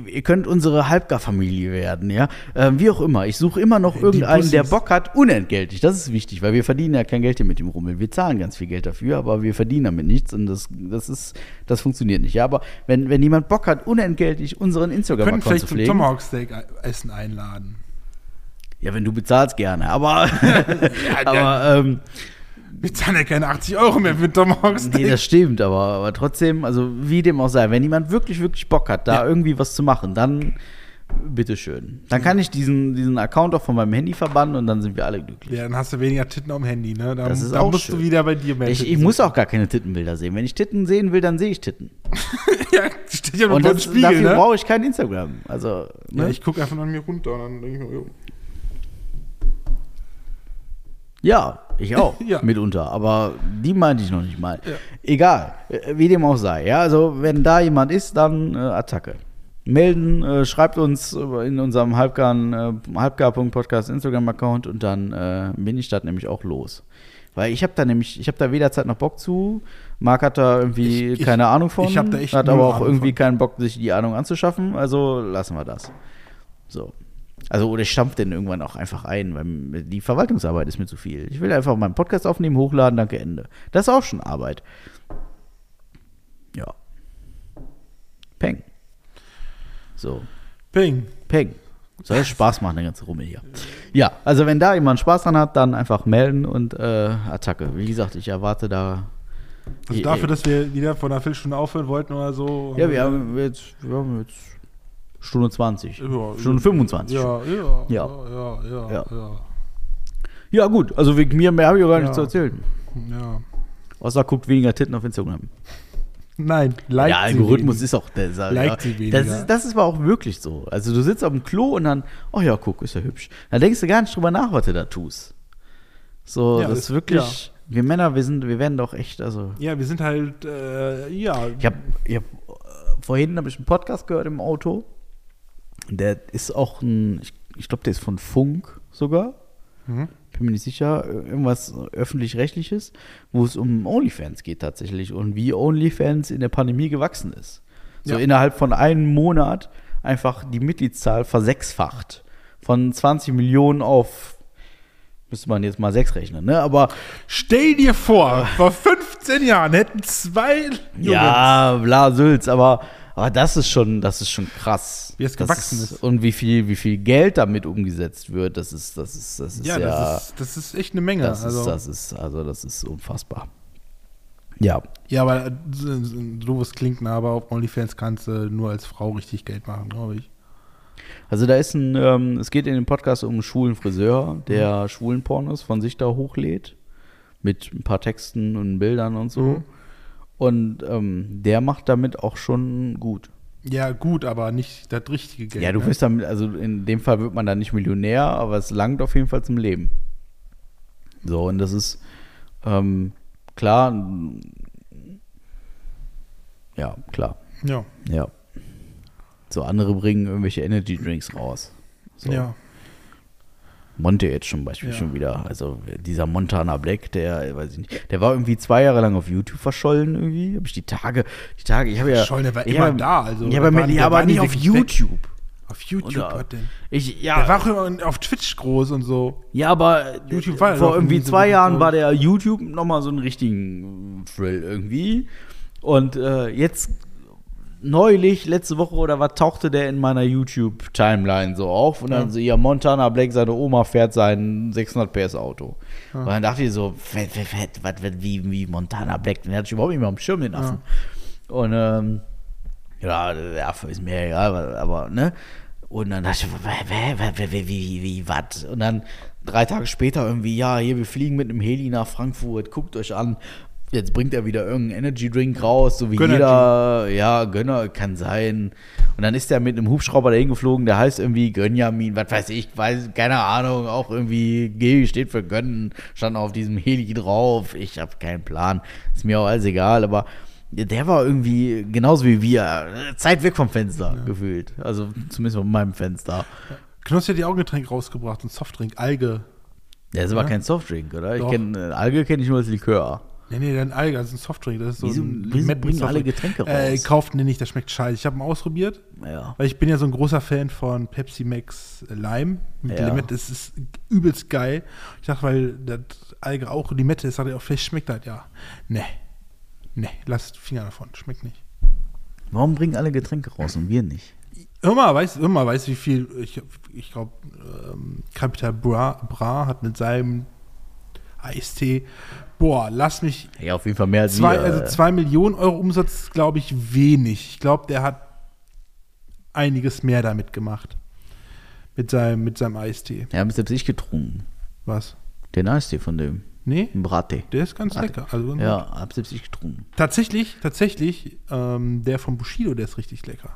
Ihr, ihr könnt unsere Halbgar-Familie werden, ja. Ähm, wie auch immer. Ich suche immer noch irgendeinen, der. Bock hat, unentgeltlich. Das ist wichtig, weil wir verdienen ja kein Geld hier mit dem Rummel. Wir zahlen ganz viel Geld dafür, aber wir verdienen damit nichts und das, das ist, das funktioniert nicht. Ja, aber wenn, wenn jemand Bock hat, unentgeltlich unseren Können Instagram-Account vielleicht zu zum pflegen. Tomahawk Steak Essen einladen. Ja, wenn du bezahlst, gerne. Aber, aber ähm, Wir zahlen ja keine 80 Euro mehr für Tomahawk Steak. Nee, das stimmt, aber, aber trotzdem, also wie dem auch sei, wenn jemand wirklich, wirklich Bock hat, da Ja. irgendwie was zu machen, dann bitteschön. Dann kann ich diesen, diesen Account auch von meinem Handy verbannen und dann sind wir alle glücklich. ja, dann hast du weniger Titten am Handy, ne? Dann, Das ist dann auch musst schön. du wieder bei dir mehr Ich, ich muss auch gar keine Tittenbilder sehen. Wenn ich Titten sehen will, dann sehe ich Titten. ja, steht ja nur vor dem Spiegel, dafür ne? brauche ich kein Instagram. Also, Ja, ne? ich gucke einfach an mir runter und dann denke ich mir, jo. ja, ich auch, Ja. mitunter. Aber die meinte ich noch nicht mal. Ja. Egal, äh, wie dem auch sei. Ja, also wenn da jemand ist, dann äh, Attacke. Melden, äh, schreibt uns in unserem Halbgarn, äh, Halbgar.podcast Instagram-Account und dann äh, bin ich da nämlich auch los. Weil ich habe da nämlich, ich habe da weder Zeit noch Bock zu. Marc hat da irgendwie Ich- ich- keine Ahnung von. ich hab da echt Hat aber auch Ahnung irgendwie von. keinen Bock, sich die Ahnung anzuschaffen. Also lassen wir das. So. Also, oder ich stampf den irgendwann auch einfach ein, weil die Verwaltungsarbeit ist mir zu viel. Ich will einfach meinen Podcast aufnehmen, hochladen, danke, Ende. Das ist auch schon Arbeit. Ja. Peng. So. Ping. Peng. Soll Spaß machen, der ganze Rummel hier. Ja, also wenn da jemand Spaß dran hat, dann einfach melden und äh, Attacke. Wie gesagt, ich erwarte da. Also dafür, dass wir wieder von einer Viertelstunde aufhören wollten oder so. Ja, wir haben jetzt, wir haben jetzt Stunde 20. Ja, Stunde 25. Ja, ja, Ja. ja, ja, ja, Ja. ja. Ja, gut, also wegen mir mehr habe ich auch gar nicht Ja. zu erzählen. ja. Außer guckt weniger Titten auf Instagram. Nein, like ja, Algorithmus ist auch der Sache. Liked ja. sie weniger. das, ist, das ist aber auch wirklich so. Also du sitzt auf dem Klo und dann, oh ja, guck, ist ja hübsch. Dann denkst du gar nicht drüber nach, was du da tust. So, Ja, das ist wirklich, wir Männer, wir sind, wir werden doch echt, also. Ja, wir sind halt, äh, ja. Ich habe ich hab, äh, vorhin habe ich einen Podcast gehört im Auto. Der ist auch ein, ich, ich glaube, der ist von Funk sogar. Mhm. Bin mir nicht sicher, irgendwas öffentlich-rechtliches, wo es um OnlyFans geht tatsächlich und wie OnlyFans in der Pandemie gewachsen ist. So Ja. innerhalb von einem Monat einfach die Mitgliedszahl versechsfacht. Von 20 Millionen auf, müsste man jetzt mal sechs rechnen, ne? Aber Stell dir vor, vor 15 Jahren hätten zwei Jungs, Ja, bla Sülz, aber, aber das ist schon, das ist schon krass. Wie es gewachsen ist. Und wie viel, wie viel Geld damit umgesetzt wird, das ist, das ist, das ist ja, ja, das, ist, das ist echt eine Menge. das also, ist, das ist, also das ist unfassbar. Ja, Ja, aber so, doofes klingt, aber auf OnlyFans kannst du nur als Frau richtig Geld machen, glaube ich. also da ist ein, ähm, es geht in dem Podcast um einen schwulen Friseur, der schwulen Pornos von sich da hochlädt, mit ein paar Texten und Bildern und so. Mhm. Und ähm, der macht damit auch schon gut. Ja, gut, aber nicht das richtige Geld. Ja, du ne? wirst damit, also in dem Fall wird man dann nicht Millionär, aber es langt auf jeden Fall zum Leben. So, und das ist ähm, klar. Ja, klar. Ja, Ja. So, andere bringen irgendwelche Energy Drinks raus. So. ja. Monte jetzt zum Beispiel Ja. schon wieder. Also dieser Montana Black, der, weiß ich nicht, der war irgendwie zwei Jahre lang auf YouTube verschollen irgendwie. Habe ich die Tage, die Tage, ich habe ja. Verschollen, der war immer hab- da, also ja, aber, war- ja, aber nicht auf weg. YouTube. Auf YouTube Oder- hat den. Ich, ja, Der war auch immer auf Twitch groß und so. Ja, aber YouTube äh, war vor irgendwie so zwei gut, Jahren war der YouTube nochmal so einen richtigen Thrill irgendwie. Und äh, jetzt neulich, letzte Woche oder was, tauchte der in meiner YouTube-Timeline so auf. Und dann Ja. so, ja, Montana Black, seine Oma fährt sein 600 PS Auto. Und dann dachte ich so, fett, fett, fett, was, was, wie, wie Montana Black, den hatte ich überhaupt nicht mehr am Schirm, den Affen. Und ähm, ja, der Affe ist mir egal, aber, ne? Und dann dachte ich, wie, wie, wie, wie, was? Und dann drei Tage später irgendwie, ja, hier, wir fliegen mit einem Heli nach Frankfurt, guckt euch an. Jetzt bringt er wieder irgendeinen Energy Drink raus, so wie Gönnergy. jeder, ja, Gönner, kann sein. Und dann ist er mit einem Hubschrauber dahin geflogen, der heißt irgendwie Gönjamin, was weiß ich, weiß, keine Ahnung, auch irgendwie G steht für Gönnen, stand auf diesem Heli drauf. Ich habe keinen Plan, ist mir auch alles egal, aber der war irgendwie genauso wie wir, Zeit weg vom Fenster gefühlt. Also zumindest von meinem Fenster. Knossi hat die Augengetränk rausgebracht, ein Softdrink, Alge. Der ist aber Ja. kein Softdrink, oder? Ich Doch. kenne Alge kenne ich nur als Likör. Nee, nee, dann Alge, das ist ein Softdrink. Das ist so Wieso- ein wieso bringen alle. Getränke Äh, raus? kauft den nicht, das schmeckt scheiße. Ich habe ihn ausprobiert, Ja. weil ich bin ja so ein großer Fan von Pepsi Max Lime. Mit Ja. Limette, das ist übelst geil. Ich dachte, weil das Alge auch Limette ist, dachte ich auch, vielleicht schmeckt das ja. Nee. Nee, lasst Finger davon, schmeckt nicht. Warum bringen alle Getränke raus und wir nicht? Hör mal, weißt du, wie viel, ich, ich glaube, ähm, Capital Bra, Bra hat mit seinem Eistee, boah, lass mich Ja, auf jeden Fall mehr als Zwei, wir. also zwei Millionen Euro Umsatz, glaube ich, wenig. Ich glaube, der hat einiges mehr damit gemacht. Mit seinem, mit seinem Eistee. Ja, haben selbst ich getrunken. Was? Den Eistee von dem. Nee? Ein Brattee. Der ist ganz Warte. lecker. Also. Ja, hab selbst ich getrunken. Tatsächlich, tatsächlich, ähm, der von Bushido, der ist richtig lecker.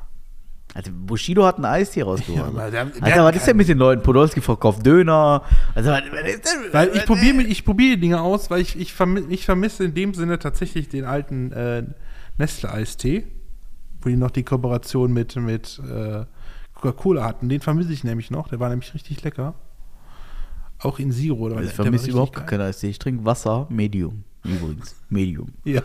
Also Bushido hat ein Eistee rausgebracht. Ja, aber der- Alter, der was ist denn mit den Leuten? Podolski verkauft Döner. Also, was, was ist denn? Weil ich probiere ich probiere die Dinge aus, weil ich, ich, vermi ich vermisse in dem Sinne tatsächlich den alten äh, Nestle-Eistee, wo die noch die Kooperation mit, mit äh, Coca-Cola hatten. Den vermisse ich nämlich noch, der war nämlich richtig lecker. Auch in Zero. Oder Ich vermisse überhaupt gar keinen Eistee. Ich trinke Wasser, Medium. Übrigens. Medium. Ja.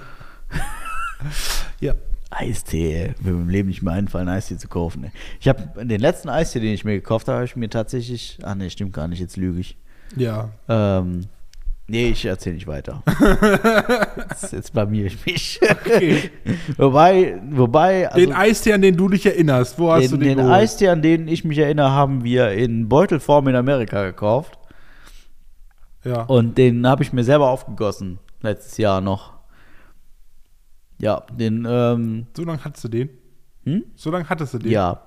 ja. Eistee. Würde mir im Leben nicht mehr einfallen, Eistee zu kaufen. Ey. Ich habe den letzten Eistee, den ich mir gekauft habe, habe ich mir tatsächlich. Ah, ne, stimmt gar nicht, jetzt lüge ich. Ja. Ähm, nee, ich erzähle nicht weiter. jetzt, jetzt blamier ich mich. Okay. wobei, wobei. Also, den Eistee, an den du dich erinnerst, wo hast du den, den, den geholt? Eistee, an den ich mich erinnere, haben wir in Beutelform in Amerika gekauft. Ja. Und den habe ich mir selber aufgegossen. Letztes Jahr noch. Ja, den, ähm, So lange hattest du den? hm? So lange hattest du den? Ja.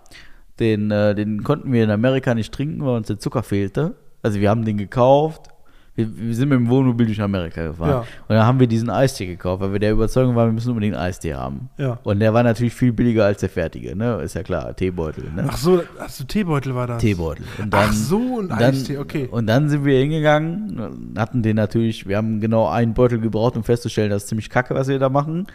Den, äh, den konnten wir in Amerika nicht trinken, weil uns der Zucker fehlte. Also wir haben den gekauft. Wir, wir sind mit dem Wohnmobil durch Amerika gefahren. Ja. Und dann haben wir diesen Eistee gekauft, weil wir der Überzeugung waren, wir müssen unbedingt einen Eistee haben. Ja. Und der war natürlich viel billiger als der fertige, ne? Ist ja klar, Teebeutel, ne? Ach so, ach so, Teebeutel war das. Teebeutel. Und Ach so, ein dann, Eistee, okay. Und dann sind wir hingegangen, hatten den natürlich, wir haben genau einen Beutel gebraucht, um festzustellen, das ist ziemlich kacke, was wir da machen.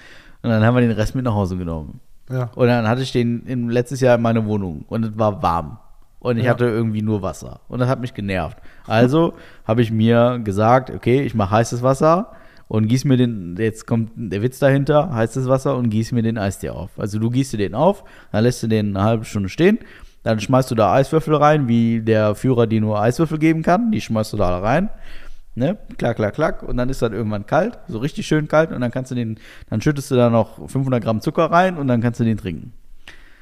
Und dann haben wir den Rest mit nach Hause genommen. Ja. Und dann hatte ich den im, letztes Jahr in meiner Wohnung und es war warm. Und ich Ja. hatte irgendwie nur Wasser. Und das hat mich genervt. Also habe ich mir gesagt, okay, ich mache heißes Wasser und gieß mir den, jetzt kommt der Witz dahinter, heißes Wasser und gieß mir den Eistee auf. Also du gießt dir den auf, dann lässt du den eine halbe Stunde stehen, dann schmeißt du da Eiswürfel rein, wie der Führer dir nur Eiswürfel geben kann, die schmeißt du da rein. Ne? Klack, klack, klack. Und dann ist das irgendwann kalt, so richtig schön kalt. Und dann kannst du den, dann schüttest du da noch 500 Gramm Zucker rein und dann kannst du den trinken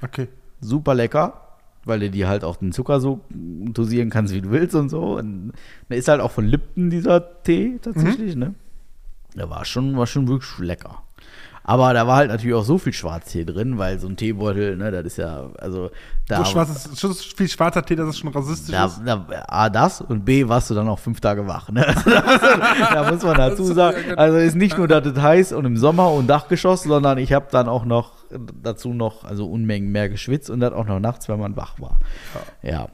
Okay. super lecker, weil du dir halt auch den Zucker so dosieren kannst, wie du willst und so. Und der ist halt auch von Lipton, dieser Tee tatsächlich, ne? Der war schon, war schon wirklich lecker. Aber da war halt natürlich auch so viel Schwarztee drin, weil so ein Teebeutel, ne, das ist ja, also da, So schwarzes, so viel schwarzer Tee, dass es schon rassistisch da, ist. da, A, das und B, warst du dann auch fünf Tage wach. Ne? Also da, muss man, da muss man dazu sagen, also ist nicht nur, dass es heiß und im Sommer und Dachgeschoss, sondern ich habe dann auch noch dazu noch, also Unmengen mehr geschwitzt und das auch noch nachts, wenn man wach war. Ja.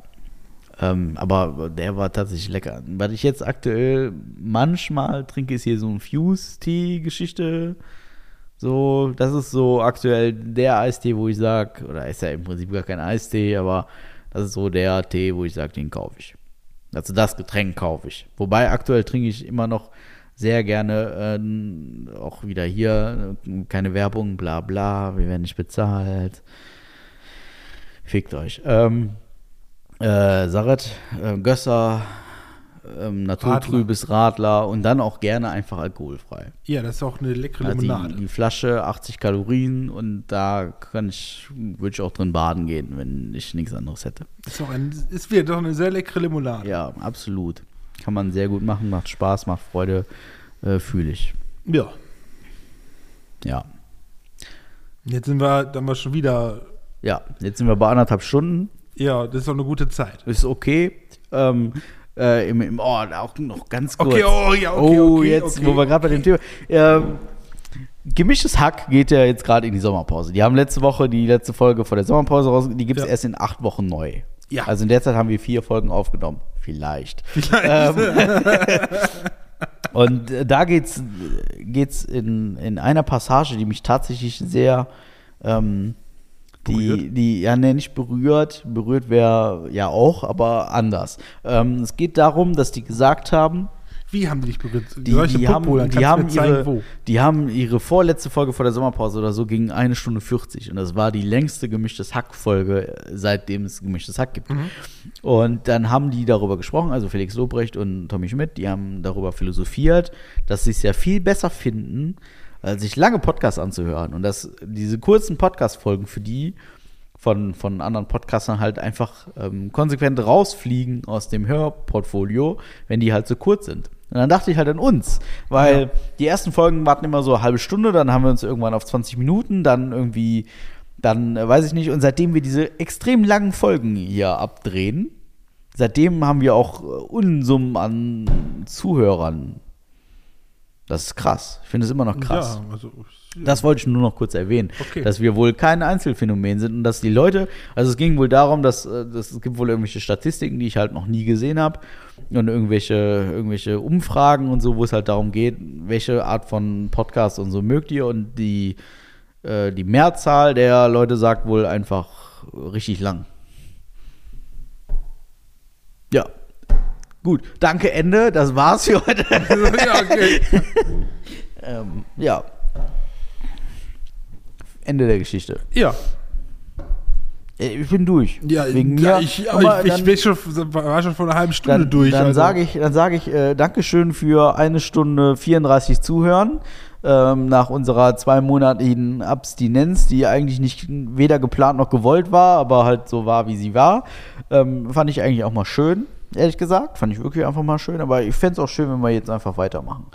Ähm, aber der war tatsächlich lecker. Was ich jetzt aktuell manchmal trinke, ist hier so ein Fuse-Tee-Geschichte. So, das ist so aktuell der Eistee, wo ich sage, oder ist ja im Prinzip gar kein Eistee, aber das ist so der Tee, wo ich sage, den kaufe ich. Also das Getränk kaufe ich. Wobei aktuell trinke ich immer noch sehr gerne, äh, auch wieder hier, keine Werbung, bla bla, wir werden nicht bezahlt. Fickt euch. Ähm, äh, Saret, äh, Gösser, ähm, naturtrübes Radler und dann auch gerne einfach alkoholfrei. Ja, das ist auch eine leckere Also Limonade. die, die Flasche 80 Kalorien und da kann ich, würde ich auch drin baden gehen, wenn ich nichts anderes hätte. ist, auch ein, ist wieder doch eine sehr leckere Limonade. Ja, absolut. Kann man sehr gut machen, macht Spaß, macht Freude, äh, fühle ich. ja. Ja. Jetzt sind wir, dann wir schon wieder. Ja, jetzt sind wir bei anderthalb Stunden. Ja, das ist auch eine gute Zeit. Ist okay. Ähm, äh, im, im, oh, auch noch ganz kurz. Okay, oh, ja, okay, oh, okay, jetzt, okay, wo wir gerade bei dem Thema. Ähm, Gemischtes Hack geht ja jetzt gerade in die Sommerpause. Die haben letzte Woche die letzte Folge vor der Sommerpause raus. Die gibt es Ja. erst in acht Wochen neu. Ja. Also in der Zeit haben wir vier Folgen aufgenommen. Vielleicht. Ähm, und äh, da geht's, geht's in, in einer Passage, die mich tatsächlich sehr ähm, Berührt? die, ja, ne, nicht berührt, berührt wäre ja auch, aber anders. Ähm, es geht darum, dass die gesagt haben, Wie haben die dich berührt? die, die, haben, die, haben zeigen, ihre, wo? die haben ihre vorletzte Folge vor der Sommerpause oder so ging eine Stunde 40 und das war die längste gemischtes Hack-Folge, äh, seitdem es gemischtes Hack gibt. Mhm. Und dann haben die darüber gesprochen, also Felix Lobrecht und Tommy Schmidt, die haben darüber philosophiert, dass sie es ja viel besser finden, sich lange Podcasts anzuhören und dass diese kurzen Podcast-Folgen für die von, von anderen Podcastern halt einfach ähm, konsequent rausfliegen aus dem Hörportfolio, wenn die halt so kurz sind. Und dann dachte ich halt an uns, weil Ja. die ersten Folgen warten immer so eine halbe Stunde, dann haben wir uns irgendwann auf 20 Minuten, dann irgendwie, dann äh, weiß ich nicht, und seitdem wir diese extrem langen Folgen hier abdrehen, seitdem haben wir auch äh, Unsummen an Zuhörern Das ist krass. Ich finde es immer noch krass. Ja, also, Das wollte ich nur noch kurz erwähnen, Okay. dass wir wohl kein Einzelfenomen sind und dass die Leute, also es ging wohl darum, dass, äh, dass es gibt wohl irgendwelche Statistiken, die ich halt noch nie gesehen habe und irgendwelche, irgendwelche Umfragen und so, wo es halt darum geht, welche Art von Podcast und so mögt ihr und die, äh, die Mehrzahl der Leute sagt wohl einfach richtig lang. Ja. Gut, danke, Ende. Das war's für heute. ja, okay. ähm, ja. Ende der Geschichte. Ja, Äh, Ich bin durch. ja Wegen ja, mir. ich, mal, ich, ich dann- bin schon, war schon vor einer halben Stunde dann, durch. Dann also. sage ich, dann sage ich äh, Dankeschön für eine Stunde 34 Zuhören ähm, nach unserer zweimonatigen Abstinenz, die eigentlich nicht weder geplant noch gewollt war, aber halt so war, wie sie war. Ähm, fand ich eigentlich auch mal schön, ehrlich gesagt. Fand ich wirklich einfach mal schön. Aber ich fände es auch schön, wenn wir jetzt einfach weitermachen.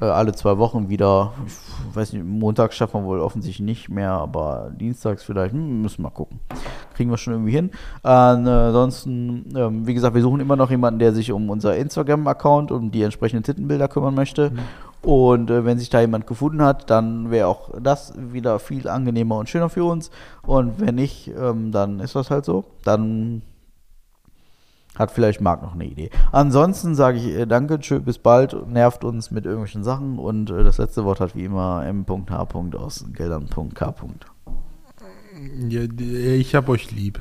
Äh, alle zwei Wochen wieder. Ich weiß nicht, Montags schaffen wir wohl offensichtlich nicht mehr, aber dienstags vielleicht. Hm, müssen wir mal gucken. Kriegen wir schon irgendwie hin. Äh, ansonsten, ähm, wie gesagt, wir suchen immer noch jemanden, der sich um unser Instagram-Account, um die entsprechenden Tittenbilder kümmern möchte. Und äh, wenn sich da jemand gefunden hat, dann wäre auch das wieder viel angenehmer und schöner für uns. Und wenn nicht, ähm, dann ist das halt so. Dann hat vielleicht Marc noch eine Idee. Ansonsten sage ich äh, danke, tschö, bis bald, nervt uns mit irgendwelchen Sachen und äh, das letzte Wort hat wie immer m.h. aus Geldern.k. Ja, ich hab euch lieb.